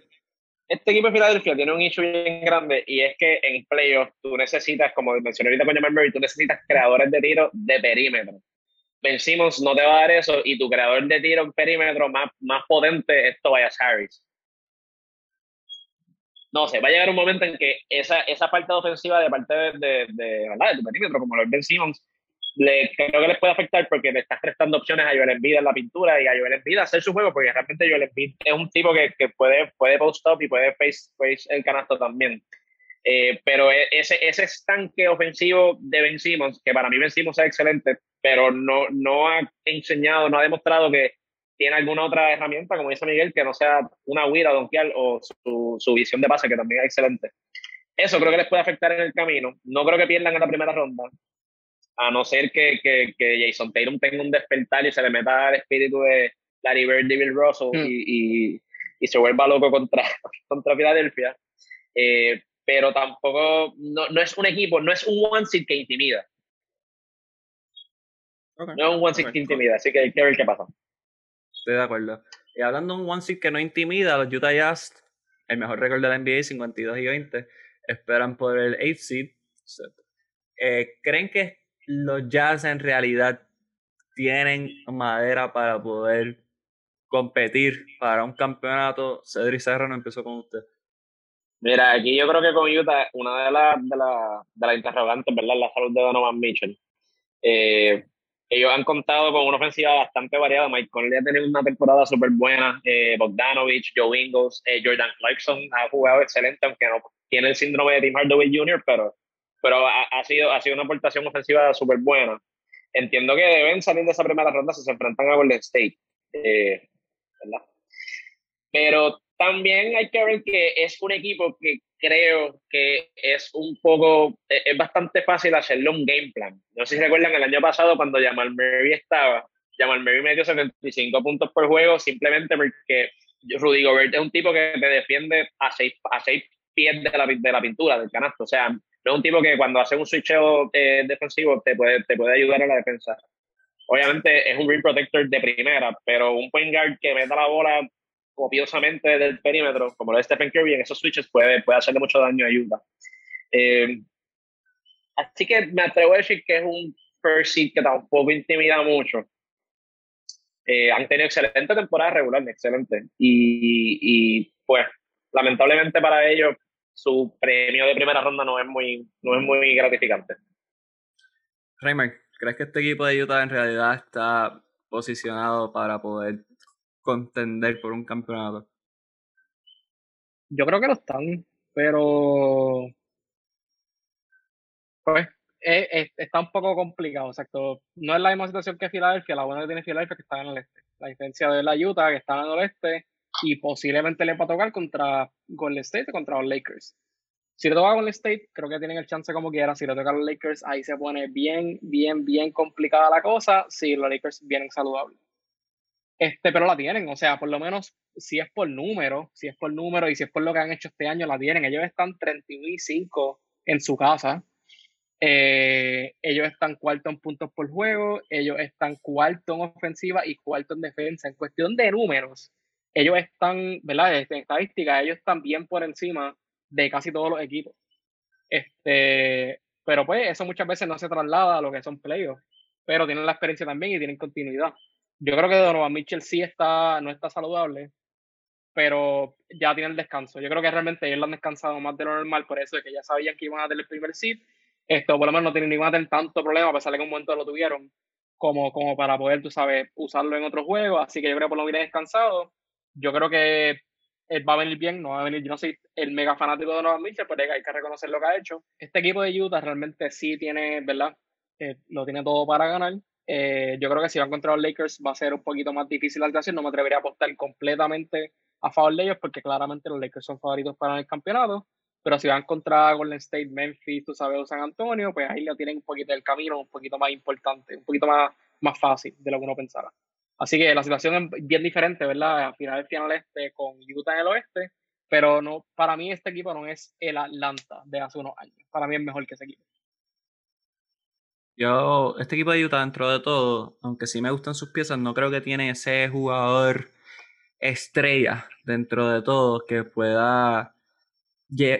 Este equipo de Filadelfia tiene un issue bien grande y es que en playoffs tú necesitas, como mencioné ahorita con Jamal Murray, tú necesitas creadores de tiro de perímetro. Ben Simmons no te va a dar eso y tu creador de tiro en perímetro más, más potente es Tobias Harris no sé, va a llegar un momento en que esa, esa parte ofensiva de parte de, de, de, ¿verdad? de tu perímetro, como lo Ben Simmons, le, creo que les puede afectar porque le estás prestando opciones a Joel Embiid en la pintura y a Joel Embiid a hacer su juego, porque realmente Joel Embiid es un tipo que, que puede, puede post-up y puede face, face el canasto también. Eh, pero e, ese, ese estanque ofensivo de Ben Simmons, que para mí Ben Simmons es excelente, pero no, no ha enseñado, no ha demostrado que tiene alguna otra herramienta, como dice Miguel, que no sea una huida donkeal o su, su, visión de pase, que también es excelente. Eso creo que les puede afectar en el camino. No creo que pierdan en la primera ronda, a no ser que, que, que Jason Tatum tenga un despertar y se le meta el espíritu de Larry Bird y Bill Russell hmm. y, y, y, se vuelva loco contra, contra Filadelfia. Eh, pero tampoco, no, no, es un equipo, no es un one seed que intimida. No es un one seed que intimida, así que hay que ver qué pasa. Estoy de acuerdo. Y hablando de un one seed que no intimida, los Utah Jazz, el mejor récord de la NBA, 52 y 20, esperan por el 8 seed. Eh, ¿Creen que los Jazz en realidad tienen madera para poder competir para un campeonato? Cedric Serrano empezó con usted. Mira, aquí yo creo que con Utah, una de las de la, de la interrogantes, ¿verdad? La salud de Donovan Mitchell. Eh, ellos han contado con una ofensiva bastante variada. Mike Conley ha tenido una temporada súper buena. Eh, Bogdanovich, Joe Ingles, eh, Jordan Clarkson ha jugado excelente, aunque no tiene el síndrome de Tim Hardaway Jr., pero, pero ha, sido, ha sido una aportación ofensiva súper buena. Entiendo que deben salir de esa primera ronda si se enfrentan a Golden State. Eh, ¿verdad? Pero también hay que ver que es un equipo que creo que es un poco, e, es bastante fácil hacerle un game plan. No sé si recuerdan el año pasado cuando Jamal Murray estaba, Jamal Murray metió 75 puntos por juego simplemente porque Rudy Gobert es un tipo que te defiende a seis, a seis pies de la, de la pintura, del canasto. O sea, no es un tipo que cuando hace un switcheo eh, defensivo te puede, te puede ayudar en la defensa. Obviamente es un ring protector de primera, pero un point guard que meta la bola copiosamente del perímetro, como lo de Stephen Curry, en esos switches puede, puede hacerle mucho daño a Utah. Eh, así que me atrevo a decir que es un first seed que tampoco intimida mucho. Eh, han tenido excelente temporada regular, excelente. Y, y, pues, lamentablemente para ellos, su premio de primera ronda no es muy, no es muy gratificante. Reimer, ¿crees que este equipo de Utah en realidad está posicionado para poder contender por un campeonato? Yo creo que lo están, pero pues está un poco complicado, exacto. No es la misma situación que Filadelfia, la buena que tiene Filadelfia que está en el este. La diferencia de la Utah que está en el oeste y posiblemente le va a tocar contra Golden State o contra los Lakers. Si le toca Golden State, creo que tienen el chance como quiera. Si le toca a los Lakers, ahí se pone bien, bien, bien complicada la cosa. Si los Lakers vienen saludables. Este, pero la tienen, o sea, por lo menos si es por número, si es por número y si es por lo que han hecho este año, la tienen. Ellos están 31 y 5 en su casa. Eh, ellos están cuarto en puntos por juego, ellos están cuarto en ofensiva y cuarto en defensa. En cuestión de números, ellos están, ¿verdad? En estadística, ellos están bien por encima de casi todos los equipos. Este, pero pues eso muchas veces no se traslada a lo que son playoffs, pero tienen la experiencia también y tienen continuidad. Yo creo que Donovan Mitchell sí está, no está saludable, pero ya tiene el descanso. Yo creo que realmente ellos lo han descansado más de lo normal, por eso de que ya sabían que iban a tener el primer seed. Esto por lo menos no tienen ni van a tener tanto problema, a pesar de que un momento lo tuvieron, como, como para poder, tú sabes, usarlo en otros juegos. Así que yo creo que por lo menos descansado. Yo creo que él va a venir bien, no va a venir, yo no soy el mega fanático de Donovan Mitchell, pero hay que reconocer lo que ha hecho. Este equipo de Utah realmente sí tiene, ¿verdad? Eh, lo tiene todo para ganar. Eh, yo creo que si va a encontrar los Lakers va a ser un poquito más difícil la situación. No me atrevería a apostar completamente a favor de ellos porque claramente los Lakers son favoritos para el campeonato. Pero si va a encontrar Golden State, Memphis, tú sabes, o San Antonio, pues ahí le tienen un poquito el camino un poquito más importante, un poquito más, más fácil de lo que uno pensara. Así que la situación es bien diferente, ¿verdad? A final del final este con Utah en el oeste, pero no, para mí este equipo no es el Atlanta de hace unos años. Para mí es mejor que ese equipo. Yo, este equipo de Utah, dentro de todo, aunque sí me gustan sus piezas, no creo que tiene ese jugador estrella dentro de todo que pueda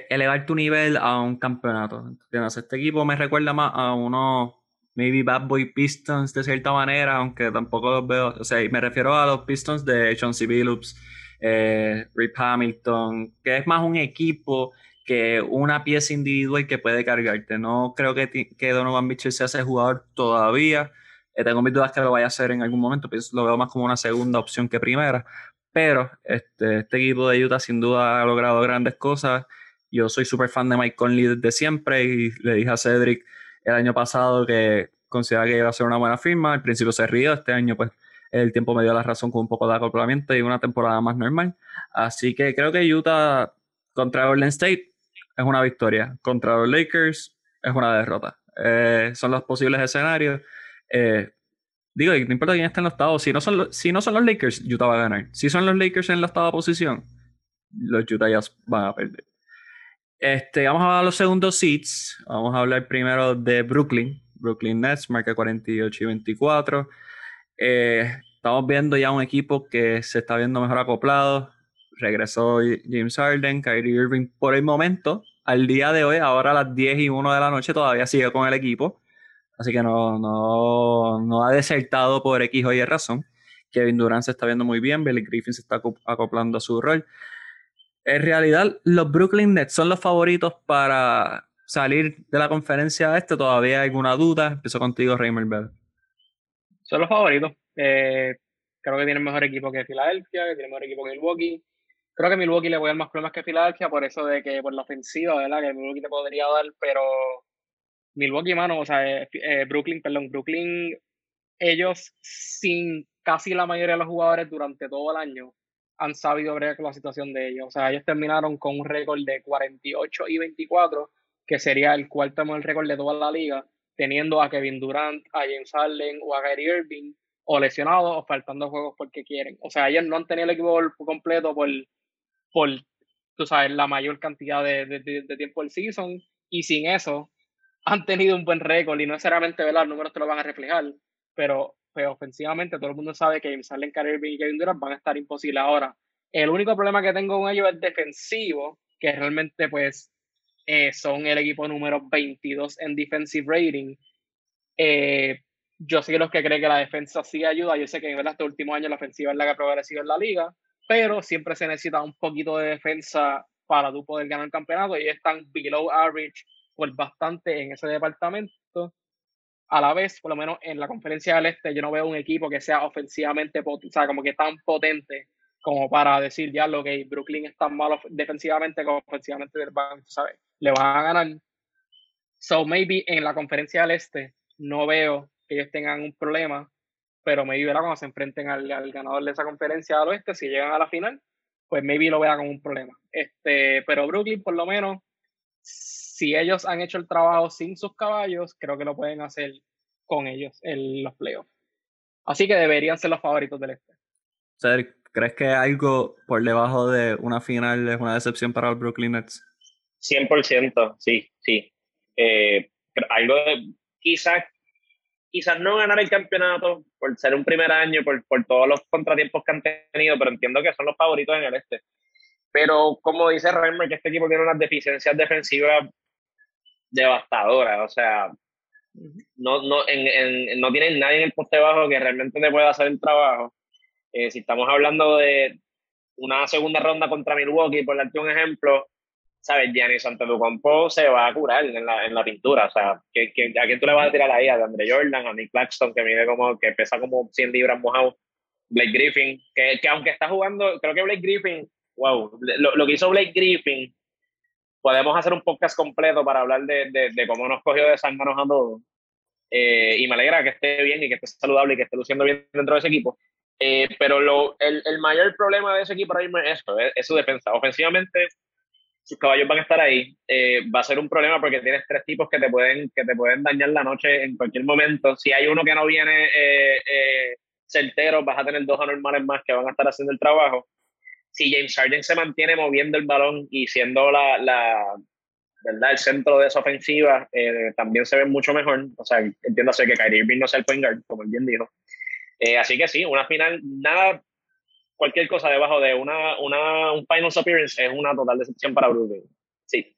elevar tu nivel a un campeonato. Este equipo me recuerda más a unos maybe Bad Boy Pistons de cierta manera, aunque tampoco los veo. O sea, me refiero a los Pistons de Chauncey Billups, eh, Rip Hamilton, que es más un equipo que una pieza individual que puede cargarte. No creo que, que Donovan Mitchell sea ese jugador todavía. Eh, tengo mis dudas que lo vaya a hacer en algún momento, pero lo veo más como una segunda opción que primera. Pero este, este equipo de Utah sin duda ha logrado grandes cosas. Yo soy súper fan de Mike Conley desde siempre y le dije a Cedric el año pasado que consideraba que iba a ser una buena firma. Al principio se río, este año pues el tiempo me dio la razón con un poco de acoplamiento y una temporada más normal. Así que creo que Utah contra Golden State es una victoria. Contra los Lakers es una derrota. Eh, son los posibles escenarios. Eh, digo, no importa quién esté en los estados. Si no, son los, Lakers, Utah va a ganar. Si son los Lakers en la octava posición, los Utah Jazz van a perder. Este, vamos a ver los segundos seats. Vamos a hablar primero de Brooklyn. Brooklyn Nets, marca 48 y 24. Eh, estamos viendo ya un equipo que se está viendo mejor acoplado. Regresó James Harden, Kyrie Irving por el momento. Al día de hoy, ahora a las 10 y 1 de la noche, todavía sigue con el equipo. Así que no, no, no ha desertado por X o Y razón. Kevin Durant se está viendo muy bien, Billy Griffin se está acoplando a su rol. En realidad, los Brooklyn Nets son los favoritos para salir de la conferencia este. ¿Todavía hay alguna duda? Empiezo contigo, Raymond Bell. Son los favoritos. Eh, creo que tienen mejor equipo que Filadelfia, que tienen mejor equipo que Milwaukee. Creo que Milwaukee le voy a dar más problemas que Filadelfia por eso de que por la ofensiva, ¿verdad? Que Milwaukee te podría dar, pero Milwaukee, mano, o sea, eh, eh, Brooklyn, perdón, Brooklyn, ellos sin casi la mayoría de los jugadores durante todo el año han sabido con la situación de ellos. O sea, ellos terminaron con un récord de 48 y 24, que sería el cuarto mejor récord de toda la liga, teniendo a Kevin Durant, a James Harden o a Gary Irving, o lesionados o faltando juegos porque quieren. O sea, ellos no han tenido el equipo completo por, por tú sabes, la mayor cantidad de, de tiempo del season, y sin eso, han tenido un buen récord y no necesariamente ¿verdad? los números te lo van a reflejar, pero, pues, ofensivamente todo el mundo sabe que Harden, Kyrie y Kevin Durant van a estar imposibles ahora. El único problema que tengo con ellos es defensivo, que realmente pues eh, son el equipo número 22 en defensive rating. Eh, yo soy de los que cree que la defensa sí ayuda. Yo sé que en este último año la ofensiva es la que ha progresado en la liga, pero siempre se necesita un poquito de defensa para tú poder ganar el campeonato y están below average pues bastante en ese departamento. A la vez, por lo menos en la conferencia del Este, yo no veo un equipo que sea ofensivamente, o sea, como que tan potente como para decir ya lo que Brooklyn es tan malo defensivamente como ofensivamente ¿sabes? Le van a ganar. So maybe en la conferencia del Este no veo que ellos tengan un problema, pero maybe ¿verdad? cuando se enfrenten al, al, ganador de esa conferencia del Oeste, si llegan a la final, pues maybe lo vea como un problema. Este, pero Brooklyn por lo menos si ellos han hecho el trabajo sin sus caballos, creo que lo pueden hacer con ellos en los playoffs. Así que deberían ser los favoritos del este. ¿crees que algo por debajo de una final es una decepción para los Brooklyn Nets? 100%, sí, sí. Eh, algo de, quizás, quizás no ganar el campeonato por ser un primer año, por, por todos los contratiempos que han tenido, pero entiendo que son los favoritos en el este. Pero como dice Reimer, que este equipo tiene unas deficiencias defensivas devastadora. O sea, no, no, en, en, no tienen nadie en el poste bajo que realmente te pueda hacer el trabajo. Eh, si estamos hablando de una segunda ronda contra Milwaukee, por darte un ejemplo, ¿sabes? Giannis Antetokounmpo se va a curar en la, en la pintura. O sea, ¿que, que, ¿a quién tú le vas a tirar ahí? ¿A Andre Jordan? ¿A Nick Claxton, que mide como, que pesa como 100 libras mojado? Blake Griffin, que, que aunque está jugando, creo que Blake Griffin, wow, lo, lo que hizo Blake Griffin podemos hacer un podcast completo para hablar de, de, cómo nos cogió de sangre a todos. Eh, y me alegra que esté bien y que esté saludable y que esté luciendo bien dentro de ese equipo. Eh, pero lo, el, el, mayor problema de ese equipo ahora mismo es eso, es, su defensa. Ofensivamente, sus caballos van a estar ahí. Eh, va a ser un problema porque tienes tres tipos que te pueden, que te pueden dañar la noche en cualquier momento. Si hay uno que no viene certero, vas a tener dos anormales más que van a estar haciendo el trabajo si James Harden se mantiene moviendo el balón y siendo la, la ¿verdad? el centro de esa ofensiva, eh, también se ve mucho mejor. O sea, entiéndase que Kyrie Irving no sea el point guard, como él bien dijo. Eh, así que sí, una final, nada, cualquier cosa debajo de una, una, un finals appearance es una total decepción para Brooklyn. Sí.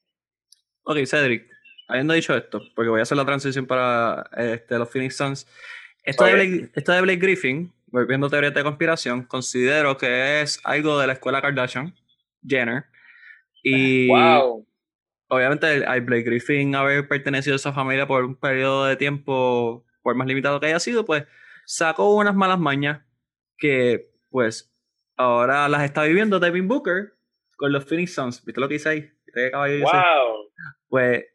Ok, Cedric, habiendo dicho esto, porque voy a hacer la transición para este, los Phoenix Suns. Esto, de Blake, esto de Blake Griffin, volviendo a teorías de conspiración, considero que es algo de la escuela Kardashian, Jenner. Y wow. obviamente hay Blake Griffin haber pertenecido a esa familia por un periodo de tiempo, por más limitado que haya sido, pues sacó unas malas mañas que pues ahora las está viviendo Devin Booker con los Phoenix Suns. ¿Viste lo que hice ahí? wow. Pues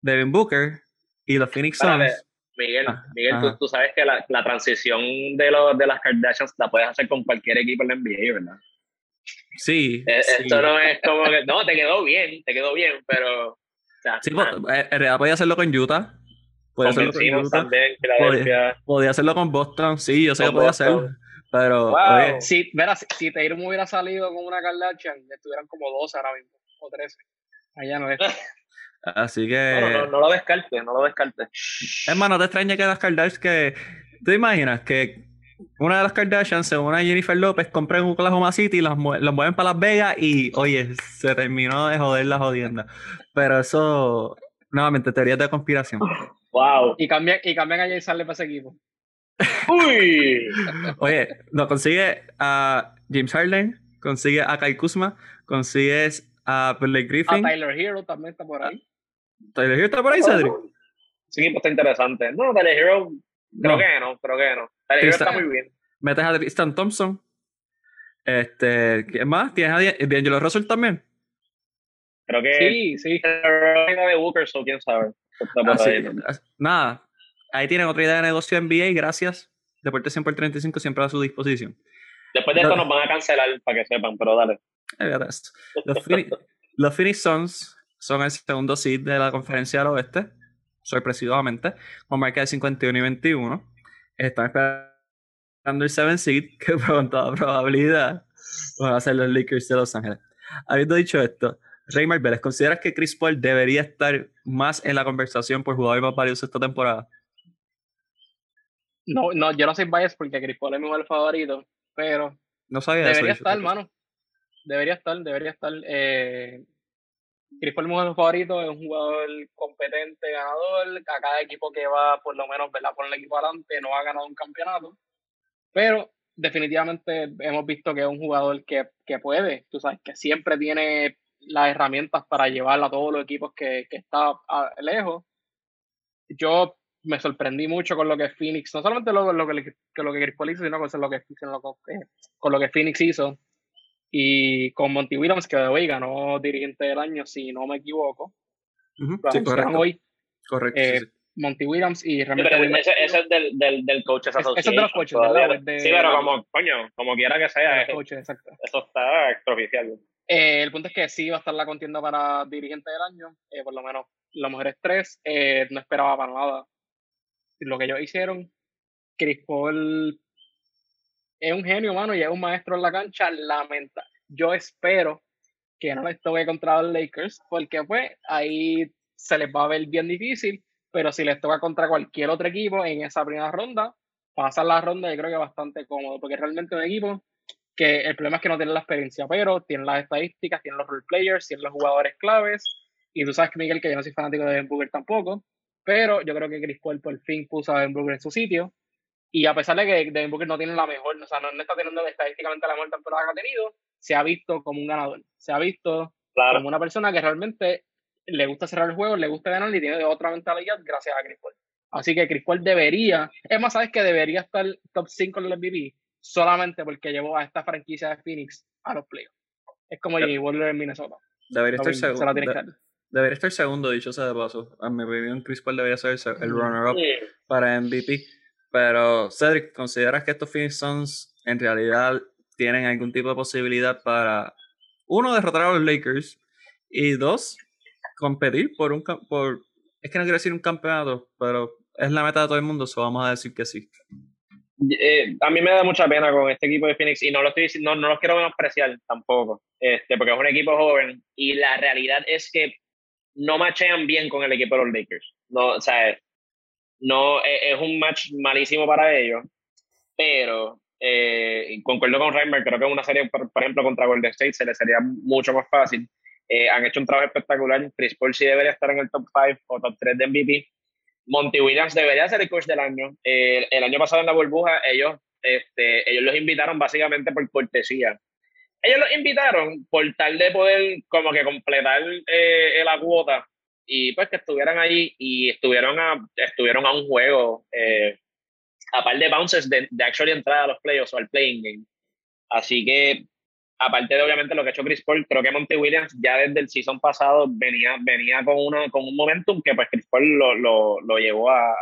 Devin Booker y los Phoenix Suns Miguel, ah, Miguel tú, tú, sabes que la, la transición de, los de las Kardashians la puedes hacer con cualquier equipo en la NBA, ¿verdad? Sí, eh, Esto no es como que. No, te quedó bien, te quedó bien, pero. O sea, sí, pues, eh, en realidad podía hacerlo con Utah. Podía hacerlo con Utah. También, podía, podía, hacerlo con Boston, sí, yo sé que podía hacerlo. Pero. Wow. si, verás, si Tatum hubiera salido con una Kardashian, estuvieran como dos ahora mismo, o 13. Allá no es. Así que. No, no, no, lo descartes, no lo descartes. Es más, no te extraña que las Kardashians que. ¿Tú imaginas que una de las Kardashians, según a Jennifer López, compra en Oklahoma City, las, las mueven para Las Vegas y, oye, se terminó de joder la jodienda. Pero eso, nuevamente, teorías de conspiración. Wow. Y cambian, y cambian a Jay Sale para ese equipo. Uy. Oye, no, consigue a James Harden, consigue a Kai Kuzma, consigues a Blake Griffin. A Tyler Hero también está por ahí. ¿Tyler Hero está por ahí, Cedric? Ese equipo está interesante. No, Tyler Hero, creo No. que no, creo que no. Tyler Hero está muy bien. Metes a Tristan Thompson. Este, ¿quién más? ¿Tienes a D'Angelo Russell también? Creo que Sí, sí. de Booker, so quién sabe. Así- ahí. as- nada, ahí tienen otra idea de negocio NBA, gracias. Deporte 100 por 35 siempre a su disposición. Después de esto No. nos van a cancelar para que sepan, pero dale. Eh. Los, Phoenix, los Phoenix Suns son el segundo seed de la conferencia del oeste, sorpresivamente, con marca de 51 y 21. Están esperando el 7 seed, que con toda probabilidad van a ser los Lakers de Los Ángeles. Habiendo dicho esto, Raymar Vélez, ¿consideras que Chris Paul debería estar más en la conversación por jugador más valioso esta temporada? No, no, yo no soy bias porque Chris Paul es mi jugador favorito, pero No sabía debería eso. estar, hermano. Debería estar, debería estar. Eh, Chris Paul es mi jugador favorito, es un jugador competente, ganador. A cada equipo que va, por lo menos, ¿verdad? Por el equipo adelante, no ha ganado un campeonato. Pero definitivamente hemos visto que es un jugador que, que puede, tú sabes, que siempre tiene las herramientas para llevarla a todos los equipos que, que está a- lejos. Yo me sorprendí mucho con lo que Phoenix, no solamente lo, lo que, lo que Chris Paul hizo, sino con lo que, con, eh, con lo que Phoenix hizo. Y con Monty Williams, que de hoy ganó dirigente del año, si no me equivoco. Sí, correcto. hoy, correcto eh, sí, sí. Monty Williams, y Sí, realmente pero Will ese, ese es del, del, del Coaches Ese- ese es de los coaches. ¿verdad? De- sí, pero como, coño, como quiera que sea, de es- los coaches, exacto. eso está extraoficial. Eh, el punto es que sí va a estar la contienda para dirigente del año, eh, por lo menos los mejores tres. eh, no esperaba para nada lo que ellos hicieron. Chris Paul es un genio, mano, y es un maestro en la cancha. Lamenta. Yo espero que no les toque contra los Lakers, porque pues ahí se les va a ver bien difícil, pero si les toca contra cualquier otro equipo en esa primera ronda, pasar la ronda yo creo que bastante cómodo, porque realmente un equipo que el problema es que no tienen la experiencia, pero tienen las estadísticas, tienen los role players, tienen los jugadores claves, y tú sabes que Miguel, que yo no soy fanático de Booker tampoco, pero yo creo que Chris Paul por fin puso a Devin Booker en su sitio, y a pesar de que Devin Booker no tiene la mejor, o sea, no, no está teniendo estadísticamente la mejor temporada que ha tenido, se ha visto como un ganador, se ha visto Claro. como una persona que realmente le gusta cerrar el juego, le gusta ganar y tiene otra mentalidad gracias a Chris Paul. Así que Chris Paul debería, es más, sabes que debería estar top 5 en el MVP solamente porque llevó a esta franquicia de Phoenix a los playoffs. Es como Jimmy Butler en Minnesota. Debería estar mismo, se la segundo. Debería estar segundo, dicho sea de paso. A mi opinión, Chris Paul debería ser el, runner-up Sí. para MVP. Pero, Cedric, ¿consideras que estos Phoenix Suns en realidad tienen algún tipo de posibilidad para, uno, derrotar a los Lakers y dos, competir por un por es que no quiero decir un campeonato, pero es la meta de todo el mundo, so vamos a decir que sí. Eh, a mí me da mucha pena con este equipo de Phoenix y no lo estoy no, no los quiero menospreciar tampoco, este, porque es un equipo joven y la realidad es que no machean bien con el equipo de los Lakers. No, o sea, no eh, es un match malísimo para ellos, pero eh, concuerdo con Reimer, creo que una serie, por, ejemplo, contra Golden State se le sería mucho más fácil. Eh, han hecho un trabajo espectacular. Chris Paul sí debería estar en el top 5 o top 3 de MVP. Monty Williams debería ser el coach del año. Eh, el año pasado en la burbuja, ellos, este, ellos los invitaron básicamente por cortesía. Ellos los invitaron por tal de poder como que completar eh, la cuota y pues que estuvieran allí y estuvieron a, estuvieron a un juego, eh, a par de bounces de, de actually entrar a los playoffs o al playing game. Así que, aparte de obviamente lo que ha hecho Chris Paul, creo que Monty Williams ya desde el season pasado venía, venía con, una, con un momentum que pues Chris Paul lo, lo, lo llevó a, a.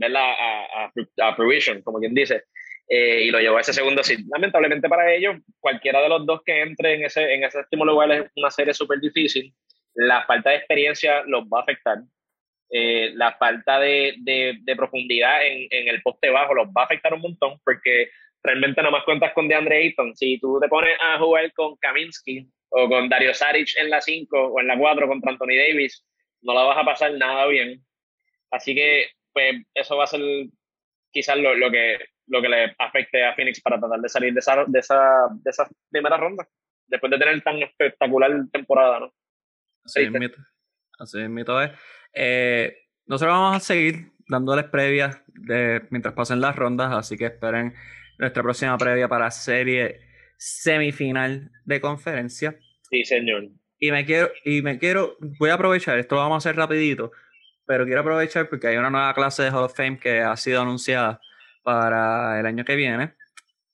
A, a, a fruition, como quien dice. Eh, y lo llevó a ese segundo seed. Lamentablemente para ellos, cualquiera de los dos que entre en ese, en ese último lugar es una serie súper difícil. La falta de experiencia los va a afectar. Eh, la falta de, de, profundidad en, en, el poste bajo los va a afectar un montón porque realmente nada más cuentas con DeAndre Ayton. Si tú te pones a jugar con Kaminsky o con Dario Saric en la 5 o en la 4 contra Anthony Davis, no la vas a pasar nada bien. Así que, pues, eso va a ser quizás lo, lo que, lo que le afecte a Phoenix para tratar de salir de esa, de esa, de esa primera ronda, después de tener tan espectacular temporada, ¿no? Así es, mito. Así es, mito es. Eh, nosotros vamos a seguir dándoles previas de, mientras pasen las rondas, así que esperen nuestra próxima previa para serie semifinal de conferencia. Sí, señor. Y me quiero, y me quiero, voy a aprovechar, esto lo vamos a hacer rapidito, pero quiero aprovechar porque hay una nueva clase de Hall of Fame que ha sido anunciada para el año que viene.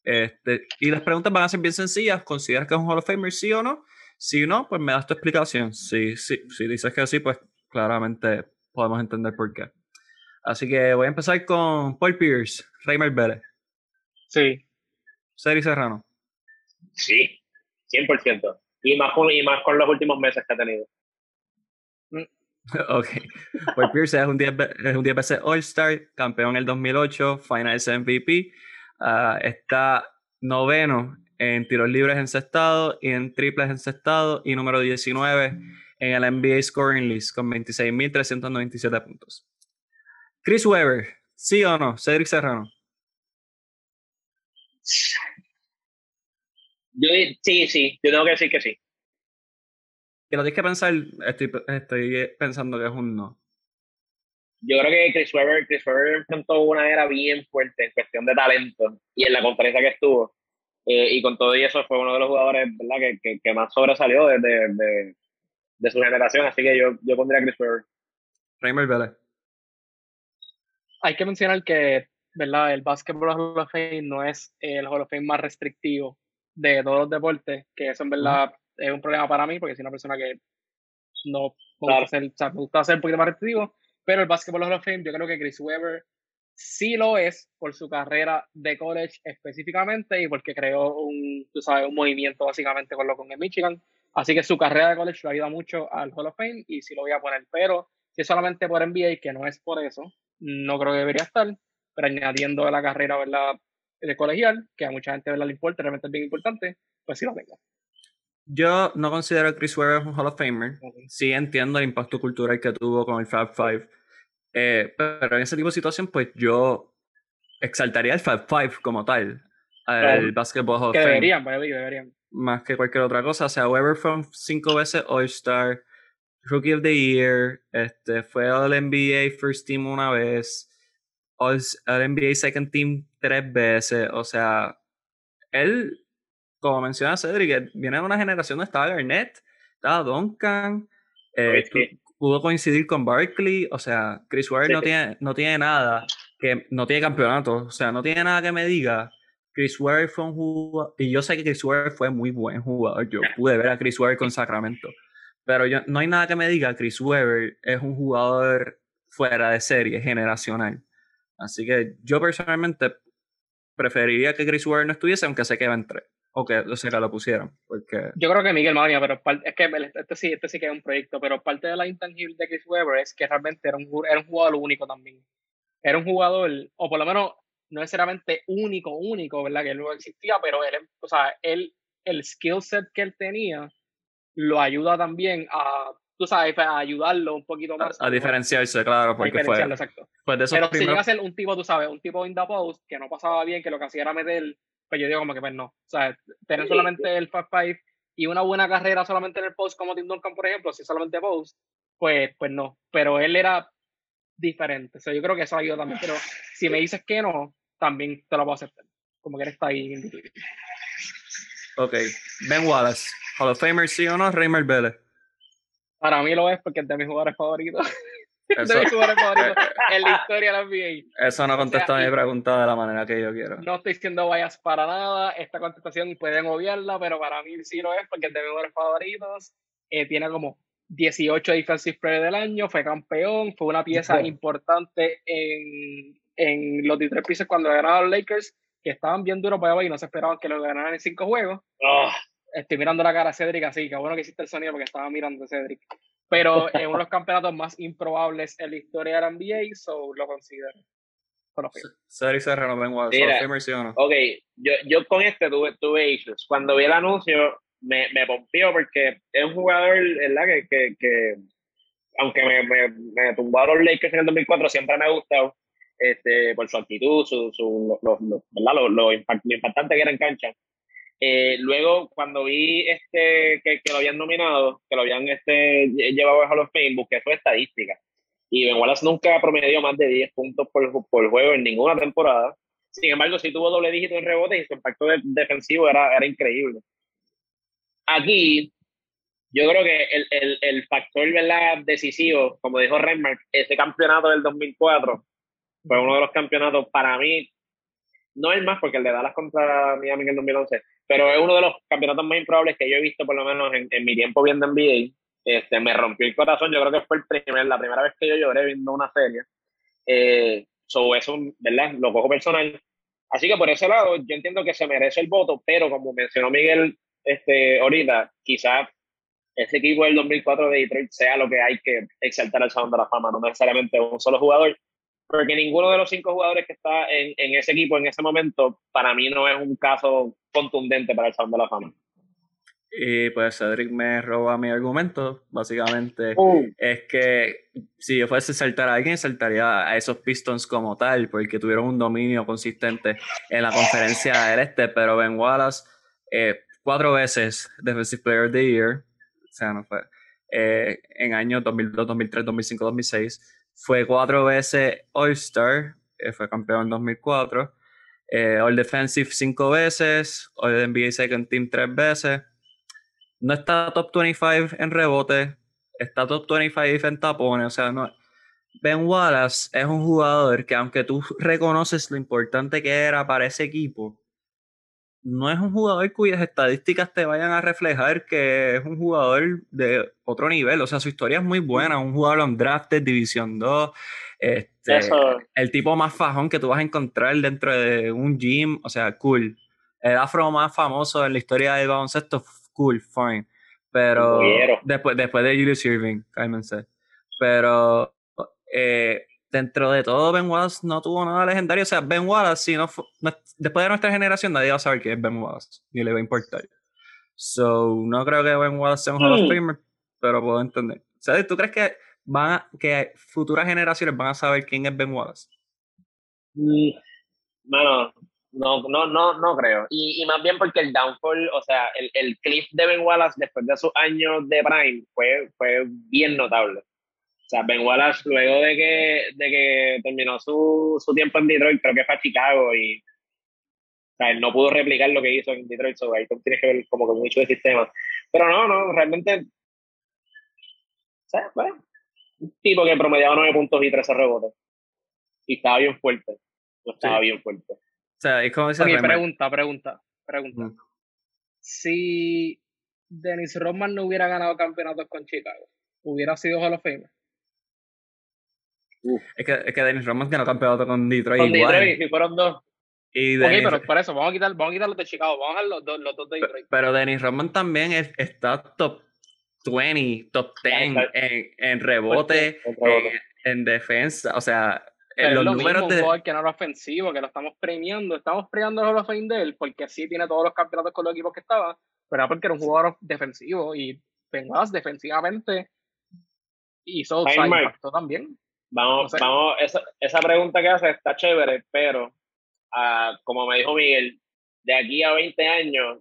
Este, y las preguntas van a ser bien sencillas. ¿Consideras que es un Hall of Famer, sí o no? Si no, pues me das tu explicación. Si, si, si dices que sí, pues claramente podemos entender por qué. Así que voy a empezar con Paul Pierce, Reimer Vélez. Sí. Seri Serrano. Sí, 100%. Y más, con, y más con los últimos meses que ha tenido. ok. Paul Pierce es un 10, es un 10 veces All-Star, campeón en el 2008, Finals MVP. Uh, está noveno en tiros libres encestados y en triples encestados y número 19 en el NBA Scoring List con 26.397 puntos. Chris Webber, ¿sí o no? Cedric Serrano. Yo, sí, sí, yo tengo que decir que sí. Que lo tienes que pensar, estoy, estoy pensando que es un no. Yo creo que Chris Webber, Chris Webber enfrentó una era bien fuerte en cuestión de talento y en la conferencia que estuvo. Eh, y con todo eso fue uno de los jugadores ¿verdad? Que, que, que más sobresalió de, de, de, su generación. Así que yo, yo pondría a Chris Webber. Reimer Vélez. Hay que mencionar que ¿verdad? el Basketball Hall of Fame no es el Hall of Fame más restrictivo de todos los deportes, que eso en verdad es un problema para mí, porque soy una persona que no me gusta, hacer, o sea, me gusta hacer un poquito más restrictivo, pero el Basketball Hall of Fame yo creo que Chris Webber sí lo es por su carrera de college específicamente y porque creó un, tú sabes, un movimiento básicamente con lo con el Michigan. Así que su carrera de college lo ayuda mucho al Hall of Fame y sí lo voy a poner, pero si es solamente por NBA, que no es por eso, no creo que debería estar, pero añadiendo la carrera, ¿verdad? de colegial, que a mucha gente ¿verdad? le importa, realmente es bien importante, pues sí lo tengo. Yo no considero a Chris Webber un Hall of Famer. Sí entiendo el impacto cultural que tuvo con el Fab Five. Eh, pero en ese tipo de situación, pues yo exaltaría el Fab Five como tal. El Basketball Hall of Fame. Deberían, deberían. Más que cualquier otra cosa. O sea, Webber fue cinco veces All-Star, Rookie of the Year, este, fue All NBA First Team una vez, All, All NBA Second Team tres veces. O sea, él como menciona Cedric, viene de una generación donde estaba Garnett, estaba Duncan, eh, pudo coincidir con Barkley, o sea, Chris Ware no, tiene, no tiene nada, que no tiene campeonato, o sea, no tiene nada que me diga. Chris Ware fue un jugador, y yo sé que Chris Ware fue muy buen jugador, yo pude ver a Chris Ware con Sacramento, pero yo, no hay nada que me diga, Chris Webber es un jugador fuera de serie, generacional. Así que yo personalmente preferiría que Chris Webber no estuviese, aunque sé que va a entrar o que, o sea, que lo pusieron. Porque... Yo creo que Miguel Magna, pero es que este sí, este sí que es un proyecto, pero parte de la intangible de Chris Webber es que realmente era un, era un jugador único también. Era un jugador, o por lo menos no necesariamente único, único, ¿verdad? Que luego existía, pero él, o sea, él, el skill set que él tenía lo ayuda también a, tú sabes, a ayudarlo un poquito más. A, diferenciarse, claro, porque fue. Exacto. Pues de pero si llega a ser un tipo, tú sabes, un tipo in the post que no pasaba bien, que lo que hacía era meter pues yo digo como que pues no. O sea, tener solamente el Fast Five y una buena carrera solamente en el post como Tim Duncan, por ejemplo, si solamente post, pues, pues no. Pero él era diferente. O sea, yo creo que eso ayuda también. Pero si me dices que no, también te lo puedo aceptar. Como que él está ahí en Ok. Ben Wallace. Hall of Famer, sí o no, Reimer Vélez. Para mí lo es porque es de mis jugadores favoritos. Eso, de en la historia de la NBA. Eso no contesta mi pregunta de la manera que yo quiero. No estoy diciendo vayas para nada. Esta contestación pueden obviarla, pero para mí sí lo es porque es de mis jugadores favoritos. Eh, tiene como 18 Defensive Player del año, fue campeón, fue una pieza importante en, en los Detroit Pieces cuando ganaron los Lakers, que estaban bien duros para y no se esperaban que lo ganaran en cinco juegos. Oh. Estoy mirando la cara a Cedric así, que bueno que hiciste el sonido porque estaba mirando a Cedric pero es uno de los campeonatos más improbables en la historia de la NBA, so lo considero. Cedric Serrano, vengo a Ok, yo, yo con este tuve, tuve issues. Cuando vi el anuncio, me, me pompió porque es un jugador, ¿verdad? Que, que, que aunque me, me, me tumbaron los Lakers en el 2004, siempre me ha gustado este, por su actitud, su, su, lo, lo, ¿verdad? Lo, lo, impactante que era en cancha. Eh, luego, cuando vi este, que, que, lo habían nominado, que lo habían este, llevado a Hall of Fame, busqué su estadística. Y Ben Wallace nunca promedió más de 10 puntos por, por juego en ninguna temporada. Sin embargo, sí tuvo doble dígito en rebotes y su impacto de, defensivo era, era increíble. Aquí, yo creo que el, el, el factor ¿verdad? decisivo, como dijo Reinmark, ese campeonato del 2004 fue uno de los campeonatos para mí, no el más porque el de Dallas contra Miami en el 2011, pero es uno de los campeonatos más improbables que yo he visto por lo menos en, mi tiempo viendo NBA. Este, me rompió el corazón, yo creo que fue el primer, la primera vez que yo lloré viendo una serie. Eh, so eso, ¿verdad? Lo cojo personal. Así que por ese lado, yo entiendo que se merece el voto, pero como mencionó Miguel este, ahorita, quizás ese equipo del 2004 de Detroit sea lo que hay que exaltar al Salón de la Fama, no necesariamente un solo jugador, porque ninguno de los cinco jugadores que está en, en, ese equipo en ese momento, para mí no es un caso contundente para el Salón de la Fama. Y pues Cedric me roba mi argumento. Básicamente uh. es que si yo fuese a saltar a alguien, saltaría a esos Pistons como tal, porque tuvieron un dominio consistente en la conferencia del este. Pero Ben Wallace, eh, cuatro veces Defensive Player of the Year, o sea, no fue, eh, en años 2002, 2003, 2005, 2006 fue cuatro veces All-Star, eh, fue campeón en 2004. Eh, All Defensive cinco veces, All NBA Second Team tres veces. No está top 25 en rebote, está top 25 en tapones, o sea, no. Ben Wallace es un jugador que aunque tú reconoces lo importante que era para ese equipo, no es un jugador cuyas estadísticas te vayan a reflejar que es un jugador de otro nivel. O sea, su historia es muy buena. Un jugador en drafted, División 2. Este, el tipo más fajón que tú vas a encontrar dentro de un gym. O sea, cool. El afro más famoso en la historia del baloncesto, cool, fine. Pero después, después de Julius Irving, cálmense. Pero eh, dentro de todo, Ben Wallace no tuvo nada legendario. O sea, Ben Wallace, si no, después de nuestra generación, nadie va a saber quién es Ben Wallace, ni le va a importar. So, no creo que Ben Wallace sea un Hall of. Famer, pero puedo entender. O sea, ¿tú crees que van a, que futuras generaciones van a saber quién es Ben Wallace? Bueno, no, no, no, no creo. Y, y, más bien porque el downfall, o sea, el, el cliff de Ben Wallace después de sus años de Prime fue, fue bien notable. O sea, Ben Wallace, luego de que, de que terminó su, su tiempo en Detroit, creo que fue a Chicago y o sea, él no pudo replicar lo que hizo en Detroit, so ahí tienes que ver como que mucho de sistema. Pero no, no, realmente, o sea, bueno, un tipo que promediaba 9 puntos y 13 rebotes. Y estaba bien fuerte. Estaba bien fuerte. O sea, es como okay, pregunta, pregunta, pregunta. Mm. Si Dennis Rodman no hubiera ganado campeonatos con Chicago, ¿hubiera sido Hall of Fame? Es que, es que Dennis Rodman ganó campeonato con Detroit. Con igual. Detroit, si fueron dos. Y Dennis, ok, pero por eso, vamos a quitar, vamos a quitar los de Chicago, vamos a dejar los, los dos de Detroit. Pero Dennis Rodman también es, está top 20, top 10 en, en rebote, en, en, defensa, o sea, pero los números mismo, de... Un que no era ofensivo, que lo estamos premiando, estamos premiando el Hall de él, porque sí tiene todos los campeonatos con los equipos que estaba, pero era porque era un jugador defensivo y Bengals defensivamente hizo impacto también. Vamos, vamos, esa, esa pregunta que hace está chévere, pero uh, como me dijo Miguel, de aquí a 20 años,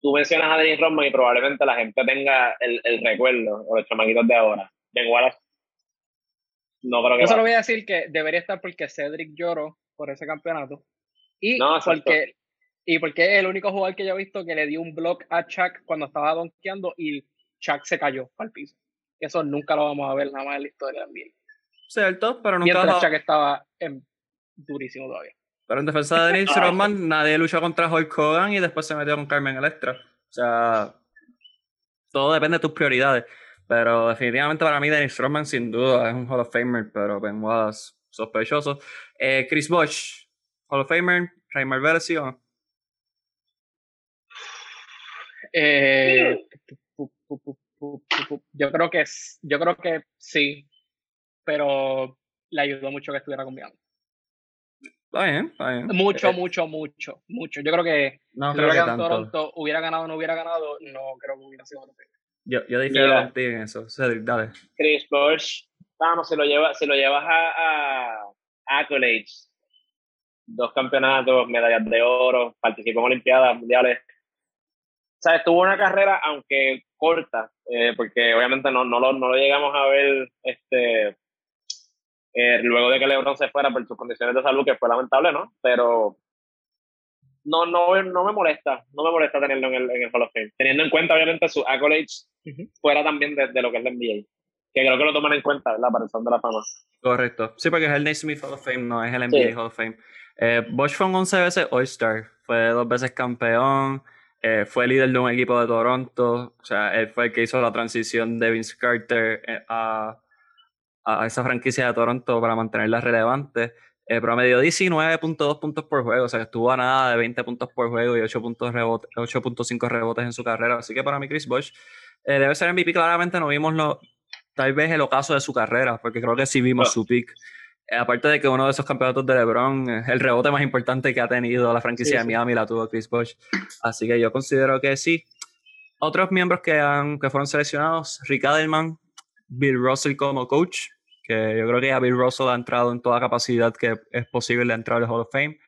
tú mencionas a Dennis Rodman y probablemente la gente tenga el, el recuerdo, o los chamaquitos de ahora. Ben Wallace, no creo que. Yo solo voy a decir que debería estar porque Cedric lloró por ese campeonato. Y no, porque y porque es el único jugador que yo he visto que le dio un block a Chuck cuando estaba donkeando y Chuck se cayó al piso. Eso nunca lo vamos a ver nada más en la historia también. Cierto, pero nunca. Mientras Chuck estaba en, durísimo todavía. Pero en defensa de Dennis Rodman, nadie luchó contra Hulk Hogan y después se metió con Carmen Electra. O sea, todo depende de tus prioridades. Pero definitivamente para mí Dennis Rodman sin duda es un Hall of Famer, pero Ben Wallace sospechoso. Eh, Chris Bosch, Hall of Famer, Raymar Vélez, o no? Eh, yo creo que yo creo que sí, pero le ayudó mucho que estuviera con Está bien, está bien. Mucho, Eh, mucho, mucho, mucho. Yo creo que No si creo que hubiera ganado tanto. Toronto, hubiera ganado o no hubiera ganado, no creo que hubiera sido Fame. Yo, yo difiero contigo en eso. Cedric, dale. Chris Bosh, vamos, si lo, lleva, lo llevas a, a accolades, dos campeonatos, medallas de oro, participó en Olimpiadas Mundiales. O sea, tuvo una carrera, aunque corta, eh, porque obviamente no, no, lo, no lo llegamos a ver este, eh, luego de que LeBron se fuera por sus condiciones de salud, que fue lamentable, ¿no? Pero no, no, no me molesta, no me molesta tenerlo en el, en el Hall of Fame, teniendo en cuenta obviamente sus accolades fuera también de, de lo que es la NBA, que creo que lo toman en cuenta, ¿verdad? Para el Salón de la Fama. Correcto. Sí, porque es el Naismith Hall of Fame, no es el NBA Sí. Hall of Fame. Eh, Bosch fue un 11 veces All-Star, fue dos veces campeón, eh, fue líder de un equipo de Toronto, o sea, él fue el que hizo la transición de Vince Carter eh, a, a esa franquicia de Toronto para mantenerla relevante. Eh, promedió 19.2 puntos por juego, o sea, que estuvo a nada de 20 puntos por juego y 8 puntos rebote- 8.5 rebotes en su carrera. Así que para mí, Chris Bosch eh, debe ser MVP. Claramente no vimos lo, tal vez el ocaso de su carrera, porque creo que sí vimos su pick. Eh, aparte de que uno de esos campeonatos de LeBron, eh, el rebote más importante que ha tenido la franquicia Sí, de sí. Miami la tuvo Chris Bosh. Así que yo considero que sí. Otros miembros que, han, que fueron seleccionados, Rick Adelman, Bill Russell como coach, que yo creo que Bill Russell ha entrado en toda capacidad que es posible entrar al Hall of Fame.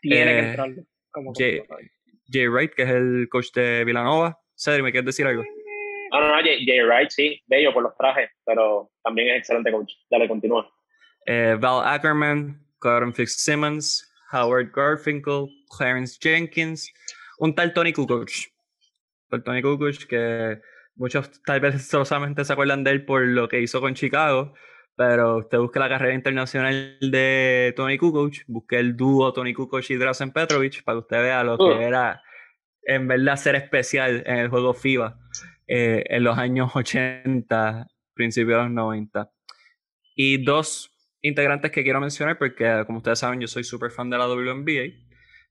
Tiene Eh, que entrar. Como Jay- Jay Wright, que es el coach de Villanova. Cedric, ¿me quieres decir algo? No, no, no, Jay, Jay Wright, sí, bello por los trajes, pero también es excelente coach. Dale, continúa. Eh, Val Ackerman, Gordon Fitzsimmons, Howard Garfinkel, Clarence Jenkins, un tal Tony Kukoc. El Tony Kukoc, que muchos tal vez solamente se acuerdan de él por lo que hizo con Chicago, pero usted busque la carrera internacional de Tony Kukoc, busque el dúo Tony Kukoc y Drazen Petrovic para que usted vea lo que era en verdad ser especial en el juego FIBA eh, en los años 80, principios de los 90. Y dos integrantes que quiero mencionar porque, como ustedes saben, yo soy súper fan de la WNBA.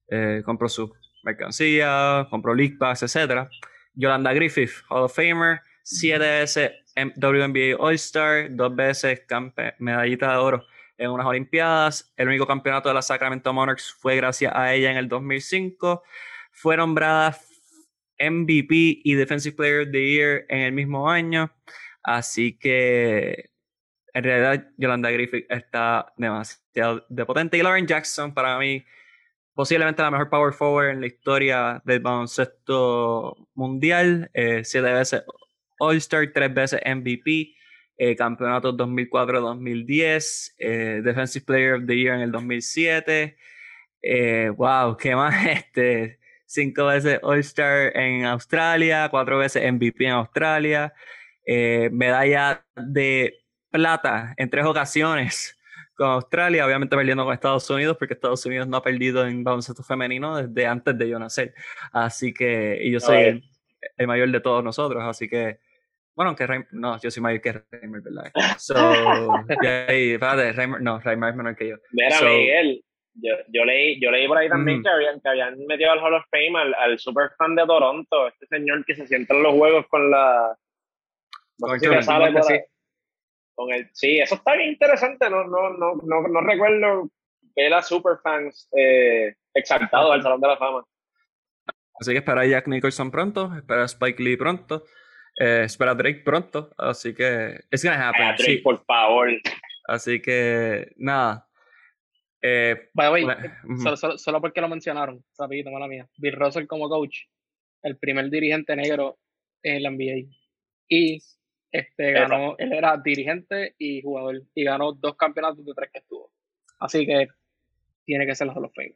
Eh, compro su mercancía, compro League Pass, etc. Yolanda Griffith, Hall of Famer, siete veces en WNBA All-Star, dos veces medallita de oro en unas Olimpiadas. El único campeonato de la Sacramento Monarchs fue gracias a ella en el 2005. Fue nombrada MVP y Defensive Player of the Year en el mismo año. Así que en realidad Yolanda Griffith está demasiado de potente. Y Lauren Jackson, para mí, posiblemente la mejor power forward en la historia del baloncesto mundial. Eh, siete veces All-Star, tres veces MVP. Eh, campeonatos 2004-2010. eh, Defensive Player of the Year en el 2007. Eh, wow, ¿qué más? Este, cinco veces All-Star en Australia, cuatro veces MVP en Australia. eh, medalla de plata en tres ocasiones con Australia, obviamente perdiendo con Estados Unidos, porque Estados Unidos no ha perdido en baloncesto femenino desde antes de yo nacer. Así que, y yo soy Ay. el, el mayor de todos nosotros, así que, bueno, aunque Reimer, no, yo soy mayor que Reimer, ¿verdad? So, y ahí, espérate, Reimer, no, Reimer es menor que yo. Mira, So- Miguel, yo, yo, leí, yo leí por ahí también Mm. que, habían, que habían metido al Hall of Fame al, al super fan de Toronto, este señor que se sienta en los juegos con la... No Con si sale por sí. Con el, sí, eso está bien interesante. No, no, no, no, no recuerdo ver a superfans eh, exaltados al Salón de la Fama. Así que espera a Jack Nicholson pronto, espera a Spike Lee pronto, eh, espera a Drake pronto, así que it's gonna happen. Ah, Drake, sí. por favor. Así que nada. Eh, By the way, bueno, ujú. solo, solo, solo porque lo mencionaron, rapidito, mala mía. Bill Russell como coach, el primer dirigente negro en la NBA. Y este ganó, él era dirigente y jugador, y ganó dos campeonatos de tres que estuvo. Así que tiene que ser los Hall of Fame.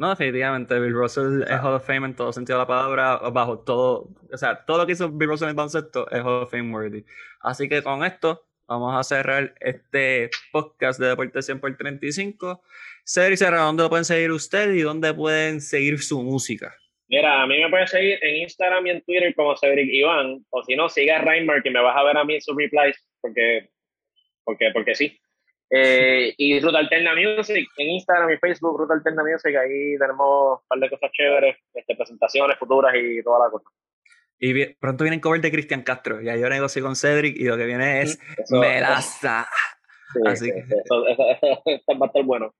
No, definitivamente, Bill Russell es Hall of Fame en todo sentido de la palabra, bajo todo, o sea, todo lo que hizo Bill Russell en el baloncesto es Hall of Fame worthy. Así que con esto vamos a cerrar este podcast de Deporte 100 por 35. Cedric Serra, ¿dónde lo pueden seguir usted y dónde pueden seguir su música? Mira, a mí me puedes seguir en Instagram y en Twitter como Cedric Iván, o si no, siga a Reimer, que me vas a ver a mí en sus replies, porque, porque, porque sí. Eh, y Ruta Alterna Music, en Instagram y Facebook, Ruta Alterna Music, ahí tenemos un par de cosas chéveres, este, presentaciones futuras y toda la cosa. Y vi- pronto viene el cover de Cristian Castro, ya yo negocio con Cedric y lo que viene es Eso- Melaza. Así que, eso, va a estar bueno.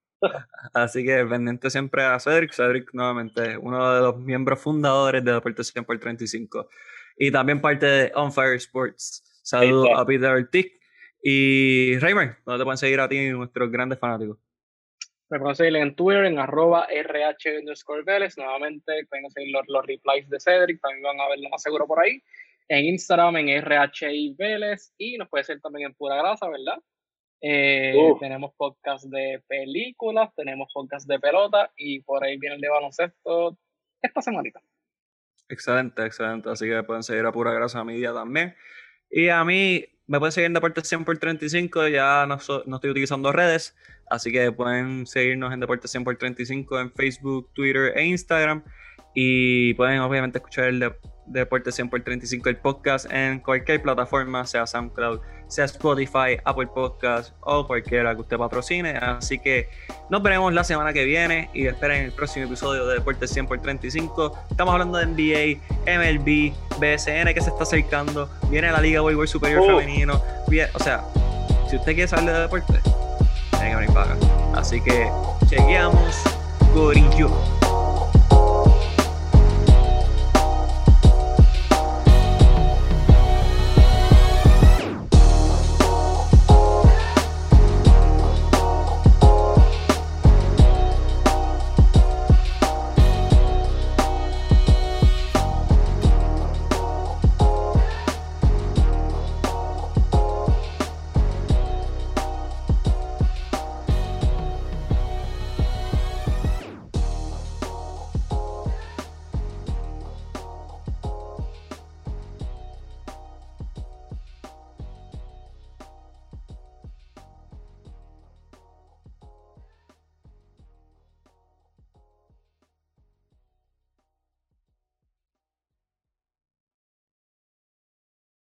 Así que pendiente siempre a Cedric. Cedric, nuevamente, uno de los miembros fundadores de Deportes 100 por 35 y también parte de On Fire Sports. Saludos a Peter Ortiz. Y Raymer, ¿dónde te pueden seguir a ti nuestros grandes fanáticos? Me pueden seguir en Twitter en arroba RH underscore Nuevamente pueden seguir los, los, replies de Cedric, también van a verlo más seguro por ahí. En Instagram en RHI Vélez y nos puede seguir también en Pura Grasa, ¿verdad? Eh, tenemos podcast de películas, tenemos podcast de pelota y por ahí viene el de baloncesto esta semanita. Excelente, excelente. Así que pueden seguir a Pura Grasa Media también. Y a mí me pueden seguir en Deportes 100 por 35, ya no, no, estoy utilizando redes, así que pueden seguirnos en Deportes 100 por 35 en Facebook, Twitter e Instagram. Y pueden obviamente escuchar el de Deportes 100 por 35 el podcast en cualquier plataforma, sea SoundCloud, sea Spotify, Apple Podcast o cualquiera que usted patrocine. Así que nos veremos la semana que viene y esperen el próximo episodio de Deportes 100 por 35. Estamos hablando de NBA, MLB, BSN que se está acercando, viene la Liga Voleibol Superior oh. Femenino. O sea, si usted quiere saber de deporte, que venir para Así que chequeamos, Gorillo.